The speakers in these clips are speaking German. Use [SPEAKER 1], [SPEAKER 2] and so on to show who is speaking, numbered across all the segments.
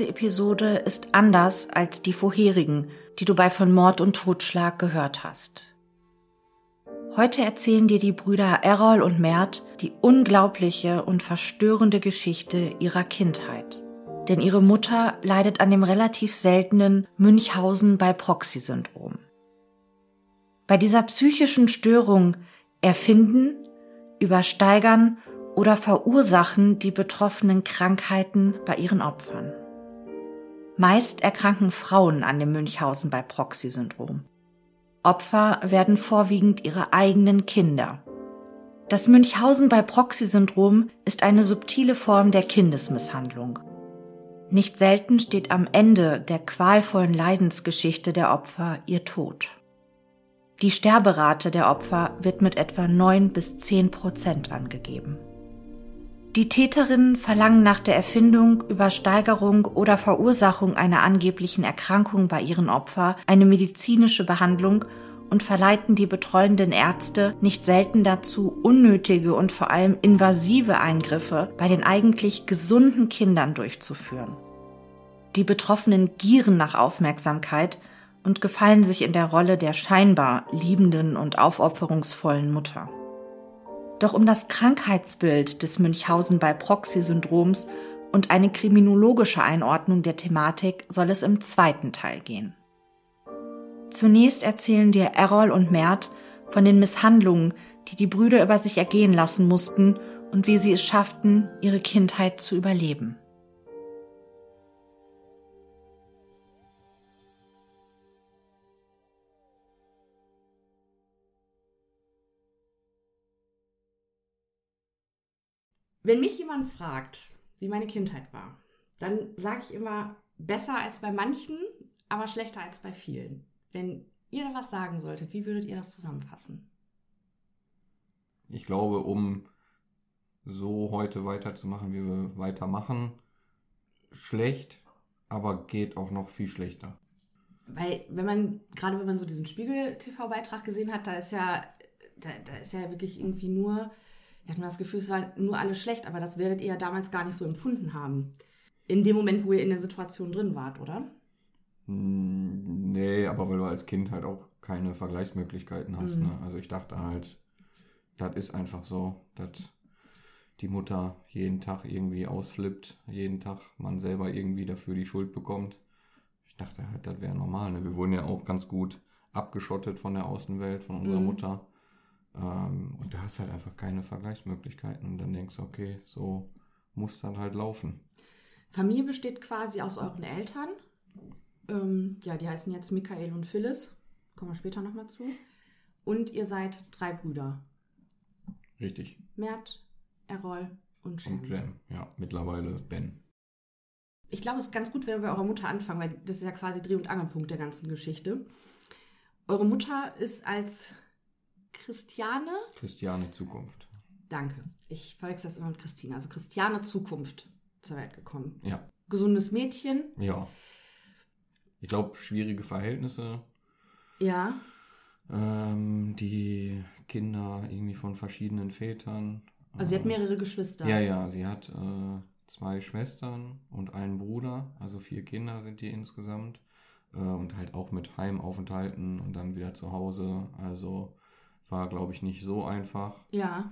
[SPEAKER 1] diese Episode ist anders als die vorherigen, die du bei von Mord und Totschlag gehört hast. Heute erzählen dir die Brüder Errol und Mert die unglaubliche und verstörende Geschichte ihrer Kindheit. Denn ihre Mutter leidet an dem relativ seltenen Münchhausen bei Proxy-Syndrom. Bei dieser psychischen Störung erfinden, übersteigern oder verursachen die Betroffenen Krankheiten bei ihren Opfern. Meist erkranken Frauen an dem Münchhausen bei Proxy-Syndrom. Opfer werden vorwiegend ihre eigenen Kinder. Das Münchhausen bei Proxy-Syndrom ist eine subtile Form der Kindesmisshandlung. Nicht selten steht am Ende der qualvollen Leidensgeschichte der Opfer ihr Tod. Die Sterberate der Opfer wird mit etwa 9 bis 10 Prozent angegeben. Die Täterinnen verlangen nach der Erfindung, Übersteigerung oder Verursachung einer angeblichen Erkrankung bei ihren Opfer eine medizinische Behandlung und verleiten die betreuenden Ärzte nicht selten dazu, unnötige und vor allem invasive Eingriffe bei den eigentlich gesunden Kindern durchzuführen. Die Betroffenen gieren nach Aufmerksamkeit und gefallen sich in der Rolle der scheinbar liebenden und aufopferungsvollen Mutter. Doch um das Krankheitsbild des Münchhausen bei Proxy-Syndroms und eine kriminologische Einordnung der Thematik soll es im zweiten Teil gehen. Zunächst erzählen dir Errol und Mert von den Misshandlungen, die die Brüder über sich ergehen lassen mussten und wie sie es schafften, ihre Kindheit zu überleben.
[SPEAKER 2] Wenn mich jemand fragt, wie meine Kindheit war, dann sage ich immer, besser als bei manchen, aber schlechter als bei vielen. Wenn ihr da was sagen solltet, wie würdet ihr das zusammenfassen?
[SPEAKER 3] Ich glaube, um so heute weiterzumachen, wie wir weitermachen, schlecht, aber geht auch noch viel schlechter.
[SPEAKER 2] Weil, wenn man, gerade wenn man so diesen Spiegel-TV-Beitrag gesehen hat, da ist ja, da, da ist ja wirklich irgendwie nur wir hatten das Gefühl, es war nur alles schlecht, aber das werdet ihr ja damals gar nicht so empfunden haben. In dem Moment, wo ihr in der Situation drin wart, oder?
[SPEAKER 3] Hm, nee, aber weil du als Kind halt auch keine Vergleichsmöglichkeiten hast. Mhm. Ne? Also ich dachte halt, das ist einfach so, dass die Mutter jeden Tag irgendwie ausflippt, jeden Tag man selber irgendwie dafür die Schuld bekommt. Ich dachte halt, das wäre normal. Ne? Wir wurden ja auch ganz gut abgeschottet von der Außenwelt, von unserer mhm. Mutter. Ähm, und da hast halt einfach keine Vergleichsmöglichkeiten. Und dann denkst du, okay, so muss dann halt laufen.
[SPEAKER 2] Familie besteht quasi aus euren Eltern. Ähm, ja, die heißen jetzt Michael und Phyllis. Kommen wir später nochmal zu. Und ihr seid drei Brüder.
[SPEAKER 3] Richtig.
[SPEAKER 2] Mert, Errol und Jem.
[SPEAKER 3] Und Jem, ja, mittlerweile Ben.
[SPEAKER 2] Ich glaube, es ist ganz gut, wenn wir bei eurer Mutter anfangen, weil das ist ja quasi Dreh- und Angelpunkt der ganzen Geschichte. Eure Mutter ist als Christiane.
[SPEAKER 3] Christiane Zukunft.
[SPEAKER 2] Danke. Ich verwechsel das immer mit Christine. Also Christiane Zukunft zur Welt gekommen.
[SPEAKER 3] Ja.
[SPEAKER 2] Gesundes Mädchen.
[SPEAKER 3] Ja. Ich glaube, schwierige Verhältnisse.
[SPEAKER 2] Ja.
[SPEAKER 3] Ähm, die Kinder irgendwie von verschiedenen Vätern.
[SPEAKER 2] Also sie hat mehrere Geschwister.
[SPEAKER 3] Ja, ja, sie hat äh, zwei Schwestern und einen Bruder. Also vier Kinder sind die insgesamt. Äh, und halt auch mit Heimaufenthalten und dann wieder zu Hause. Also war, glaube ich, nicht so einfach.
[SPEAKER 2] Ja.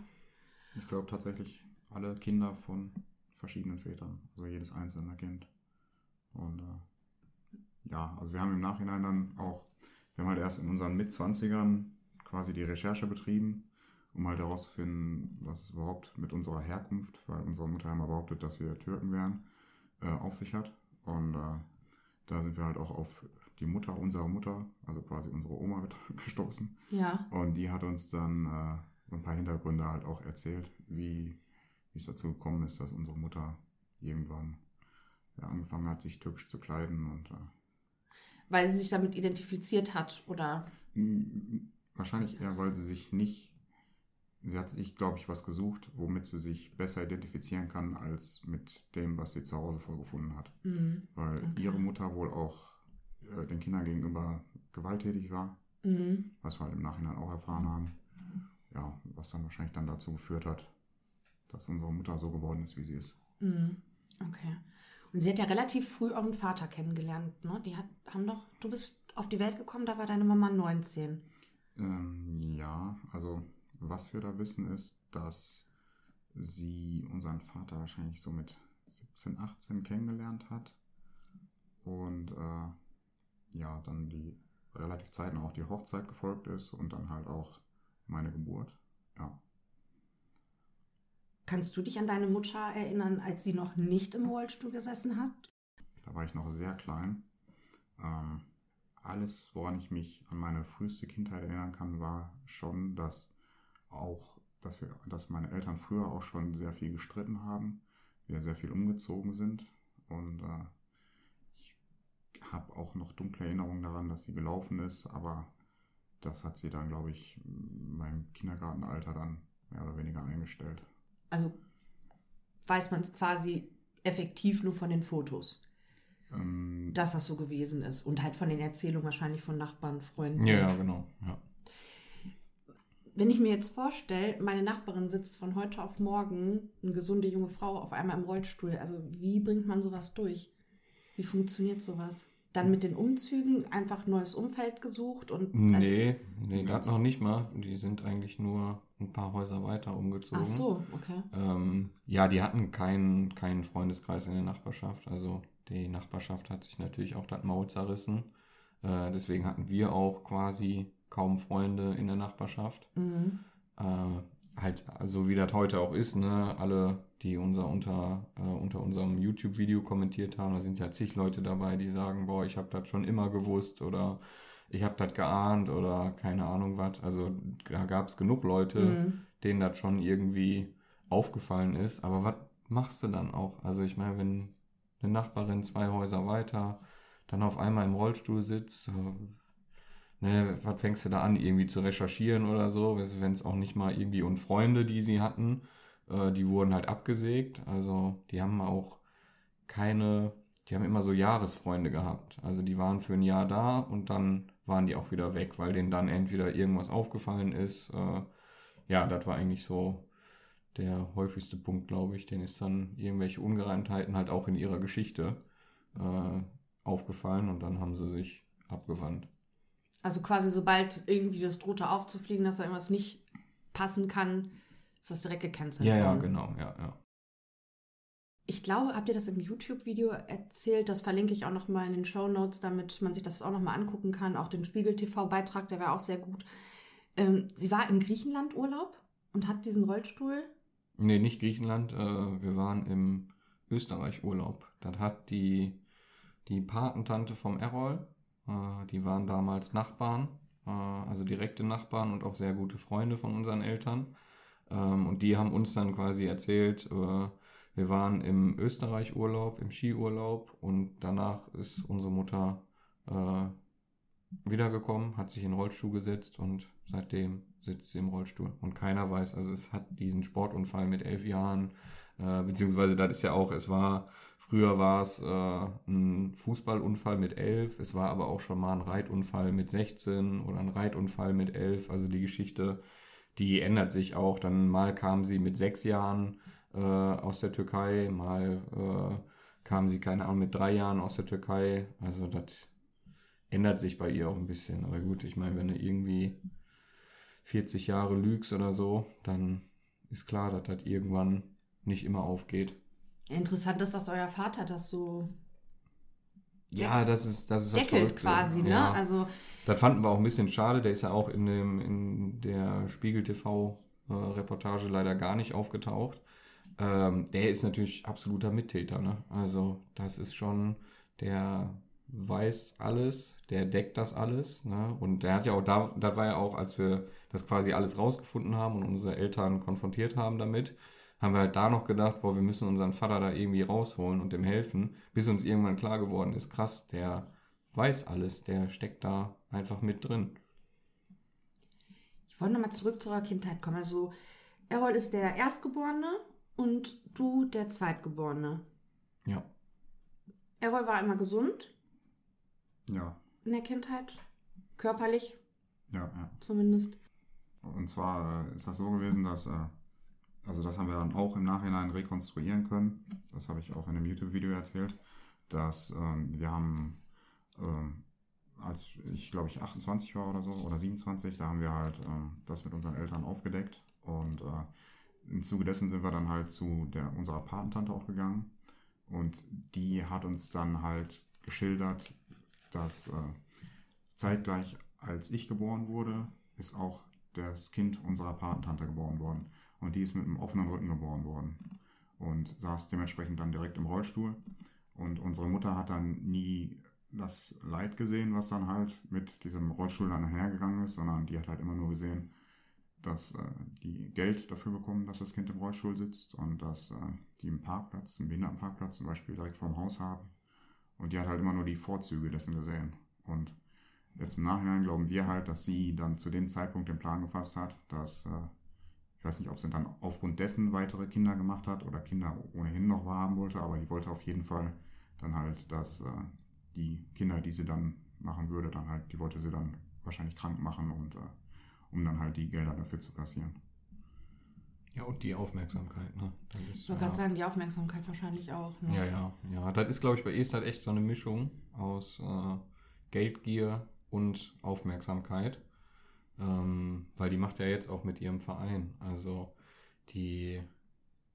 [SPEAKER 4] Ich glaube tatsächlich alle Kinder von verschiedenen Vätern, also jedes einzelne Kind. Und äh, ja, also wir haben im Nachhinein dann auch, wir haben halt erst in unseren Mitzwanzigern quasi die Recherche betrieben, um halt herauszufinden, was es überhaupt mit unserer Herkunft, weil unsere Mutter immer behauptet, dass wir Türken wären, äh, auf sich hat. Und äh, da sind wir halt auch auf die Mutter unserer Mutter, also quasi unsere Oma, gestoßen.
[SPEAKER 2] Ja.
[SPEAKER 4] Und die hat uns dann äh, so ein paar Hintergründe halt auch erzählt, wie, es dazu gekommen ist, dass unsere Mutter irgendwann ja, angefangen hat, sich türkisch zu kleiden und äh,
[SPEAKER 2] weil sie sich damit identifiziert hat, oder?
[SPEAKER 4] Wahrscheinlich eher, weil sie sich nicht sie hat sich, glaube ich, was gesucht, womit sie sich besser identifizieren kann, als mit dem, was sie zu Hause vorgefunden hat.
[SPEAKER 2] Mhm.
[SPEAKER 4] Weil okay. ihre Mutter wohl auch äh, den Kindern gegenüber gewalttätig war,
[SPEAKER 2] mhm.
[SPEAKER 4] was wir halt im Nachhinein auch erfahren haben. Ja, was dann wahrscheinlich dann dazu geführt hat, dass unsere Mutter so geworden ist, wie sie ist.
[SPEAKER 2] Mhm. Okay.
[SPEAKER 1] Und sie hat ja relativ früh euren Vater kennengelernt, ne? Die hat, haben doch, du bist auf die Welt gekommen, da war deine Mama 19.
[SPEAKER 4] Ähm, ja, also was wir da wissen ist, dass sie unseren Vater wahrscheinlich so mit 17, 18 kennengelernt hat. Und äh, ja, dann die relativ zeitnah auch die Hochzeit gefolgt ist und dann halt auch meine Geburt. Ja.
[SPEAKER 1] Kannst du dich an deine Mutter erinnern, als sie noch nicht im Rollstuhl gesessen hat?
[SPEAKER 4] Da war ich noch sehr klein. Ähm, alles, woran ich mich an meine früheste Kindheit erinnern kann, war schon, dass auch, dass wir, dass meine Eltern früher auch schon sehr viel gestritten haben, wir sehr viel umgezogen sind und äh, habe auch noch dunkle Erinnerungen daran, dass sie gelaufen ist, aber das hat sie dann, glaube ich, in meinem Kindergartenalter dann mehr oder weniger eingestellt.
[SPEAKER 1] Also weiß man es quasi effektiv nur von den Fotos,
[SPEAKER 4] Ähm,
[SPEAKER 1] dass das so gewesen ist. Und halt von den Erzählungen wahrscheinlich von Nachbarn, Freunden.
[SPEAKER 3] Ja, ja, genau. Ja.
[SPEAKER 1] Wenn ich mir jetzt vorstelle, meine Nachbarin sitzt von heute auf morgen, eine gesunde junge Frau, auf einmal im Rollstuhl. Also wie bringt man sowas durch? Wie funktioniert sowas? Dann mit den Umzügen einfach neues Umfeld gesucht und also,
[SPEAKER 3] Nee, nee, das noch nicht mal. Die sind eigentlich nur ein paar Häuser weiter umgezogen.
[SPEAKER 1] ach so, okay.
[SPEAKER 3] Ähm, ja, die hatten keinen, keinen Freundeskreis in der Nachbarschaft. Also die Nachbarschaft hat sich natürlich auch das Maul zerrissen. Äh, deswegen hatten wir auch quasi kaum Freunde in der Nachbarschaft.
[SPEAKER 1] Mhm.
[SPEAKER 3] Äh, halt, also wie das heute auch ist, ne, alle, die unser unter, äh, unter unserem YouTube-Video kommentiert haben, da sind ja zig Leute dabei, die sagen, boah, ich habe das schon immer gewusst oder ich habe das geahnt oder keine Ahnung was. Also da gab es genug Leute,
[SPEAKER 1] Mhm.
[SPEAKER 3] denen das schon irgendwie aufgefallen ist. Aber was machst du dann auch? Also ich meine, wenn eine Nachbarin zwei Häuser weiter dann auf einmal im Rollstuhl sitzt, äh, ne, was fängst du da an, irgendwie zu recherchieren oder so? Wenn es auch nicht mal irgendwie und Freunde, die sie hatten, äh, die wurden halt abgesägt. Also die haben auch keine, die haben immer so Jahresfreunde gehabt. Also die waren für ein Jahr da und dann waren die auch wieder weg, weil denen dann entweder irgendwas aufgefallen ist. Äh, ja, das war eigentlich so der häufigste Punkt, glaube ich. Denen ist dann irgendwelche Ungereimtheiten halt auch in ihrer Geschichte äh, aufgefallen und dann haben sie sich abgewandt.
[SPEAKER 1] Also quasi sobald irgendwie das drohte aufzufliegen, dass da irgendwas nicht passen kann, ist das direkt gekennzeichnet.
[SPEAKER 3] Ja, ja, genau, ja, ja.
[SPEAKER 1] Ich glaube, habt ihr das im YouTube-Video erzählt? Das verlinke ich auch nochmal in den Show Notes, damit man sich das auch nochmal angucken kann. Auch den Spiegel-TV-Beitrag, der war auch sehr gut. Ähm, sie war im Griechenland Urlaub und hat diesen Rollstuhl.
[SPEAKER 3] Nee, nicht Griechenland. Äh, wir waren im Österreich Urlaub. Das hat die, die Patentante vom Errol, äh, die waren damals Nachbarn, äh, also direkte Nachbarn und auch sehr gute Freunde von unseren Eltern. Ähm, und die haben uns dann quasi erzählt, äh, wir waren im Österreich Urlaub, im Skiurlaub und danach ist unsere Mutter äh, wiedergekommen, hat sich in den Rollstuhl gesetzt und seitdem sitzt sie im Rollstuhl. Und keiner weiß, also es hat diesen Sportunfall mit elf Jahren, äh, beziehungsweise das ist ja auch, es war, früher war es äh, ein Fußballunfall mit elf, es war aber auch schon mal ein Reitunfall mit 16 oder ein Reitunfall mit elf, also die Geschichte, die ändert sich auch. Dann mal kam sie mit sechs Jahren äh, aus der Türkei, mal äh, kam sie, keine Ahnung, mit drei Jahren aus der Türkei, also das ändert sich bei ihr auch ein bisschen. Aber gut, ich meine, wenn du irgendwie 40 Jahre lügst oder so, dann ist klar, dass das irgendwann nicht immer aufgeht.
[SPEAKER 1] Interessant ist, dass euer Vater das so
[SPEAKER 3] Ja, das ist das, ist das
[SPEAKER 1] deckelt quasi, ne?
[SPEAKER 3] Ja.
[SPEAKER 1] Also
[SPEAKER 3] Das fanden wir auch ein bisschen schade. Der ist ja auch in, dem, in der Spiegel TV-Reportage leider gar nicht aufgetaucht. Ähm, der ist natürlich absoluter Mittäter. Ne? Also das ist schon, der weiß alles, der deckt das alles. Ne? Und der hat ja auch da, das war ja auch, als wir das quasi alles rausgefunden haben und unsere Eltern konfrontiert haben damit, haben wir halt da noch gedacht, boah, wir müssen unseren Vater da irgendwie rausholen und dem helfen, bis uns irgendwann klar geworden ist, krass, der weiß alles, der steckt da einfach mit drin.
[SPEAKER 1] Ich wollte nochmal zurück zu eurer Kindheit kommen. Also, Errol ist der Erstgeborene und du der Zweitgeborene.
[SPEAKER 3] Ja.
[SPEAKER 1] Errol war immer gesund
[SPEAKER 4] Ja,
[SPEAKER 1] in der Kindheit. Körperlich
[SPEAKER 4] ja, ja.
[SPEAKER 1] zumindest.
[SPEAKER 4] Und zwar äh, ist das so gewesen, dass äh, also das haben wir dann auch im Nachhinein rekonstruieren können. Das habe ich auch in einem YouTube-Video erzählt, dass ähm, wir haben, ähm, als ich glaube ich 28 war oder so, oder 27, da haben wir halt ähm, das mit unseren Eltern aufgedeckt und äh, im Zuge dessen sind wir dann halt zu der, unserer Patentante auch gegangen und die hat uns dann halt geschildert, dass äh, zeitgleich als ich geboren wurde, ist auch das Kind unserer Patentante geboren worden. Und die ist mit einem offenen Rücken geboren worden und saß dementsprechend dann direkt im Rollstuhl. Und unsere Mutter hat dann nie das Leid gesehen, was dann halt mit diesem Rollstuhl dann hergegangen ist, sondern die hat halt immer nur gesehen, dass äh, die Geld dafür bekommen, dass das Kind im Rollstuhl sitzt und dass äh, die einen Parkplatz, einen Behindertenparkplatz zum Beispiel direkt vorm Haus haben. Und die hat halt immer nur die Vorzüge dessen gesehen. Und jetzt im Nachhinein glauben wir halt, dass sie dann zu dem Zeitpunkt den Plan gefasst hat, dass, äh, ich weiß nicht, ob sie dann aufgrund dessen weitere Kinder gemacht hat oder Kinder ohnehin noch haben wollte, aber die wollte auf jeden Fall dann halt, dass äh, die Kinder, die sie dann machen würde, dann halt, die wollte sie dann wahrscheinlich krank machen und äh, um dann halt die Gelder dafür zu kassieren.
[SPEAKER 3] Ja, und die Aufmerksamkeit, ne? Das ist,
[SPEAKER 1] Ich wollte gerade sagen, die Aufmerksamkeit wahrscheinlich auch. Ne?
[SPEAKER 3] Ja, ja, ja. Das ist, glaube ich, bei Esther echt so eine Mischung aus äh, Geldgier und Aufmerksamkeit. Ähm, weil die macht ja jetzt auch mit ihrem Verein. Also die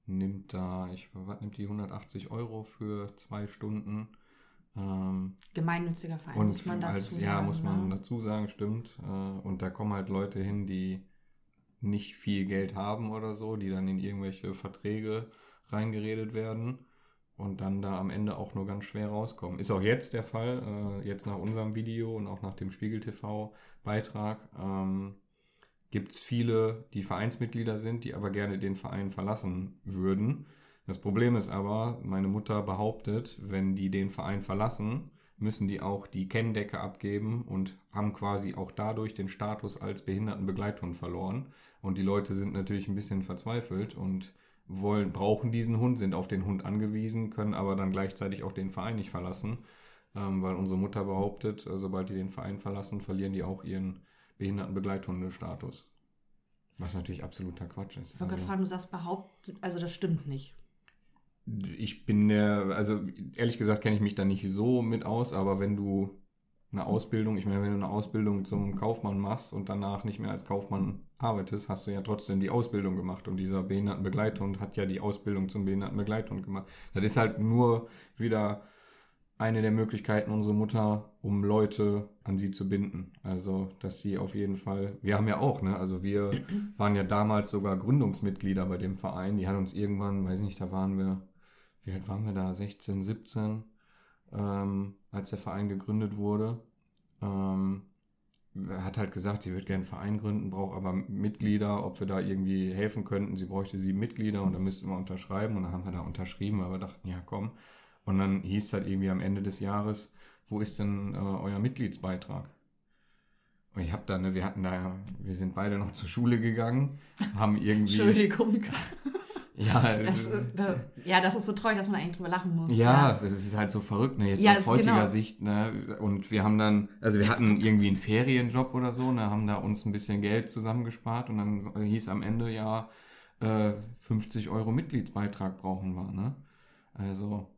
[SPEAKER 3] nimmt da, ich was nimmt die 180 Euro für zwei Stunden. Ähm,
[SPEAKER 1] Gemeinnütziger Verein,
[SPEAKER 3] und
[SPEAKER 1] muss man dazu
[SPEAKER 3] als,
[SPEAKER 1] sagen.
[SPEAKER 3] ja, muss man
[SPEAKER 1] ne?
[SPEAKER 3] dazu sagen, stimmt. Äh, und da kommen halt Leute hin, die nicht viel Geld haben oder so, die dann in irgendwelche Verträge reingeredet werden und dann da am Ende auch nur ganz schwer rauskommen. Ist auch jetzt der Fall, äh, jetzt nach unserem Video und auch nach dem Spiegel TV-Beitrag. Ähm, Gibt es viele, die Vereinsmitglieder sind, die aber gerne den Verein verlassen würden. Das Problem ist aber, meine Mutter behauptet, wenn die den Verein verlassen, müssen die auch die Kenndecke abgeben und haben quasi auch dadurch den Status als Behindertenbegleithund verloren. Und die Leute sind natürlich ein bisschen verzweifelt und wollen, brauchen diesen Hund, sind auf den Hund angewiesen, können aber dann gleichzeitig auch den Verein nicht verlassen, ähm, weil unsere Mutter behauptet, äh, sobald die den Verein verlassen, verlieren die auch ihren Behindertenbegleithundestatus. Was natürlich absoluter Quatsch ist.
[SPEAKER 1] Ich wollte gerade
[SPEAKER 3] Also-
[SPEAKER 1] fragen, du sagst behauptet, also das stimmt nicht.
[SPEAKER 3] ich bin der, also ehrlich gesagt kenne ich mich da nicht so mit aus, aber wenn du eine Ausbildung, ich meine, wenn du eine Ausbildung zum Kaufmann machst und danach nicht mehr als Kaufmann arbeitest, hast du ja trotzdem die Ausbildung gemacht und dieser Behindertenbegleithund hat ja die Ausbildung zum Behindertenbegleithund gemacht. Das ist halt nur wieder eine der Möglichkeiten unserer Mutter, um Leute an sie zu binden. Also, dass sie auf jeden Fall, wir haben ja auch, ne, also wir waren ja damals sogar Gründungsmitglieder bei dem Verein. Die hat uns irgendwann, weiß nicht, da waren wir, wie alt waren wir da, 16, 17, ähm, als der Verein gegründet wurde. Ähm, hat halt gesagt, sie würde gerne einen Verein gründen, braucht aber Mitglieder, ob wir da irgendwie helfen könnten. Sie bräuchte sieben Mitglieder und da müssten wir unterschreiben. Und dann haben wir da unterschrieben, aber dachten, ja komm. Und dann hieß es halt irgendwie am Ende des Jahres, wo ist denn äh, euer Mitgliedsbeitrag? Und ich habe da, ne, wir hatten da, wir sind beide noch zur Schule gegangen, haben irgendwie.
[SPEAKER 1] Entschuldigung.
[SPEAKER 3] Ja,
[SPEAKER 1] Das, das, ja, das ist so traurig, dass man eigentlich drüber lachen muss.
[SPEAKER 3] ja, das ist halt so verrückt, ne? Jetzt
[SPEAKER 1] Ja,
[SPEAKER 3] aus heutiger
[SPEAKER 1] genau.
[SPEAKER 3] Sicht, ne? Und wir haben dann, also wir hatten irgendwie einen Ferienjob oder so, ne? Haben da uns ein bisschen Geld zusammengespart und dann hieß am Ende ja, äh, 50 Euro Mitgliedsbeitrag brauchen wir, ne? Also,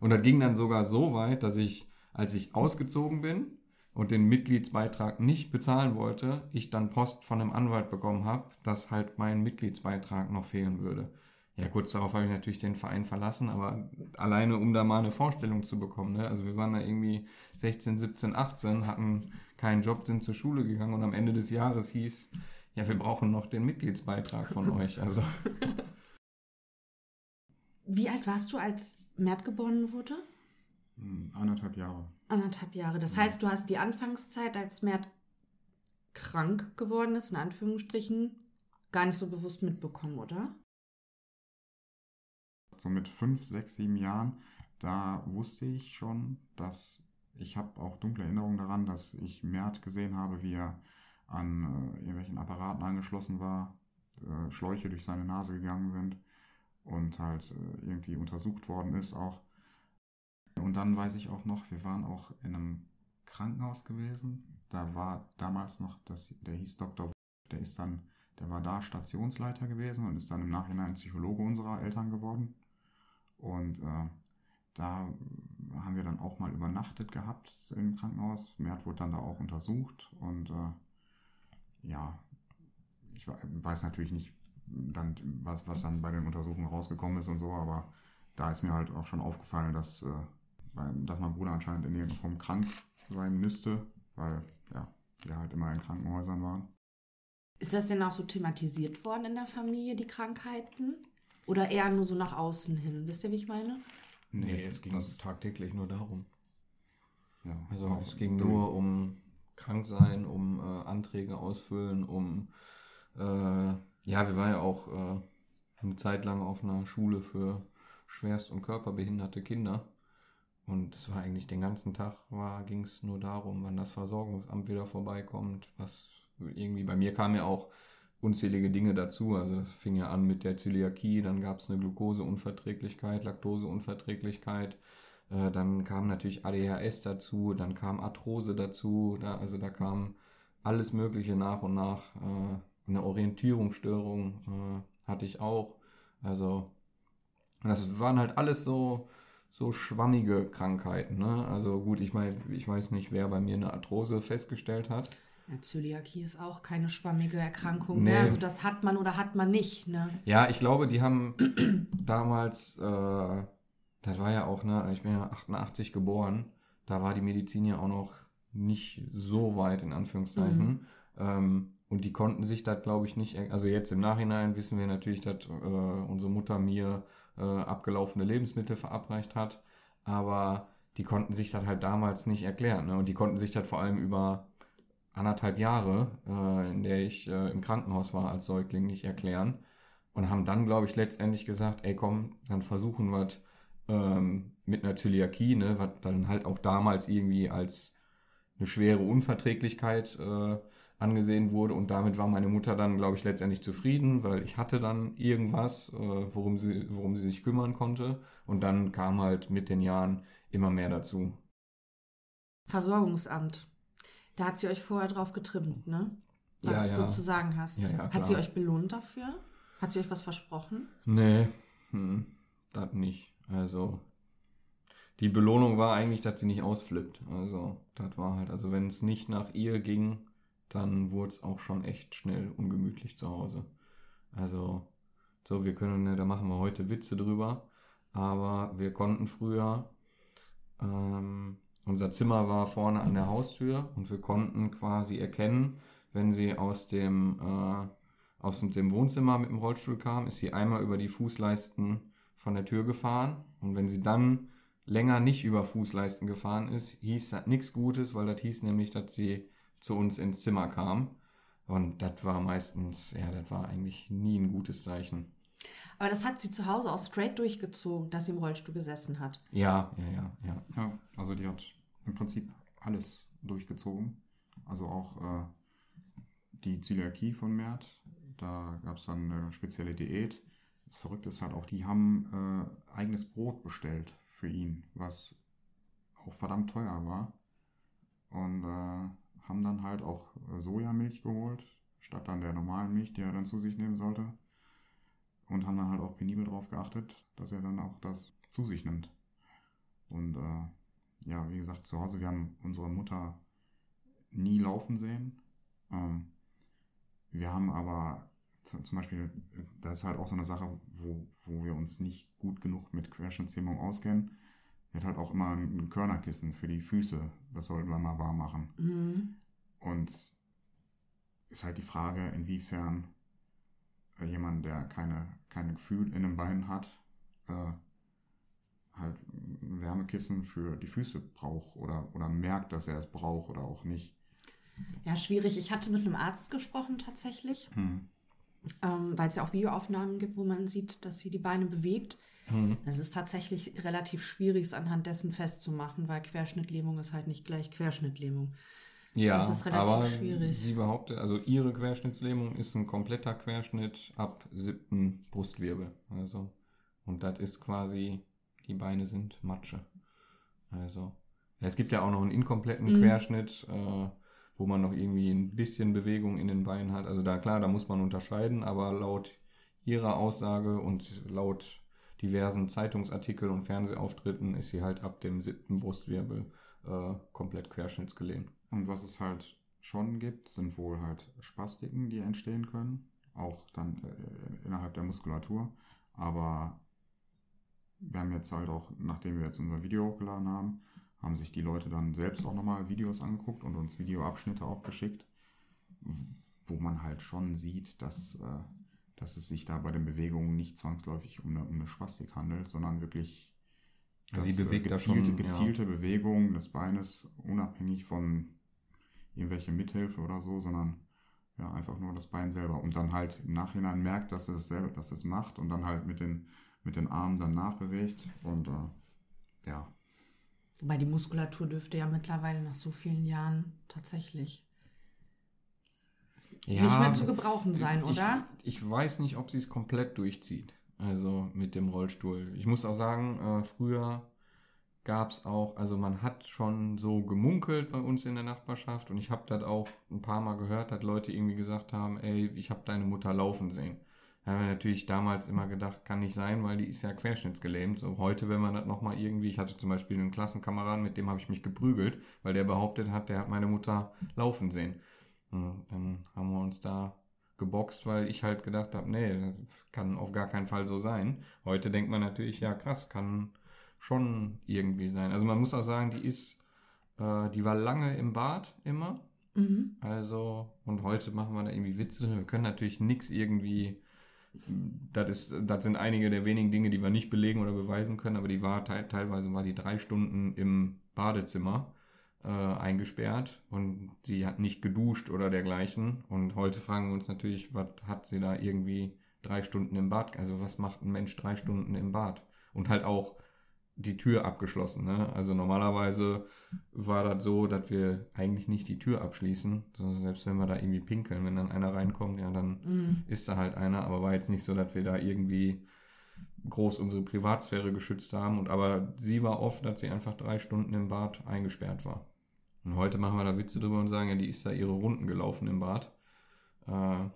[SPEAKER 3] und das ging dann sogar so weit, dass ich, als ich ausgezogen bin und den Mitgliedsbeitrag nicht bezahlen wollte, ich dann Post von einem Anwalt bekommen habe, dass halt mein Mitgliedsbeitrag noch fehlen würde. Ja, kurz darauf habe ich natürlich den Verein verlassen, aber alleine um da mal eine Vorstellung zu bekommen. Ne? Also wir waren da irgendwie 16, 17, 18, hatten keinen Job, sind zur Schule gegangen und am Ende des Jahres hieß, ja, wir brauchen noch den Mitgliedsbeitrag von euch. Also
[SPEAKER 1] Wie alt warst du, als Mert geboren wurde?
[SPEAKER 4] Hm, Eineinhalb Jahre.
[SPEAKER 1] Anderthalb Jahre. Das heißt, du hast die Anfangszeit, als Mert krank geworden ist, in Anführungsstrichen, gar nicht so bewusst mitbekommen, oder?
[SPEAKER 4] So mit fünf, sechs, sieben Jahren, da wusste ich schon, dass ich habe auch dunkle Erinnerungen daran, dass ich Mert gesehen habe, wie er an äh, irgendwelchen Apparaten angeschlossen war, äh, Schläuche durch seine Nase gegangen sind und halt äh, irgendwie untersucht worden ist auch. Und dann weiß ich auch noch, wir waren auch in einem Krankenhaus gewesen. Da war damals noch, das, der hieß Dr. Der ist dann der war da Stationsleiter gewesen und ist dann im Nachhinein Psychologe unserer Eltern geworden. Und äh, da haben wir dann auch mal übernachtet gehabt im Krankenhaus. Mert wurde dann da auch untersucht und äh, ja, ich weiß natürlich nicht, dann, was, was dann bei den Untersuchungen rausgekommen ist und so, aber da ist mir halt auch schon aufgefallen, dass, äh, dass mein Bruder anscheinend in irgendeiner Form krank sein müsste, weil ja, wir halt immer in Krankenhäusern waren.
[SPEAKER 1] Ist das denn auch so thematisiert worden in der Familie, die Krankheiten? Oder eher nur so nach außen hin? Wisst ihr, wie ich meine?
[SPEAKER 3] Nee, es ging das tagtäglich nur darum. Ja, also es ging nur um Kranksein, um äh, Anträge ausfüllen, um äh, ja, wir waren ja auch äh, eine Zeit lang auf einer Schule für schwerst- und körperbehinderte Kinder. Und es war eigentlich den ganzen Tag ging es nur darum, wann das Versorgungsamt wieder vorbeikommt, was irgendwie bei mir kamen ja auch unzählige Dinge dazu. Also das fing ja an mit der Zöliakie, dann gab es eine Glukoseunverträglichkeit, Laktoseunverträglichkeit, äh, dann kam natürlich ADHS dazu, dann kam Arthrose dazu, da, also da kam alles Mögliche nach und nach. Äh, eine Orientierungsstörung äh, hatte ich auch. Also das waren halt alles so so schwammige Krankheiten. Ne? Also gut, ich meine, ich weiß nicht, wer bei mir eine Arthrose festgestellt hat.
[SPEAKER 1] Ja, Zöliakie ist auch keine schwammige Erkrankung. Ne? Nee. Ne? Also das hat man oder hat man nicht. Ne?
[SPEAKER 3] Ja, ich glaube, die haben damals, äh, das war ja auch, ne, ich bin ja 88 geboren, da war die Medizin ja auch noch nicht so weit, in Anführungszeichen. Mhm. Ähm, und die konnten sich das, glaube ich, nicht, also jetzt im Nachhinein wissen wir natürlich, dass äh, unsere Mutter mir äh, abgelaufene Lebensmittel verabreicht hat, aber die konnten sich das halt damals nicht erklären. Ne? Und die konnten sich das vor allem über anderthalb Jahre, äh, in der ich äh, im Krankenhaus war als Säugling, nicht erklären. Und haben dann, glaube ich, letztendlich gesagt, ey komm, dann versuchen wir ähm, mit einer Zöliakie, ne, was dann halt auch damals irgendwie als eine schwere Unverträglichkeit äh, angesehen wurde. Und damit war meine Mutter dann, glaube ich, letztendlich zufrieden, weil ich hatte dann irgendwas, äh, worum, sie, worum sie sich kümmern konnte. Und dann kam halt mit den Jahren immer mehr dazu.
[SPEAKER 1] Versorgungsamt. Da hat sie euch vorher drauf getrimmt, ne? Was
[SPEAKER 3] ja, ja.
[SPEAKER 1] du zu sagen hast. Ja, hat sie euch belohnt dafür? Hat sie euch was versprochen?
[SPEAKER 3] Nee, hm, das nicht. Also, die Belohnung war eigentlich, dass sie nicht ausflippt. Also, das war halt, also wenn es nicht nach ihr ging, dann wurde es auch schon echt schnell ungemütlich zu Hause. Also, so, wir können, ne, da machen wir heute Witze drüber, aber wir konnten früher ähm, unser Zimmer war vorne an der Haustür und wir konnten quasi erkennen, wenn sie aus dem, äh, aus dem Wohnzimmer mit dem Rollstuhl kam, ist sie einmal über die Fußleisten von der Tür gefahren. Und wenn sie dann länger nicht über Fußleisten gefahren ist, hieß das nichts Gutes, weil das hieß nämlich, dass sie zu uns ins Zimmer kam. Und das war meistens, ja, das war eigentlich nie ein gutes Zeichen.
[SPEAKER 1] Aber das hat sie zu Hause auch straight durchgezogen, dass sie im Rollstuhl gesessen hat.
[SPEAKER 3] Ja, ja, ja, ja.
[SPEAKER 4] Ja, also die hat im Prinzip alles durchgezogen. Also auch äh, die Zöliakie von Mert. Da gab es dann eine spezielle Diät. Das Verrückte ist halt auch, die haben äh, eigenes Brot bestellt für ihn, was auch verdammt teuer war. Und äh, haben dann halt auch Sojamilch geholt, statt dann der normalen Milch, die er dann zu sich nehmen sollte und haben dann halt auch penibel darauf geachtet, dass er dann auch das zu sich nimmt. Und äh, ja, wie gesagt, zu Hause, wir haben unsere Mutter nie laufen sehen. Ähm, wir haben aber zum Beispiel, das ist halt auch so eine Sache, wo, wo wir uns nicht gut genug mit Querschnittslähmung auskennen. Wir hat halt auch immer ein Körnerkissen für die Füße. Das sollten wir mal warm machen. Mhm. Und ist halt die Frage, inwiefern jemand, der keine, kein Gefühl in den Beinen hat, äh, halt Wärmekissen für die Füße braucht oder, oder merkt, dass er es braucht oder auch nicht.
[SPEAKER 1] Ja, schwierig. Ich hatte mit einem Arzt gesprochen tatsächlich, hm. ähm, weil es ja auch Videoaufnahmen gibt, wo man sieht, dass sie die Beine bewegt. Hm. Es ist tatsächlich relativ schwierig, es anhand dessen festzumachen, weil Querschnittlähmung ist halt nicht gleich Querschnittlähmung.
[SPEAKER 3] Ja, das ist relativ aber schwierig. Sie behauptet, also ihre Querschnittslähmung ist ein kompletter Querschnitt ab siebten Brustwirbel. Also, und das ist quasi, die Beine sind Matsche. Also, ja, es gibt ja auch noch einen inkompletten mhm. Querschnitt, äh, wo man noch irgendwie ein bisschen Bewegung in den Beinen hat. Also da klar, da muss man unterscheiden, aber laut ihrer Aussage und laut diversen Zeitungsartikeln und Fernsehauftritten ist sie halt ab dem siebten Brustwirbel äh, komplett querschnittsgelähmt.
[SPEAKER 4] Und was es halt schon gibt, sind wohl halt Spastiken, die entstehen können, auch dann äh, innerhalb der Muskulatur. Aber wir haben jetzt halt auch, nachdem wir jetzt unser Video hochgeladen haben, haben sich die Leute dann selbst auch nochmal Videos angeguckt und uns Videoabschnitte auch geschickt, wo man halt schon sieht, dass, äh, dass es sich da bei den Bewegungen nicht zwangsläufig um eine, um eine Spastik handelt, sondern wirklich
[SPEAKER 3] Also sie
[SPEAKER 4] dass, äh,
[SPEAKER 3] bewegt
[SPEAKER 4] gezielte,
[SPEAKER 3] ja.
[SPEAKER 4] gezielte Bewegung des Beines, unabhängig von irgendwelche Mithilfe oder so, sondern ja, einfach nur das Bein selber. Und dann halt im Nachhinein merkt, dass es selber, dass es macht und dann halt mit den, mit den Armen dann nachbewegt. Und äh, ja,
[SPEAKER 1] Wobei die Muskulatur dürfte ja mittlerweile nach so vielen Jahren tatsächlich nicht mehr zu gebrauchen sein,
[SPEAKER 3] ich,
[SPEAKER 1] oder?
[SPEAKER 3] Ich weiß nicht, ob sie es komplett durchzieht. Also mit dem Rollstuhl. Ich muss auch sagen, äh, früher gab es auch, also man hat schon so gemunkelt bei uns in der Nachbarschaft und ich habe das auch ein paar Mal gehört, dass Leute irgendwie gesagt haben, ey, ich habe deine Mutter laufen sehen. Da haben wir natürlich damals immer gedacht, kann nicht sein, weil die ist ja querschnittsgelähmt. So heute, wenn man das nochmal irgendwie, ich hatte zum Beispiel einen Klassenkameraden, mit dem habe ich mich geprügelt, weil der behauptet hat, der hat meine Mutter laufen sehen. Und dann haben wir uns da geboxt, weil ich halt gedacht habe, nee, das kann auf gar keinen Fall so sein. Heute denkt man natürlich, ja krass, kann schon irgendwie sein. Also man muss auch sagen, die ist, äh, die war lange im Bad immer.
[SPEAKER 1] Mhm.
[SPEAKER 3] Also, und heute machen wir da irgendwie Witze. Wir können natürlich nichts irgendwie. Das, ist, das sind einige der wenigen Dinge, die wir nicht belegen oder beweisen können, aber die war te teilweise war die drei Stunden im Badezimmer äh, eingesperrt und die hat nicht geduscht oder dergleichen. Und heute fragen wir uns natürlich, was hat sie da irgendwie drei Stunden im Bad? Also was macht ein Mensch drei Stunden im Bad? Und halt auch die Tür abgeschlossen. Ne? Also normalerweise war das so, dass wir eigentlich nicht die Tür abschließen. So, selbst wenn wir da irgendwie pinkeln, wenn dann einer reinkommt, ja, dann
[SPEAKER 1] Mhm.
[SPEAKER 3] ist da halt einer. Aber war jetzt nicht so, dass wir da irgendwie groß unsere Privatsphäre geschützt haben. Und aber sie war oft, dass sie einfach drei Stunden im Bad eingesperrt war. Und heute machen wir da Witze drüber und sagen, ja, die ist da ihre Runden gelaufen im Bad. Äh,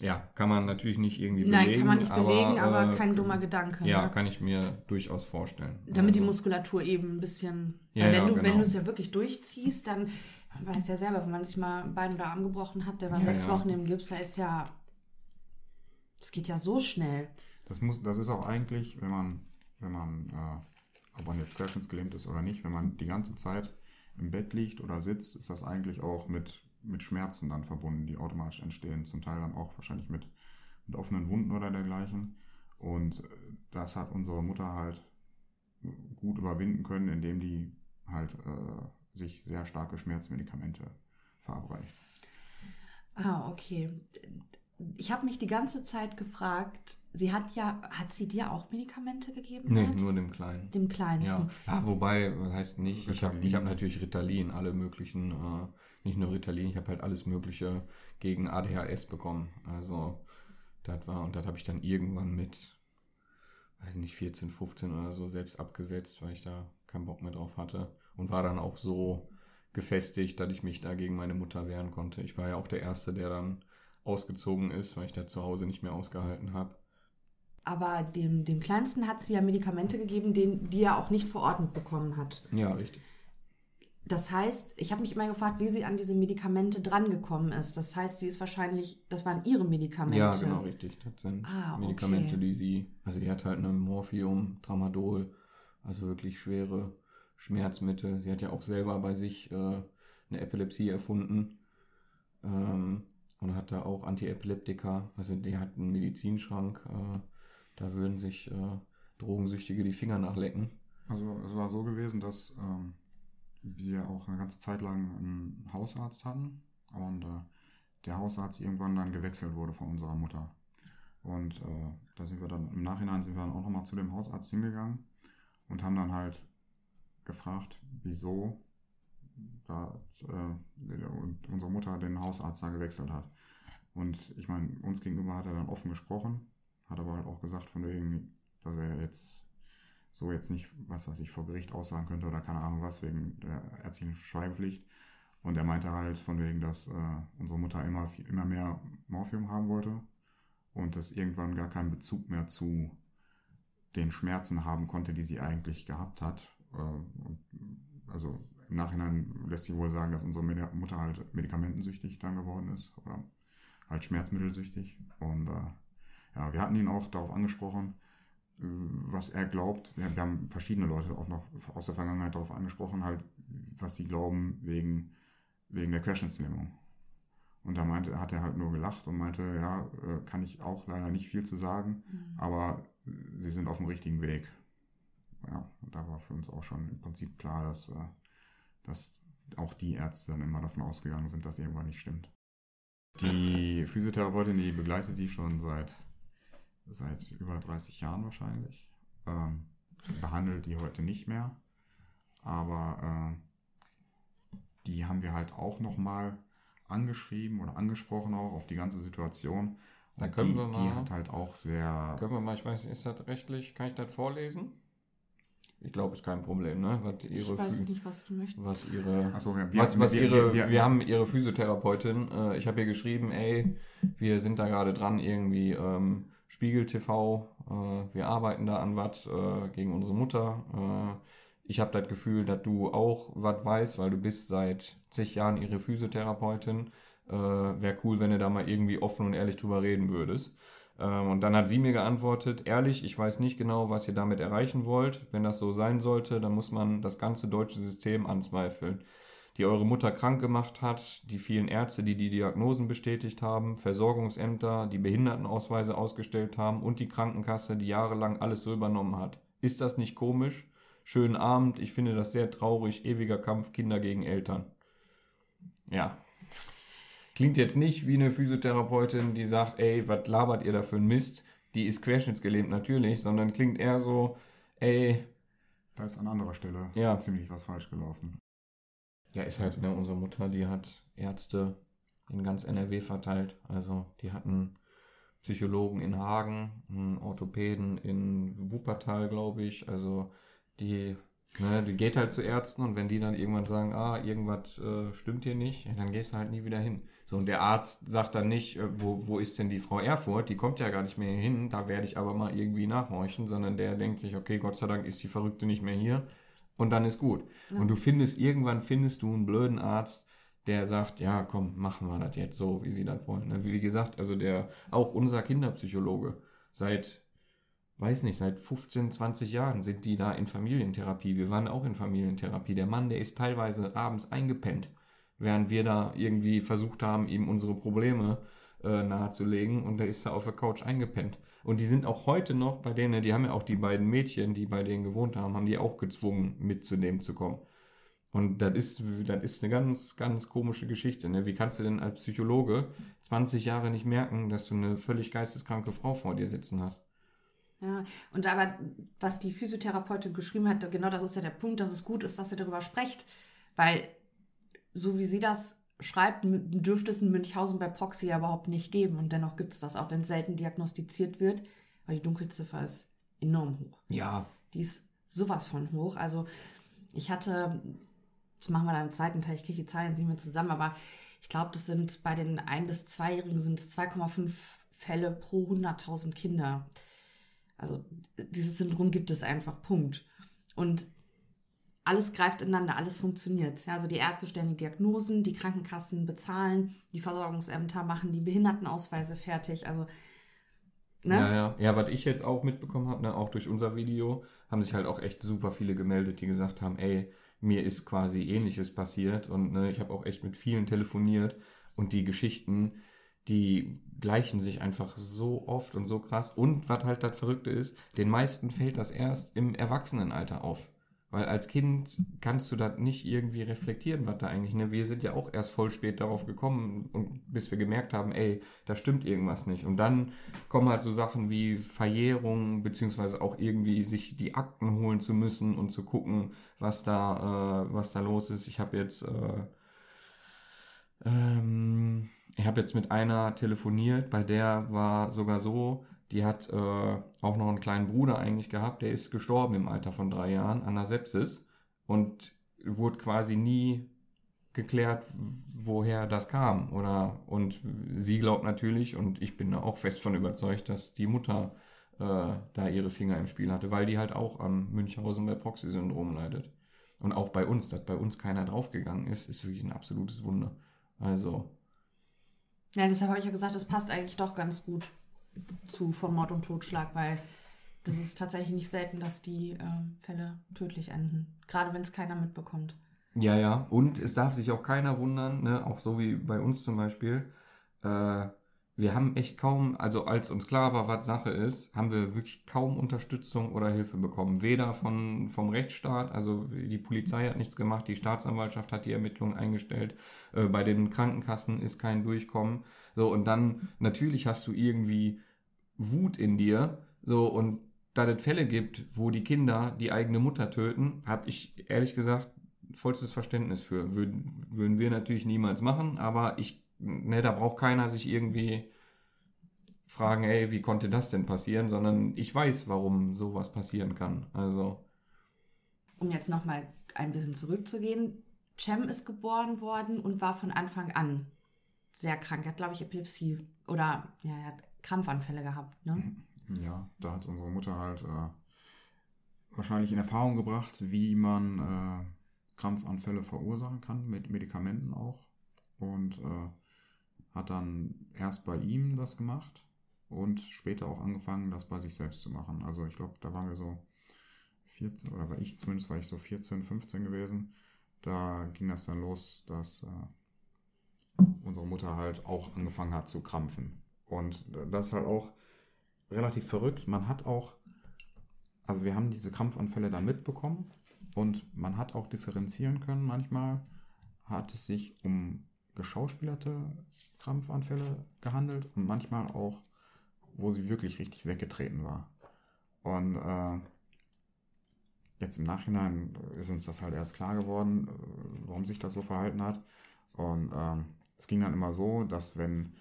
[SPEAKER 3] ja, kann man natürlich nicht irgendwie belegen.
[SPEAKER 1] Nein, kann man nicht belegen, aber,
[SPEAKER 3] äh,
[SPEAKER 1] kein dummer Gedanke.
[SPEAKER 3] Ja,
[SPEAKER 1] ne?
[SPEAKER 3] kann ich mir durchaus vorstellen.
[SPEAKER 1] Damit die
[SPEAKER 3] Also,
[SPEAKER 1] Muskulatur eben ein bisschen.
[SPEAKER 3] Ja,
[SPEAKER 1] wenn
[SPEAKER 3] ja,
[SPEAKER 1] du,
[SPEAKER 3] genau.
[SPEAKER 1] wenn du es ja wirklich durchziehst, dann man weiß ja selber, wenn man sich mal Bein oder Arm gebrochen hat, der war
[SPEAKER 3] Ja,
[SPEAKER 1] sechs
[SPEAKER 3] ja.
[SPEAKER 1] Wochen im Gips, da ist ja. Es geht ja so schnell.
[SPEAKER 4] Das muss, das ist auch eigentlich, wenn man, wenn man, äh, ob man jetzt querschnittsgelähmt ist oder nicht, wenn man die ganze Zeit im Bett liegt oder sitzt, ist das eigentlich auch mit, mit Schmerzen dann verbunden, die automatisch entstehen. Zum Teil dann auch wahrscheinlich mit, mit offenen Wunden oder dergleichen. Und äh, das hat unsere Mutter halt gut überwinden können, indem die halt äh, sich sehr starke Schmerzmedikamente verabreicht.
[SPEAKER 1] Ah, okay. Ich habe mich die ganze Zeit gefragt, sie hat ja, hat sie dir auch Medikamente gegeben?
[SPEAKER 3] Nee,
[SPEAKER 1] Bert?
[SPEAKER 3] nur dem Kleinen.
[SPEAKER 1] Dem Kleinsten.
[SPEAKER 3] Ja. ja, wobei, was heißt nicht, ich habe hab natürlich Ritalin, alle möglichen, äh, nicht nur Ritalin, ich habe halt alles Mögliche gegen ADHS bekommen. Also, das war, und das habe ich dann irgendwann mit, weiß nicht, 14, 15 oder so selbst abgesetzt, weil ich da keinen Bock mehr drauf hatte. Und war dann auch so gefestigt, dass ich mich da gegen meine Mutter wehren konnte. Ich war ja auch der Erste, der dann ausgezogen ist, weil ich da zu Hause nicht mehr ausgehalten habe.
[SPEAKER 1] Aber dem, dem Kleinsten hat sie ja Medikamente gegeben, den, die er auch nicht verordnet bekommen hat.
[SPEAKER 3] Ja, richtig.
[SPEAKER 1] Das heißt, ich habe mich immer gefragt, wie sie an diese Medikamente drangekommen ist. Das heißt, sie ist wahrscheinlich, das waren ihre Medikamente.
[SPEAKER 3] Ja, genau, richtig. Das sind
[SPEAKER 1] Ah, okay.
[SPEAKER 3] Medikamente, die sie, also die hat halt eine Morphium, Tramadol, also wirklich schwere Schmerzmittel. Sie hat ja auch selber bei sich äh, eine Epilepsie erfunden ähm, und hat da auch Antiepileptika. Also die hat einen Medizinschrank, äh, da würden sich äh, Drogensüchtige die Finger nachlecken.
[SPEAKER 4] Also es war so gewesen, dass ähm, wir auch eine ganze Zeit lang einen Hausarzt hatten und äh, der Hausarzt irgendwann dann gewechselt wurde von unserer Mutter. Und äh, da sind wir dann im Nachhinein sind wir dann auch nochmal zu dem Hausarzt hingegangen und haben dann halt gefragt, wieso da, äh, unsere Mutter den Hausarzt da gewechselt hat. Und ich meine, uns gegenüber hat er dann offen gesprochen, hat aber halt auch gesagt, von wegen, dass er jetzt so jetzt nicht, was weiß ich, vor Gericht aussagen könnte oder keine Ahnung was, wegen der ärztlichen Schweigepflicht. Und er meinte halt von wegen, dass äh, unsere Mutter immer, immer mehr Morphium haben wollte und das irgendwann gar keinen Bezug mehr zu den Schmerzen haben konnte, die sie eigentlich gehabt hat. Äh, also im Nachhinein lässt sich wohl sagen, dass unsere Mutter halt medikamentensüchtig dann geworden ist oder halt schmerzmittelsüchtig. Und äh, ja, wir hatten ihn auch darauf angesprochen, was er glaubt. Wir, haben verschiedene Leute auch noch aus der Vergangenheit darauf angesprochen, halt, was sie glauben wegen, wegen der Querschnittslähmung. Und da meinte, hat er halt nur gelacht und meinte, ja, äh, kann ich auch leider nicht viel zu sagen, mhm. aber sie sind auf dem richtigen Weg. Ja, und da war für uns auch schon im Prinzip klar, dass, äh, dass auch die Ärzte dann immer davon ausgegangen sind, dass irgendwann nicht stimmt. Die Physiotherapeutin, die begleitet die schon seit seit über 30 Jahren wahrscheinlich. Ähm, behandelt die heute nicht mehr. Aber äh, die haben wir halt auch nochmal angeschrieben oder angesprochen auch auf die ganze Situation.
[SPEAKER 3] Dann können
[SPEAKER 4] die,
[SPEAKER 3] wir mal.
[SPEAKER 4] Die hat halt auch sehr.
[SPEAKER 3] Können wir mal, ich weiß nicht, ist das rechtlich, kann ich das vorlesen? Ich glaube, ist kein Problem, ne?
[SPEAKER 1] Was ihre ich weiß nicht, was du möchtest.
[SPEAKER 3] Was ihre,
[SPEAKER 4] so, wir,
[SPEAKER 3] was, was wir, ihre, wir, wir, haben ihre Physiotherapeutin. Äh, ich habe ihr geschrieben, ey, wir sind da gerade dran, irgendwie ähm, Spiegel TV, äh, wir arbeiten da an was äh, gegen unsere Mutter. Äh, ich habe das Gefühl, dass du auch was weißt, weil du bist seit zig Jahren ihre Physiotherapeutin. Äh, Wäre cool, wenn du da mal irgendwie offen und ehrlich drüber reden würdest. Ähm, und dann hat sie mir geantwortet, ehrlich, ich weiß nicht genau, was ihr damit erreichen wollt. Wenn das so sein sollte, dann muss man das ganze deutsche System anzweifeln die eure Mutter krank gemacht hat, die vielen Ärzte, die die Diagnosen bestätigt haben, Versorgungsämter, die Behindertenausweise ausgestellt haben und die Krankenkasse, die jahrelang alles so übernommen hat. Ist das nicht komisch? Schönen Abend, ich finde das sehr traurig, ewiger Kampf Kinder gegen Eltern. Ja. Klingt jetzt nicht wie eine Physiotherapeutin, die sagt, ey, was labert ihr da für ein Mist? Die ist querschnittsgelähmt natürlich, sondern klingt eher so, ey.
[SPEAKER 4] Da ist an anderer Stelle
[SPEAKER 3] ja.
[SPEAKER 4] ziemlich was falsch gelaufen.
[SPEAKER 3] Ja, ist halt, ne, unsere Mutter, die hat Ärzte in ganz NRW verteilt. Also die hatten Psychologen in Hagen, einen Orthopäden in Wuppertal, glaube ich. Also die, ne, die geht halt zu Ärzten und wenn die dann irgendwann sagen, ah, irgendwas äh, stimmt hier nicht, dann gehst du halt nie wieder hin. So, und der Arzt sagt dann nicht, äh, wo, wo ist denn die Frau Erfurt? Die kommt ja gar nicht mehr hin, da werde ich aber mal irgendwie nachhorchen, sondern der denkt sich, okay, Gott sei Dank ist die Verrückte nicht mehr hier und dann ist gut. Ja. Und du findest, irgendwann findest du einen blöden Arzt, der sagt, ja, komm, machen wir das jetzt so, wie sie das wollen. Ne? Wie gesagt, also der, auch unser Kinderpsychologe, seit, weiß nicht, seit 15, 20 Jahren sind die da in Familientherapie. Wir waren auch in Familientherapie. Der Mann, der ist teilweise abends eingepennt, während wir da irgendwie versucht haben, ihm unsere Probleme äh, nahezulegen und der ist da auf der Couch eingepennt. Und die sind auch heute noch bei denen, die haben ja auch die beiden Mädchen, die bei denen gewohnt haben, haben die auch gezwungen, mitzunehmen zu kommen. Und das ist, das ist eine ganz, ganz komische Geschichte. Ne? Wie kannst du denn als Psychologe 20 Jahre nicht merken, dass du eine völlig geisteskranke Frau vor dir sitzen hast?
[SPEAKER 1] Ja, und aber was die Physiotherapeutin geschrieben hat, genau das ist ja der Punkt, dass es gut ist, dass ihr darüber sprecht. Weil, so wie sie das schreibt, dürfte es in Münchhausen bei Proxy ja überhaupt nicht geben. Und dennoch gibt es das, auch wenn es selten diagnostiziert wird. weil die Dunkelziffer ist enorm hoch.
[SPEAKER 3] Ja.
[SPEAKER 1] Die ist sowas von hoch. Also ich hatte, das machen wir dann im zweiten Teil, ich kriege die Zahlen nicht mehr zusammen, aber ich glaube, das sind bei den ein- bis zweijährigen sind es 2,5 Fälle pro 100.000 Kinder. Also dieses Syndrom gibt es einfach, Punkt. Und alles greift ineinander, alles funktioniert. Also die Ärzte stellen die Diagnosen, die Krankenkassen bezahlen, die Versorgungsämter machen die Behindertenausweise fertig. Also
[SPEAKER 3] Ne? Ja, ja. Ja, was ich jetzt auch mitbekommen habe, ne, auch durch unser Video, haben sich halt auch echt super viele gemeldet, die gesagt haben, ey, mir ist quasi ähnliches passiert und ne, ich habe auch echt mit vielen telefoniert und die Geschichten, die gleichen sich einfach so oft und so krass. Und was halt das Verrückte ist, den meisten fällt das erst im Erwachsenenalter auf. Weil als Kind kannst du das nicht irgendwie reflektieren, was da eigentlich, ne? Wir sind ja auch erst voll spät darauf gekommen und bis wir gemerkt haben, ey, da stimmt irgendwas nicht. Und dann kommen halt so Sachen wie Verjährung, beziehungsweise auch irgendwie sich die Akten holen zu müssen und zu gucken, was da, äh, was da los ist. Ich habe jetzt, äh, ähm, ich habe jetzt mit einer telefoniert, bei der war sogar so, die hat äh, auch noch einen kleinen Bruder eigentlich gehabt, der ist gestorben im Alter von drei Jahren an der Sepsis und wurde quasi nie geklärt, woher das kam. Oder und sie glaubt natürlich, und ich bin da auch fest von überzeugt, dass die Mutter äh, da ihre Finger im Spiel hatte, weil die halt auch am Münchhausen bei Proxy-Syndrom leidet. Und auch bei uns, dass bei uns keiner draufgegangen ist, ist wirklich ein absolutes Wunder. Also.
[SPEAKER 1] Ja, deshalb habe ich ja gesagt, das passt eigentlich doch ganz gut zu von Mord und Totschlag, weil das ist tatsächlich nicht selten, dass die äh, Fälle tödlich enden. Gerade wenn es keiner mitbekommt.
[SPEAKER 3] Ja, ja. Und es darf sich auch keiner wundern, ne? auch so wie bei uns zum Beispiel. Äh, wir haben echt kaum, also als uns klar war, was Sache ist, haben wir wirklich kaum Unterstützung oder Hilfe bekommen. Weder von, vom Rechtsstaat, also die Polizei hat nichts gemacht, die Staatsanwaltschaft hat die Ermittlungen eingestellt, äh, bei den Krankenkassen ist kein Durchkommen. So, und dann natürlich hast du irgendwie Wut in dir, so, und da es Fälle gibt, wo die Kinder die eigene Mutter töten, habe ich ehrlich gesagt vollstes Verständnis für. Würden, würden wir natürlich niemals machen, aber ich, ne, da braucht keiner sich irgendwie fragen, ey, wie konnte das denn passieren, sondern ich weiß, warum sowas passieren kann. Also.
[SPEAKER 1] Um jetzt nochmal ein bisschen zurückzugehen, Cem ist geboren worden und war von Anfang an sehr krank. Er hat, glaube ich, Epilepsie oder ja, er hat Krampfanfälle gehabt, ne?
[SPEAKER 4] Ja, da hat unsere Mutter halt äh, wahrscheinlich in Erfahrung gebracht, wie man äh, Krampfanfälle verursachen kann, mit Medikamenten auch. Und äh, hat dann erst bei ihm das gemacht und später auch angefangen, das bei sich selbst zu machen. Also ich glaube, da waren wir so 14, oder war ich zumindest, war ich so 14, 15 gewesen. Da ging das dann los, dass äh, unsere Mutter halt auch angefangen hat zu krampfen. Und das ist halt auch relativ verrückt. Man hat auch, also wir haben diese Krampfanfälle dann mitbekommen und man hat auch differenzieren können. Manchmal hat es sich um geschauspielerte Krampfanfälle gehandelt und manchmal auch, wo sie wirklich richtig weggetreten war. Und äh, jetzt im Nachhinein ist uns das halt erst klar geworden, äh, warum sich das so verhalten hat. Und äh, es ging dann immer so, dass wenn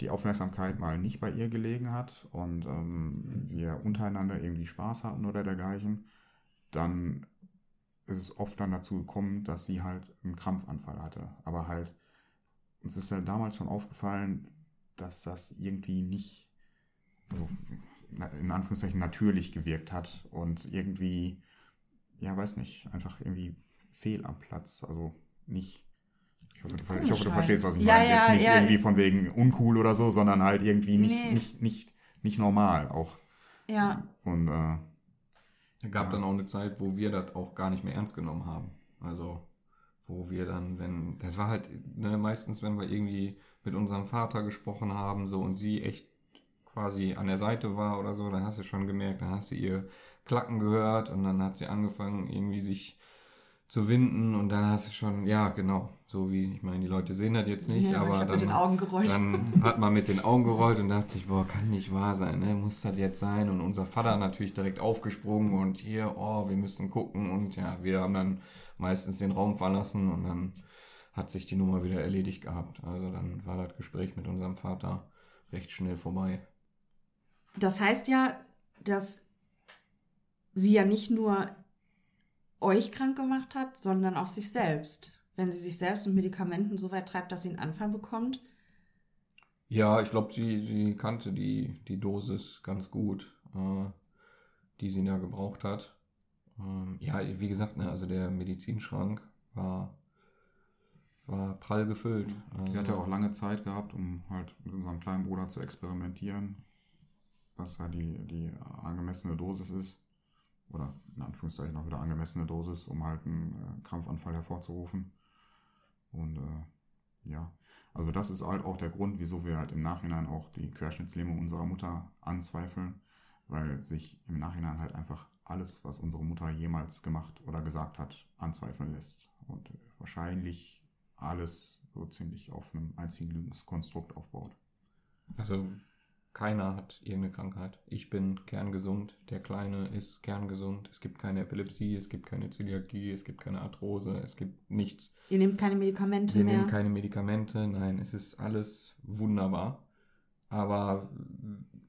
[SPEAKER 4] die Aufmerksamkeit mal nicht bei ihr gelegen hat und ähm, wir untereinander irgendwie Spaß hatten oder dergleichen, dann ist es oft dann dazu gekommen, dass sie halt einen Krampfanfall hatte. Aber halt, uns ist ja damals schon aufgefallen, dass das irgendwie nicht, also in Anführungszeichen natürlich gewirkt hat und irgendwie, ja, weiß nicht, einfach irgendwie fehl am Platz. Also nicht, ich hoffe, du, ich hoffe, du verstehst, was ich ja, meine. Ja, Jetzt nicht ja, irgendwie von wegen uncool oder so, sondern halt irgendwie nicht, nee. nicht, nicht, nicht normal auch.
[SPEAKER 1] Ja.
[SPEAKER 4] Und äh,
[SPEAKER 3] es gab ja. dann auch eine Zeit, wo wir das auch gar nicht mehr ernst genommen haben. Also, wo wir dann, wenn, das war halt ne, meistens, wenn wir irgendwie mit unserem Vater gesprochen haben, so und sie echt quasi an der Seite war oder so, dann hast du schon gemerkt, dann hast du ihr Klacken gehört und dann hat sie angefangen, irgendwie sich zu winden und dann hast du schon, ja, genau, so wie, ich meine, die Leute sehen das jetzt nicht, ja, aber dann, dann, hat man mit den Augen gerollt und dachte sich, boah, kann nicht wahr sein, ne? muss das jetzt sein? Und unser Vater natürlich direkt aufgesprungen und hier, oh, wir müssen gucken und ja, wir haben dann meistens den Raum verlassen und dann hat sich die Nummer wieder erledigt gehabt. Also dann war das Gespräch mit unserem Vater recht schnell vorbei.
[SPEAKER 1] Das heißt ja, dass sie ja nicht nur euch krank gemacht hat, sondern auch sich selbst. Wenn sie sich selbst mit Medikamenten so weit treibt, dass sie einen Anfall bekommt.
[SPEAKER 3] Ja, ich glaube, sie, sie kannte die, die Dosis ganz gut, äh, die sie da gebraucht hat. Ähm, ja, wie gesagt, ne, also der Medizinschrank war, war prall gefüllt.
[SPEAKER 4] Also, die hatte auch lange Zeit gehabt, um halt mit unserem kleinen Bruder zu experimentieren, was halt die, die angemessene Dosis ist oder in Anführungszeichen auch wieder angemessene Dosis, um halt einen äh, Krampfanfall hervorzurufen. Und äh, ja, also das ist halt auch der Grund, wieso wir halt im Nachhinein auch die Querschnittslähmung unserer Mutter anzweifeln, weil sich im Nachhinein halt einfach alles, was unsere Mutter jemals gemacht oder gesagt hat, anzweifeln lässt. Und wahrscheinlich alles so ziemlich auf einem einzigen Lügenskonstrukt aufbaut.
[SPEAKER 3] Also keiner hat irgendeine Krankheit. Ich bin kerngesund, der Kleine ist kerngesund. Es gibt keine Epilepsie, es gibt keine Zöliakie, es gibt keine Arthrose, es gibt nichts.
[SPEAKER 1] Ihr nehmt keine Medikamente
[SPEAKER 3] Wir
[SPEAKER 1] mehr? Wir
[SPEAKER 3] nehmen keine Medikamente, nein, es ist alles wunderbar. Aber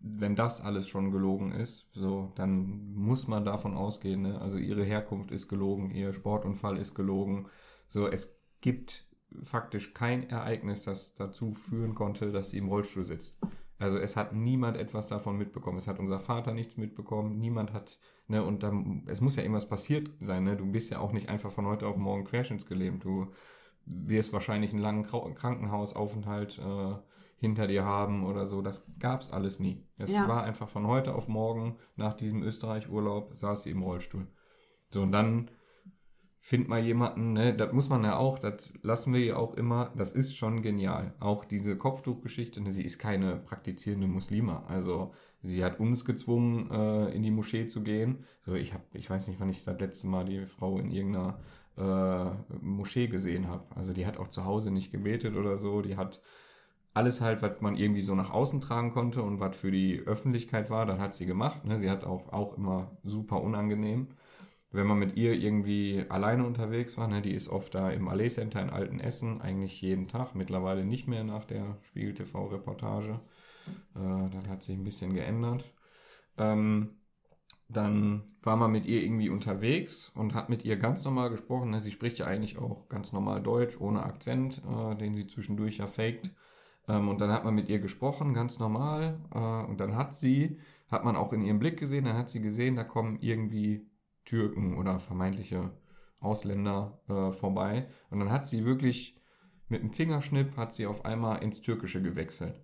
[SPEAKER 3] wenn das alles schon gelogen ist, so, dann muss man davon ausgehen, ne? also ihre Herkunft ist gelogen, ihr Sportunfall ist gelogen. So, es gibt faktisch kein Ereignis, das dazu führen konnte, dass sie im Rollstuhl sitzt. Also es hat niemand etwas davon mitbekommen. Es hat unser Vater nichts mitbekommen. Niemand hat, ne, und dann, es muss ja irgendwas passiert sein, ne? Du bist ja auch nicht einfach von heute auf morgen querschnittsgelähmt. Du wirst wahrscheinlich einen langen Krankenhausaufenthalt äh, hinter dir haben oder so. Das gab's alles nie. Es ja. war einfach von heute auf morgen nach diesem Österreich-Urlaub saß sie im Rollstuhl. So, und dann find mal jemanden, ne, das muss man ja auch, das lassen wir ja auch immer, das ist schon genial. Auch diese Kopftuchgeschichte, ne, sie ist keine praktizierende Muslima. Also sie hat uns gezwungen, äh, in die Moschee zu gehen. So, ich hab, ich weiß nicht, wann ich das letzte Mal die Frau in irgendeiner äh, Moschee gesehen habe. Also die hat auch zu Hause nicht gebetet oder so, die hat alles halt, was man irgendwie so nach außen tragen konnte und was für die Öffentlichkeit war, dann hat sie gemacht. Ne? Sie hat auch, auch immer super unangenehm wenn man mit ihr irgendwie alleine unterwegs war, ne, die ist oft da im Allee Center in Altenessen, eigentlich jeden Tag, mittlerweile nicht mehr nach der Spiegel TV-Reportage. Äh, das hat sich ein bisschen geändert. Ähm, dann war man mit ihr irgendwie unterwegs und hat mit ihr ganz normal gesprochen. Ne? Sie spricht ja eigentlich auch ganz normal Deutsch, ohne Akzent, äh, den sie zwischendurch ja faked. Ähm, und dann hat man mit ihr gesprochen, ganz normal. Äh, und dann hat sie, hat man auch in ihrem Blick gesehen, dann hat sie gesehen, da kommen irgendwie Türken oder vermeintliche Ausländer äh, vorbei. Und dann hat sie wirklich mit einem Fingerschnipp hat sie auf einmal ins Türkische gewechselt.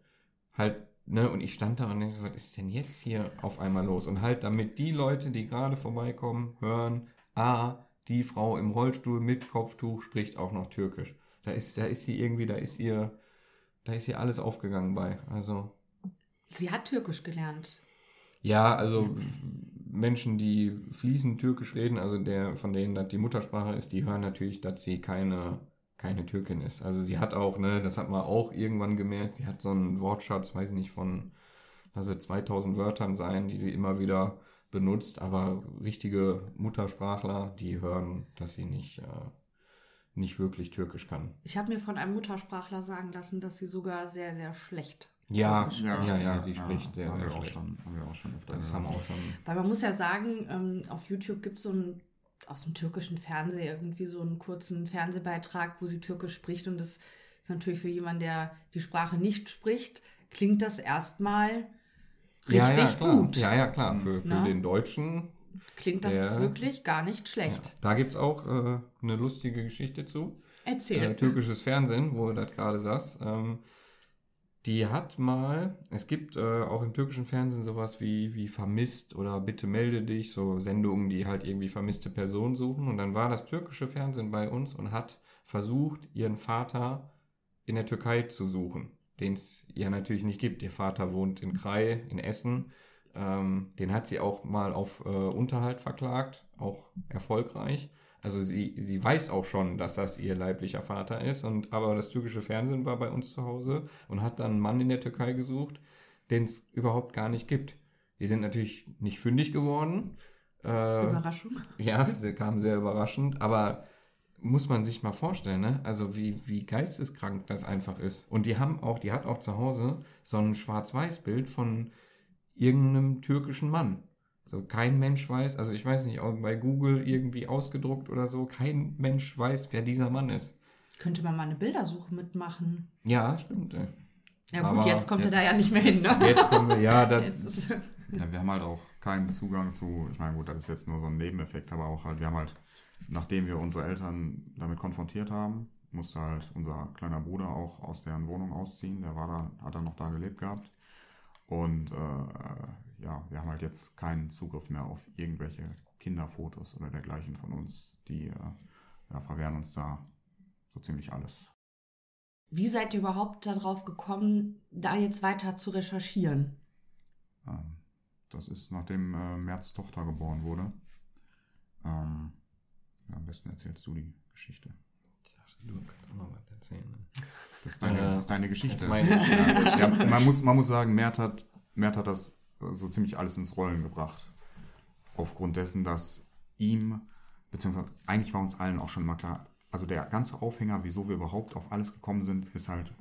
[SPEAKER 3] Halt, ne, und ich stand da und denke, was ist denn jetzt hier auf einmal los? Und halt, damit die Leute, die gerade vorbeikommen, hören, ah, die Frau im Rollstuhl mit Kopftuch spricht auch noch Türkisch. Da ist, da ist sie irgendwie, da ist ihr, da ist ihr alles aufgegangen bei. Also.
[SPEAKER 1] Sie hat Türkisch gelernt.
[SPEAKER 3] Ja, also Menschen, die fließend Türkisch reden, also der, von denen das die Muttersprache ist, die hören natürlich, dass sie keine, keine Türkin ist. Also sie hat auch, ne, das hat man auch irgendwann gemerkt, sie hat so einen Wortschatz, weiß ich nicht, von, also 2000 Wörtern sein, die sie immer wieder benutzt, aber richtige Muttersprachler, die hören, dass sie nicht, äh, nicht wirklich Türkisch kann.
[SPEAKER 1] Ich habe mir von einem Muttersprachler sagen lassen, dass sie sogar sehr, sehr schlecht
[SPEAKER 3] ja, ja, ja, ja, sie spricht sehr, sehr
[SPEAKER 4] schlecht. Schon, haben wir auch schon öfter
[SPEAKER 3] Das haben wir auch schon.
[SPEAKER 1] Weil man muss ja sagen, ähm, auf YouTube gibt es so ein aus dem türkischen Fernsehen irgendwie so einen kurzen Fernsehbeitrag, wo sie türkisch spricht und das ist natürlich für jemanden, der die Sprache nicht spricht, klingt das erstmal richtig ja,
[SPEAKER 3] ja,
[SPEAKER 1] gut.
[SPEAKER 3] Ja, ja, klar. Für, für den Deutschen
[SPEAKER 1] klingt das der, wirklich gar nicht schlecht. Ja.
[SPEAKER 3] Da gibt es auch äh, eine lustige Geschichte zu.
[SPEAKER 1] Erzähl.
[SPEAKER 3] Äh, türkisches Fernsehen, wo das gerade saß. Ähm, die hat mal, es gibt äh, auch im türkischen Fernsehen sowas wie, wie Vermisst oder Bitte melde dich, so Sendungen, die halt irgendwie vermisste Personen suchen. Und dann war das türkische Fernsehen bei uns und hat versucht, ihren Vater in der Türkei zu suchen, den es ja natürlich nicht gibt. Ihr Vater wohnt in Krai, in Essen. Ähm, den hat sie auch mal auf äh, Unterhalt verklagt, auch erfolgreich. Also sie, sie weiß auch schon, dass das ihr leiblicher Vater ist. Und aber das türkische Fernsehen war bei uns zu Hause und hat dann einen Mann in der Türkei gesucht, den es überhaupt gar nicht gibt. Die sind natürlich nicht fündig geworden.
[SPEAKER 1] Äh, Überraschung.
[SPEAKER 3] Ja, sie kam sehr überraschend, aber muss man sich mal vorstellen, ne? Also wie, wie geisteskrank das einfach ist. Und die haben auch, die hat auch zu Hause so ein Schwarz-Weiß-Bild von irgendeinem türkischen Mann. So, kein Mensch weiß, also ich weiß nicht, auch bei Google irgendwie ausgedruckt oder so, kein Mensch weiß, wer dieser Mann ist.
[SPEAKER 1] Könnte man mal eine Bildersuche mitmachen.
[SPEAKER 3] Ja, stimmt. Ey.
[SPEAKER 1] Ja gut, Aber jetzt kommt jetzt, er da ja nicht mehr hin, ne?
[SPEAKER 3] Jetzt kommen wir, ja, das
[SPEAKER 4] ja, wir haben halt auch keinen Zugang zu, ich meine, gut, das ist jetzt nur so ein Nebeneffekt, aber auch halt, wir haben halt, nachdem wir unsere Eltern damit konfrontiert haben, musste halt unser kleiner Bruder auch aus deren Wohnung ausziehen. Der war da, hat dann noch da gelebt gehabt. Und äh, ja, wir haben halt jetzt keinen Zugriff mehr auf irgendwelche Kinderfotos oder dergleichen von uns. Die äh, ja, verwehren uns da so ziemlich alles.
[SPEAKER 1] Wie seid ihr überhaupt darauf gekommen, da jetzt weiter zu recherchieren?
[SPEAKER 4] Ähm, das ist nachdem äh, März Tochter geboren wurde. Ähm, am besten erzählst du die Geschichte.
[SPEAKER 3] Du kannst auch noch was erzählen.
[SPEAKER 4] Das ist deine, äh, das ist deine Geschichte. Ja, man, muss, man muss sagen, Mert hat, Mert hat das so ziemlich alles ins Rollen gebracht. Aufgrund dessen, dass ihm, beziehungsweise eigentlich war uns allen auch schon mal klar, also der ganze Aufhänger, wieso wir überhaupt auf alles gekommen sind, ist halt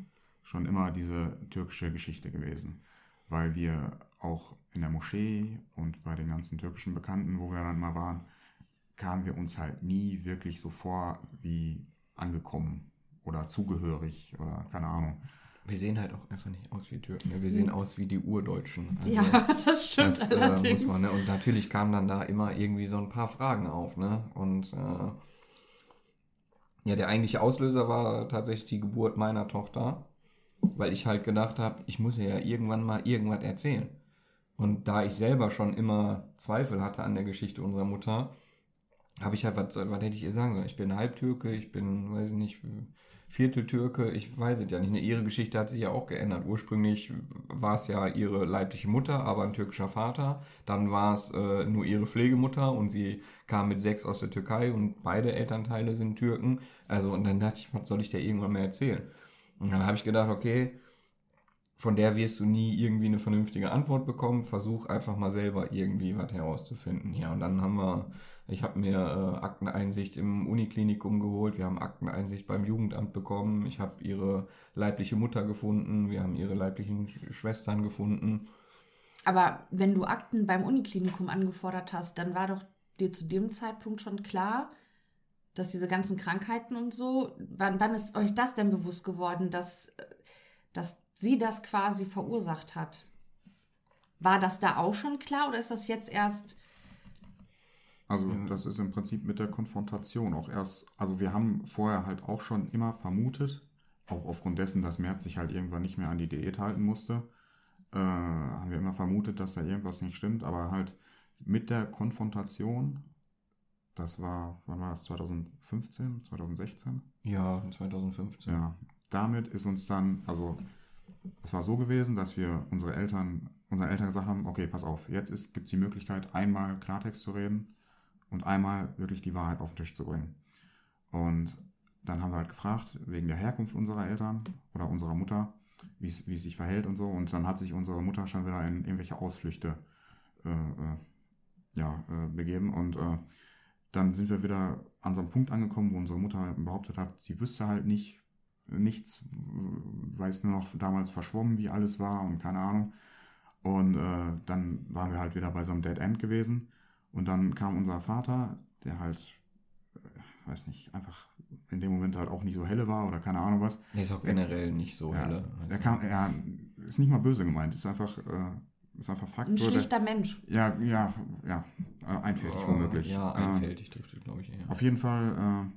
[SPEAKER 4] schon immer diese türkische Geschichte gewesen. Weil wir auch in der Moschee und bei den ganzen türkischen Bekannten, wo wir dann mal waren, kamen wir uns halt nie wirklich so vor wie angekommen oder zugehörig oder keine Ahnung.
[SPEAKER 3] Wir sehen halt auch einfach nicht aus wie Türken. Ne? Wir sehen aus wie die Urdeutschen. Also
[SPEAKER 1] ja, das stimmt
[SPEAKER 3] das, äh,
[SPEAKER 1] allerdings.
[SPEAKER 3] muss man, ne? Und natürlich kamen dann da immer irgendwie so ein paar Fragen auf. Ne? Und äh, ja, der eigentliche Auslöser war tatsächlich die Geburt meiner Tochter, weil ich halt gedacht habe, ich muss ihr ja irgendwann mal irgendwas erzählen. Und da ich selber schon immer Zweifel hatte an der Geschichte unserer Mutter, habe ich halt, was, was hätte ich ihr sagen sollen? Ich bin Halbtürke, ich bin, weiß ich nicht, Vierteltürke, ich weiß es ja nicht. Ihre Geschichte hat sich ja auch geändert. Ursprünglich war es ja ihre leibliche Mutter, aber ein türkischer Vater. Dann war es äh, nur ihre Pflegemutter und sie kam mit sechs aus der Türkei und beide Elternteile sind Türken. Also, und dann dachte ich, was soll ich dir irgendwann mehr erzählen? Und dann habe ich gedacht, okay, von der wirst du nie irgendwie eine vernünftige Antwort bekommen. Versuch einfach mal selber irgendwie was herauszufinden. Ja, und dann haben wir, ich habe mir äh, Akteneinsicht im Uniklinikum geholt, wir haben Akteneinsicht beim Jugendamt bekommen, ich habe ihre leibliche Mutter gefunden, wir haben ihre leiblichen Schwestern gefunden.
[SPEAKER 1] Aber wenn du Akten beim Uniklinikum angefordert hast, dann war doch dir zu dem Zeitpunkt schon klar, dass diese ganzen Krankheiten und so, wann, wann ist euch das denn bewusst geworden, dass, dass sie das quasi verursacht hat? War das da auch schon klar oder ist das jetzt erst
[SPEAKER 4] Also das ist im Prinzip mit der Konfrontation auch erst, also wir haben vorher halt auch schon immer vermutet, auch aufgrund dessen, dass Mert sich halt irgendwann nicht mehr an die Diät halten musste, äh, haben wir immer vermutet, dass da irgendwas nicht stimmt, aber halt mit der Konfrontation, das war, wann war das, 2015, 2016?
[SPEAKER 3] Ja, 2015.
[SPEAKER 4] Ja, damit ist uns dann, also es war so gewesen, dass wir unsere Eltern, unseren Eltern gesagt haben, okay, pass auf, jetzt gibt es die Möglichkeit, einmal Klartext zu reden und einmal wirklich die Wahrheit auf den Tisch zu bringen. Und dann haben wir halt gefragt, wegen der Herkunft unserer Eltern oder unserer Mutter, wie es sich verhält und so. Und dann hat sich unsere Mutter schon wieder in irgendwelche Ausflüchte äh, äh, ja, äh, begeben. Und äh, dann sind wir wieder an so einem Punkt angekommen, wo unsere Mutter behauptet hat, sie wüsste halt nicht, nichts, weiß nur noch damals verschwommen, wie alles war und keine Ahnung. Und äh, dann waren wir halt wieder bei so einem Dead End gewesen. Und dann kam unser Vater, der halt, äh, weiß nicht, einfach in dem Moment halt auch nicht so helle war oder keine Ahnung was.
[SPEAKER 3] Der ist auch generell nicht so
[SPEAKER 4] Ja,
[SPEAKER 3] helle.
[SPEAKER 4] er kam, er ist nicht mal böse gemeint, ist einfach, äh, ist einfach Fakt.
[SPEAKER 1] ein
[SPEAKER 4] so, der-
[SPEAKER 1] schlichter Mensch?
[SPEAKER 4] ja, ja, ja, äh, einfältig womöglich.
[SPEAKER 3] Ja,
[SPEAKER 4] Ähm,
[SPEAKER 3] einfältig trifft es, glaube ich, eher.
[SPEAKER 4] auf jeden Fall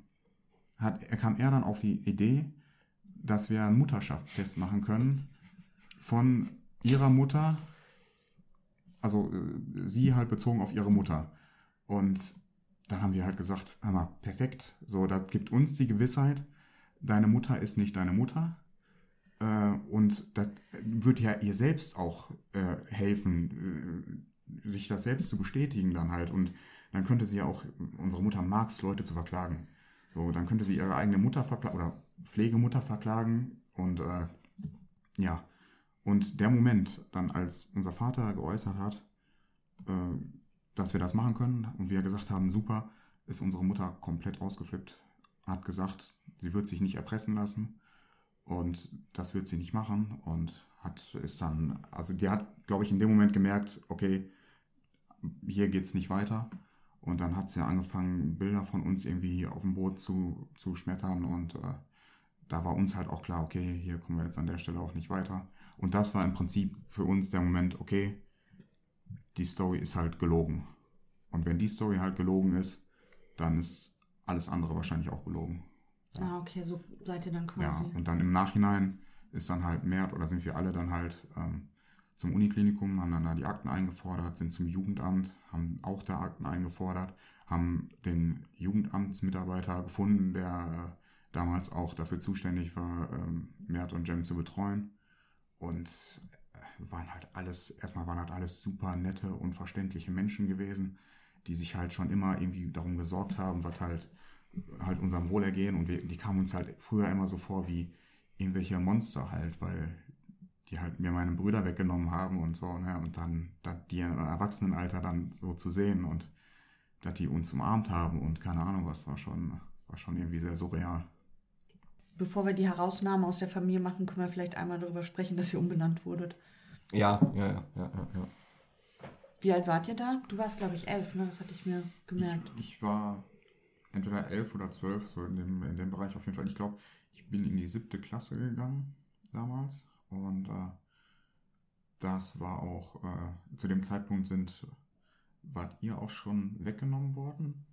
[SPEAKER 4] äh, hat, er kam er dann auf die Idee, dass wir einen Mutterschaftstest machen können von ihrer Mutter, also äh, sie halt bezogen auf ihre Mutter. Und dann haben wir halt gesagt, hör perfekt, so, das gibt uns die Gewissheit, deine Mutter ist nicht deine Mutter. Äh, und das wird ja ihr selbst auch äh, helfen, sich das selbst zu bestätigen dann halt. Und dann könnte sie ja auch, unsere Mutter mag es, Leute zu verklagen. So, dann könnte sie ihre eigene Mutter verklagen oder Pflegemutter verklagen. Und äh, ja, und der Moment, dann als unser Vater geäußert hat, äh, dass wir das machen können und wir gesagt haben, super, ist unsere Mutter komplett ausgeflippt, hat gesagt, sie wird sich nicht erpressen lassen und das wird sie nicht machen und hat ist dann, also die hat, glaube ich, in dem Moment gemerkt, okay, hier geht's nicht weiter und dann hat sie angefangen, Bilder von uns irgendwie auf dem Boot zu, zu schmettern und äh, da war uns halt auch klar, okay, hier kommen wir jetzt an der Stelle auch nicht weiter. Und das war im Prinzip für uns der Moment, okay, die Story ist halt gelogen. Und wenn die Story halt gelogen ist, dann ist alles andere wahrscheinlich auch gelogen.
[SPEAKER 1] Ah, okay, so seid ihr dann
[SPEAKER 4] Ja,
[SPEAKER 1] quasi.
[SPEAKER 4] und dann im Nachhinein ist dann halt mehr, oder sind wir alle dann halt ähm, zum Uniklinikum, haben dann da die Akten eingefordert, sind zum Jugendamt, haben auch da Akten eingefordert, haben den Jugendamtsmitarbeiter gefunden, der damals auch dafür zuständig war, ähm, Mert und Jem zu betreuen. Und äh, waren halt alles, erstmal waren halt alles super nette und verständliche Menschen gewesen, die sich halt schon immer irgendwie darum gesorgt haben, was halt halt unserem Wohlergehen und wir, die kamen uns halt früher immer so vor wie irgendwelche Monster halt, weil die halt mir meine Brüder weggenommen haben und so, ne, und dann, dann die im Erwachsenenalter dann so zu sehen und dass die uns umarmt haben und keine Ahnung was, war schon, war schon irgendwie sehr surreal.
[SPEAKER 1] Bevor wir die Herausnahme aus der Familie machen, können wir vielleicht einmal darüber sprechen, dass ihr umbenannt wurdet.
[SPEAKER 3] Ja, ja, ja, ja, ja, ja.
[SPEAKER 1] Wie alt wart ihr da? Du warst, glaube ich, elf, ne? Das hatte ich mir gemerkt.
[SPEAKER 4] Ich war entweder elf oder zwölf, so in dem, in dem Bereich auf jeden Fall. Ich glaube, ich bin in die siebte Klasse gegangen damals und äh, das war auch, äh, zu dem Zeitpunkt sind, wart ihr auch schon weggenommen worden?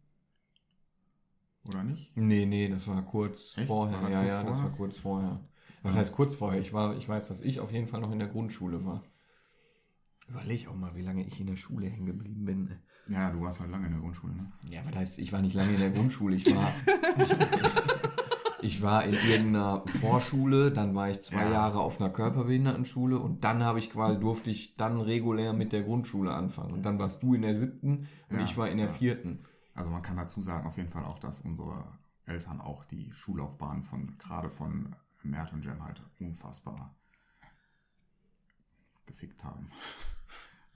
[SPEAKER 4] Oder nicht?
[SPEAKER 3] Nee, nee, das war kurz
[SPEAKER 4] Echt?
[SPEAKER 3] vorher.
[SPEAKER 4] War das
[SPEAKER 3] ja,
[SPEAKER 4] kurz
[SPEAKER 3] ja, das
[SPEAKER 4] vorher?
[SPEAKER 3] war kurz vorher. Was
[SPEAKER 4] Ja.
[SPEAKER 3] heißt kurz vorher? Ich war, ich weiß, dass ich auf jeden Fall noch in der Grundschule war. Überleg auch mal, wie lange ich in der Schule hängen geblieben bin.
[SPEAKER 4] Ja, du warst halt lange in der Grundschule, ne?
[SPEAKER 3] Ja, was heißt, ich war nicht lange in der Grundschule. Ich war, ich war in irgendeiner Vorschule, dann war ich zwei
[SPEAKER 4] Ja.
[SPEAKER 3] Jahre auf einer Körperbehindertenschule und dann habe ich quasi, durfte ich dann regulär mit der Grundschule anfangen. Und dann warst du in der siebten und
[SPEAKER 4] Ja,
[SPEAKER 3] ich war in der vierten.
[SPEAKER 4] Also man kann dazu sagen, auf jeden Fall auch, dass unsere Eltern auch die Schullaufbahn von, gerade von Mert und Jem halt unfassbar gefickt haben.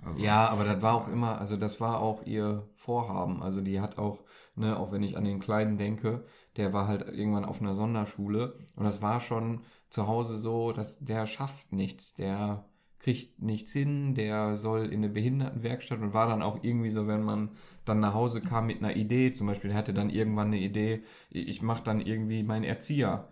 [SPEAKER 4] Also,
[SPEAKER 3] Ja, aber das war auch immer, also das war auch ihr Vorhaben. Also die hat auch, ne, auch wenn ich an den Kleinen denke, der war halt irgendwann auf einer Sonderschule und das war schon zu Hause so, dass der schafft nichts, der kriegt nichts hin, der soll in eine Behindertenwerkstatt und war dann auch irgendwie so, wenn man dann nach Hause kam mit einer Idee, zum Beispiel, der hatte dann irgendwann eine Idee, ich mache dann irgendwie meinen Erzieher.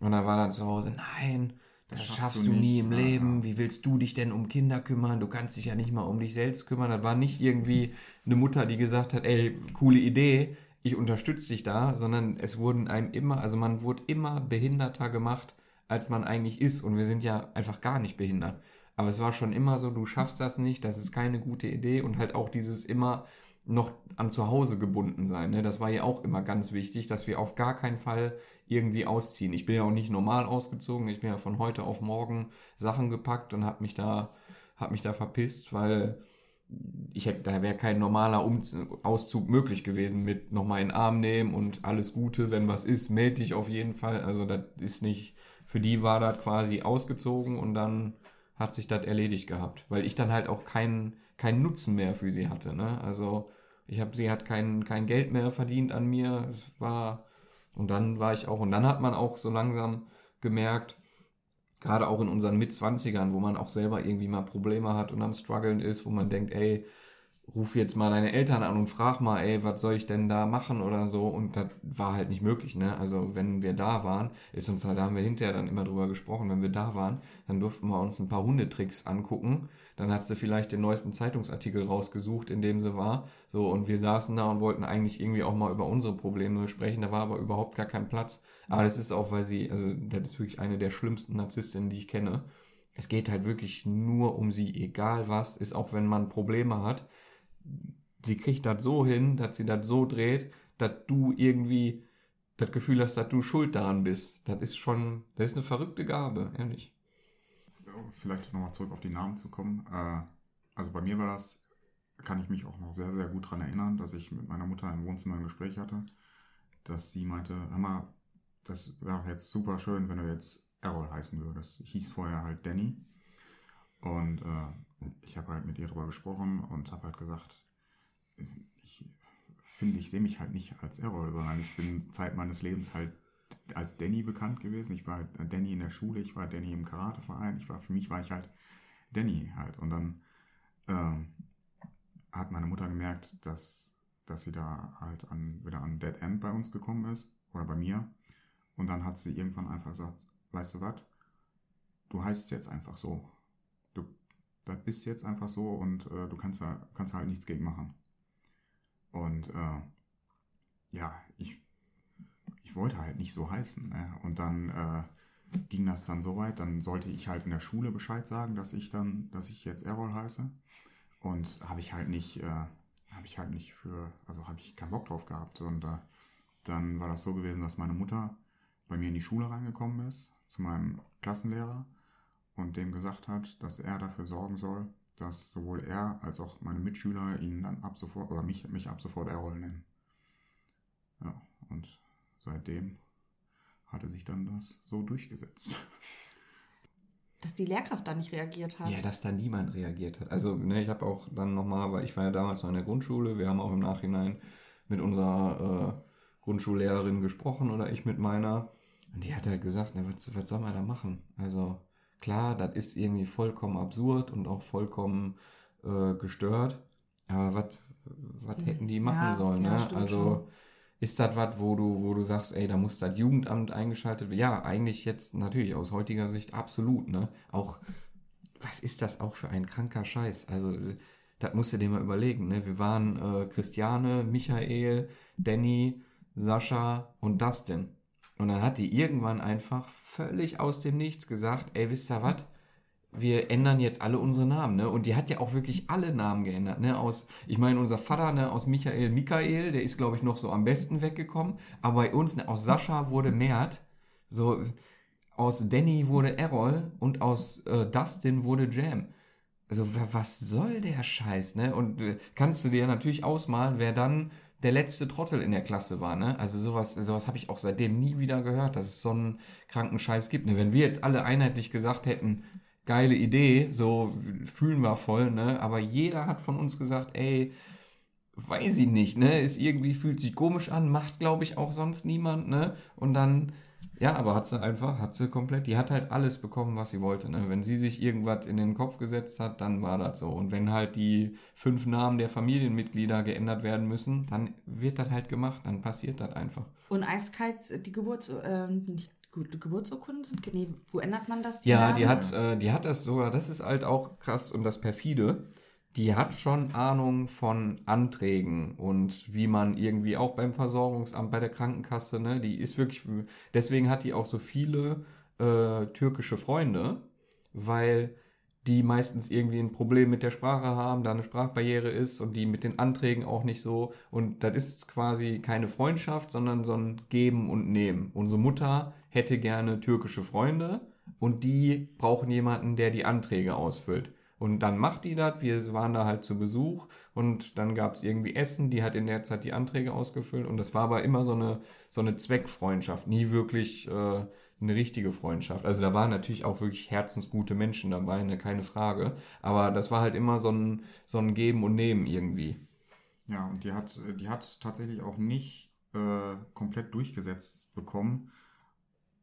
[SPEAKER 3] Und da war dann zu Hause, nein, das,
[SPEAKER 4] Das
[SPEAKER 3] schaffst,
[SPEAKER 4] schaffst
[SPEAKER 3] du
[SPEAKER 4] du
[SPEAKER 3] nie im Leben, wie willst du dich denn um Kinder kümmern? Du kannst dich ja nicht mal um dich selbst kümmern. Das war nicht irgendwie eine Mutter, die gesagt hat, ey, coole Idee, ich unterstütze dich da, sondern es wurden einem immer, also man wurde immer behinderter gemacht, als man eigentlich ist. Und wir sind ja einfach gar nicht behindert. Aber es war schon immer so, du schaffst das nicht, das ist keine gute Idee und halt auch dieses immer noch an zu Hause gebunden sein. Ne? Das war ja auch immer ganz wichtig, dass wir auf gar keinen Fall irgendwie ausziehen. Ich bin ja auch nicht normal ausgezogen. Ich bin ja von heute auf morgen Sachen gepackt und habe mich da, hab mich da verpisst, weil ich hätte, da wäre kein normaler um Auszug möglich gewesen mit nochmal in den Arm nehmen und alles Gute, wenn was ist, melde dich auf jeden Fall. Also das ist nicht, für die war das quasi ausgezogen und dann hat sich das erledigt gehabt, weil ich dann halt auch keinen keinen Nutzen mehr für sie hatte. Ne? Also ich habe, sie hat kein, kein Geld mehr verdient an mir. Es war und dann war ich auch und dann hat man auch so langsam gemerkt, gerade auch in unseren Mitzwanzigern, wo man auch selber irgendwie mal Probleme hat und am struggeln ist, wo man denkt, ey, ruf jetzt mal deine Eltern an und frag mal, ey, was soll ich denn da machen oder so? Und das war halt nicht möglich, ne? Also wenn wir da waren, ist uns halt, da haben wir hinterher dann immer drüber gesprochen, wenn wir da waren, dann durften wir uns ein paar Hundetricks angucken, dann hat sie vielleicht den neuesten Zeitungsartikel rausgesucht, in dem sie war, so und wir saßen da und wollten eigentlich irgendwie auch mal über unsere Probleme sprechen, da war aber überhaupt gar kein Platz, aber das ist auch, weil sie, also das ist wirklich eine der schlimmsten Narzisstinnen, die ich kenne, es geht halt wirklich nur um sie, egal was, ist auch wenn man Probleme hat, sie kriegt das so hin, dass sie das so dreht, dass du irgendwie das Gefühl hast, dass du schuld daran bist. Das ist schon, das ist eine verrückte Gabe, ehrlich.
[SPEAKER 4] Vielleicht nochmal zurück auf die Namen zu kommen. Äh, also bei mir war das, kann ich mich auch noch sehr, sehr gut dran erinnern, dass ich mit meiner Mutter im Wohnzimmer ein Gespräch hatte, dass sie meinte, hör mal, das wäre jetzt super schön, wenn du jetzt Errol heißen würdest. Ich hieß vorher halt Danny. Und äh, ich habe halt mit ihr darüber gesprochen und habe halt gesagt, ich finde, ich sehe mich halt nicht als Errol, sondern ich bin Zeit meines Lebens halt als Danny bekannt gewesen. Ich war halt Danny in der Schule, ich war Danny im Karateverein, ich war, für mich war ich halt Danny halt. Und dann ähm, hat meine Mutter gemerkt, dass, dass sie da halt an, wieder an Dead End bei uns gekommen ist, oder bei mir. Und dann hat sie irgendwann einfach gesagt, weißt du was, du heißt jetzt einfach so. Das ist jetzt einfach so und äh, du kannst da, kannst halt nichts gegen machen. Und äh, ja, ich, ich wollte halt nicht so heißen. Ne? Und dann äh, ging das dann so weit, dann sollte ich halt in der Schule Bescheid sagen, dass ich dann, dass ich jetzt Errol heiße. Und habe ich halt nicht, äh, habe ich halt nicht für, also habe ich keinen Bock drauf gehabt. Und äh, dann war das so gewesen, dass meine Mutter bei mir in die Schule reingekommen ist, zu meinem Klassenlehrer und dem gesagt hat, dass er dafür sorgen soll, dass sowohl er als auch meine Mitschüler ihn dann ab sofort oder mich, mich ab sofort Errol nennen. Ja, und seitdem hatte sich dann das so durchgesetzt.
[SPEAKER 1] Dass die Lehrkraft da nicht reagiert hat.
[SPEAKER 3] Ja, dass da niemand reagiert hat. Also, ne, ich habe auch dann nochmal, weil ich war ja damals noch in der Grundschule, wir haben auch im Nachhinein mit unserer äh, Grundschullehrerin gesprochen oder ich mit meiner. Und die hat halt gesagt, ne, was, was soll man da machen? Also, klar, das ist irgendwie vollkommen absurd und auch vollkommen äh, gestört. Aber was was hätten die machen
[SPEAKER 1] Ja,
[SPEAKER 3] sollen?
[SPEAKER 1] ja,
[SPEAKER 3] Ne? Also
[SPEAKER 1] schon.
[SPEAKER 3] ist das was, wo du, wo du sagst, ey, da muss das Jugendamt eingeschaltet werden? Ja, eigentlich jetzt natürlich aus heutiger Sicht absolut, ne? Auch, was ist das auch für ein kranker Scheiß? Also, das musst du dir mal überlegen, ne? Wir waren äh, Christiane, Michael, Danny, Sascha und Dustin. Und dann hat die irgendwann einfach völlig aus dem Nichts gesagt, ey, wisst ihr was? wir ändern jetzt alle unsere Namen, ne? Und die hat ja auch wirklich alle Namen geändert, ne? Aus, ich meine, unser Vater, ne, aus Michael Michael, der ist, glaube ich, noch so am besten weggekommen. Aber bei uns, ne, aus Sascha wurde Mert, so, aus Danny wurde Errol und aus äh, Dustin wurde Jam. Also, was soll der Scheiß, ne? Und äh, kannst du dir natürlich ausmalen, wer dann der letzte Trottel in der Klasse war, ne? Also sowas, sowas habe ich auch seitdem nie wieder gehört, dass es so einen kranken Scheiß gibt. Ne? Wenn wir jetzt alle einheitlich gesagt hätten, geile Idee, so fühlen wir voll, ne? Aber jeder hat von uns gesagt, ey, weiß ich nicht, ne? Ist irgendwie, fühlt sich komisch an, macht, glaube ich, auch sonst niemand, ne? Und dann, ja, aber hat sie einfach, hat sie komplett, die hat halt alles bekommen, was sie wollte, ne? Wenn sie sich irgendwas in den Kopf gesetzt hat, dann war das so. Und wenn halt die fünf Namen der Familienmitglieder geändert werden müssen, dann wird das halt gemacht, dann passiert das einfach.
[SPEAKER 1] Und eiskalt die Geburts, äh, nicht Geburtsurkunden sind? Nee, wo ändert man das?
[SPEAKER 3] Die ja, die hat, äh, die hat das sogar, das ist halt auch krass und das perfide. Die hat schon Ahnung von Anträgen und wie man irgendwie auch beim Versorgungsamt, bei der Krankenkasse, ne, die ist wirklich, deswegen hat die auch so viele äh, türkische Freunde, weil die meistens irgendwie ein Problem mit der Sprache haben, da eine Sprachbarriere ist und die mit den Anträgen auch nicht so. Und das ist quasi keine Freundschaft, sondern so ein Geben und Nehmen. Unsere Mutter hätte gerne türkische Freunde und die brauchen jemanden, der die Anträge ausfüllt. Und dann macht die das, wir waren da halt zu Besuch und dann gab es irgendwie Essen, die hat in der Zeit die Anträge ausgefüllt und das war aber immer so eine, so eine Zweckfreundschaft, nie wirklich äh, eine richtige Freundschaft. Also da waren natürlich auch wirklich herzensgute Menschen dabei, ne, keine Frage. Aber das war halt immer so ein, so ein Geben und Nehmen irgendwie.
[SPEAKER 4] Ja, und die hat, die hat tatsächlich auch nicht äh, komplett durchgesetzt bekommen,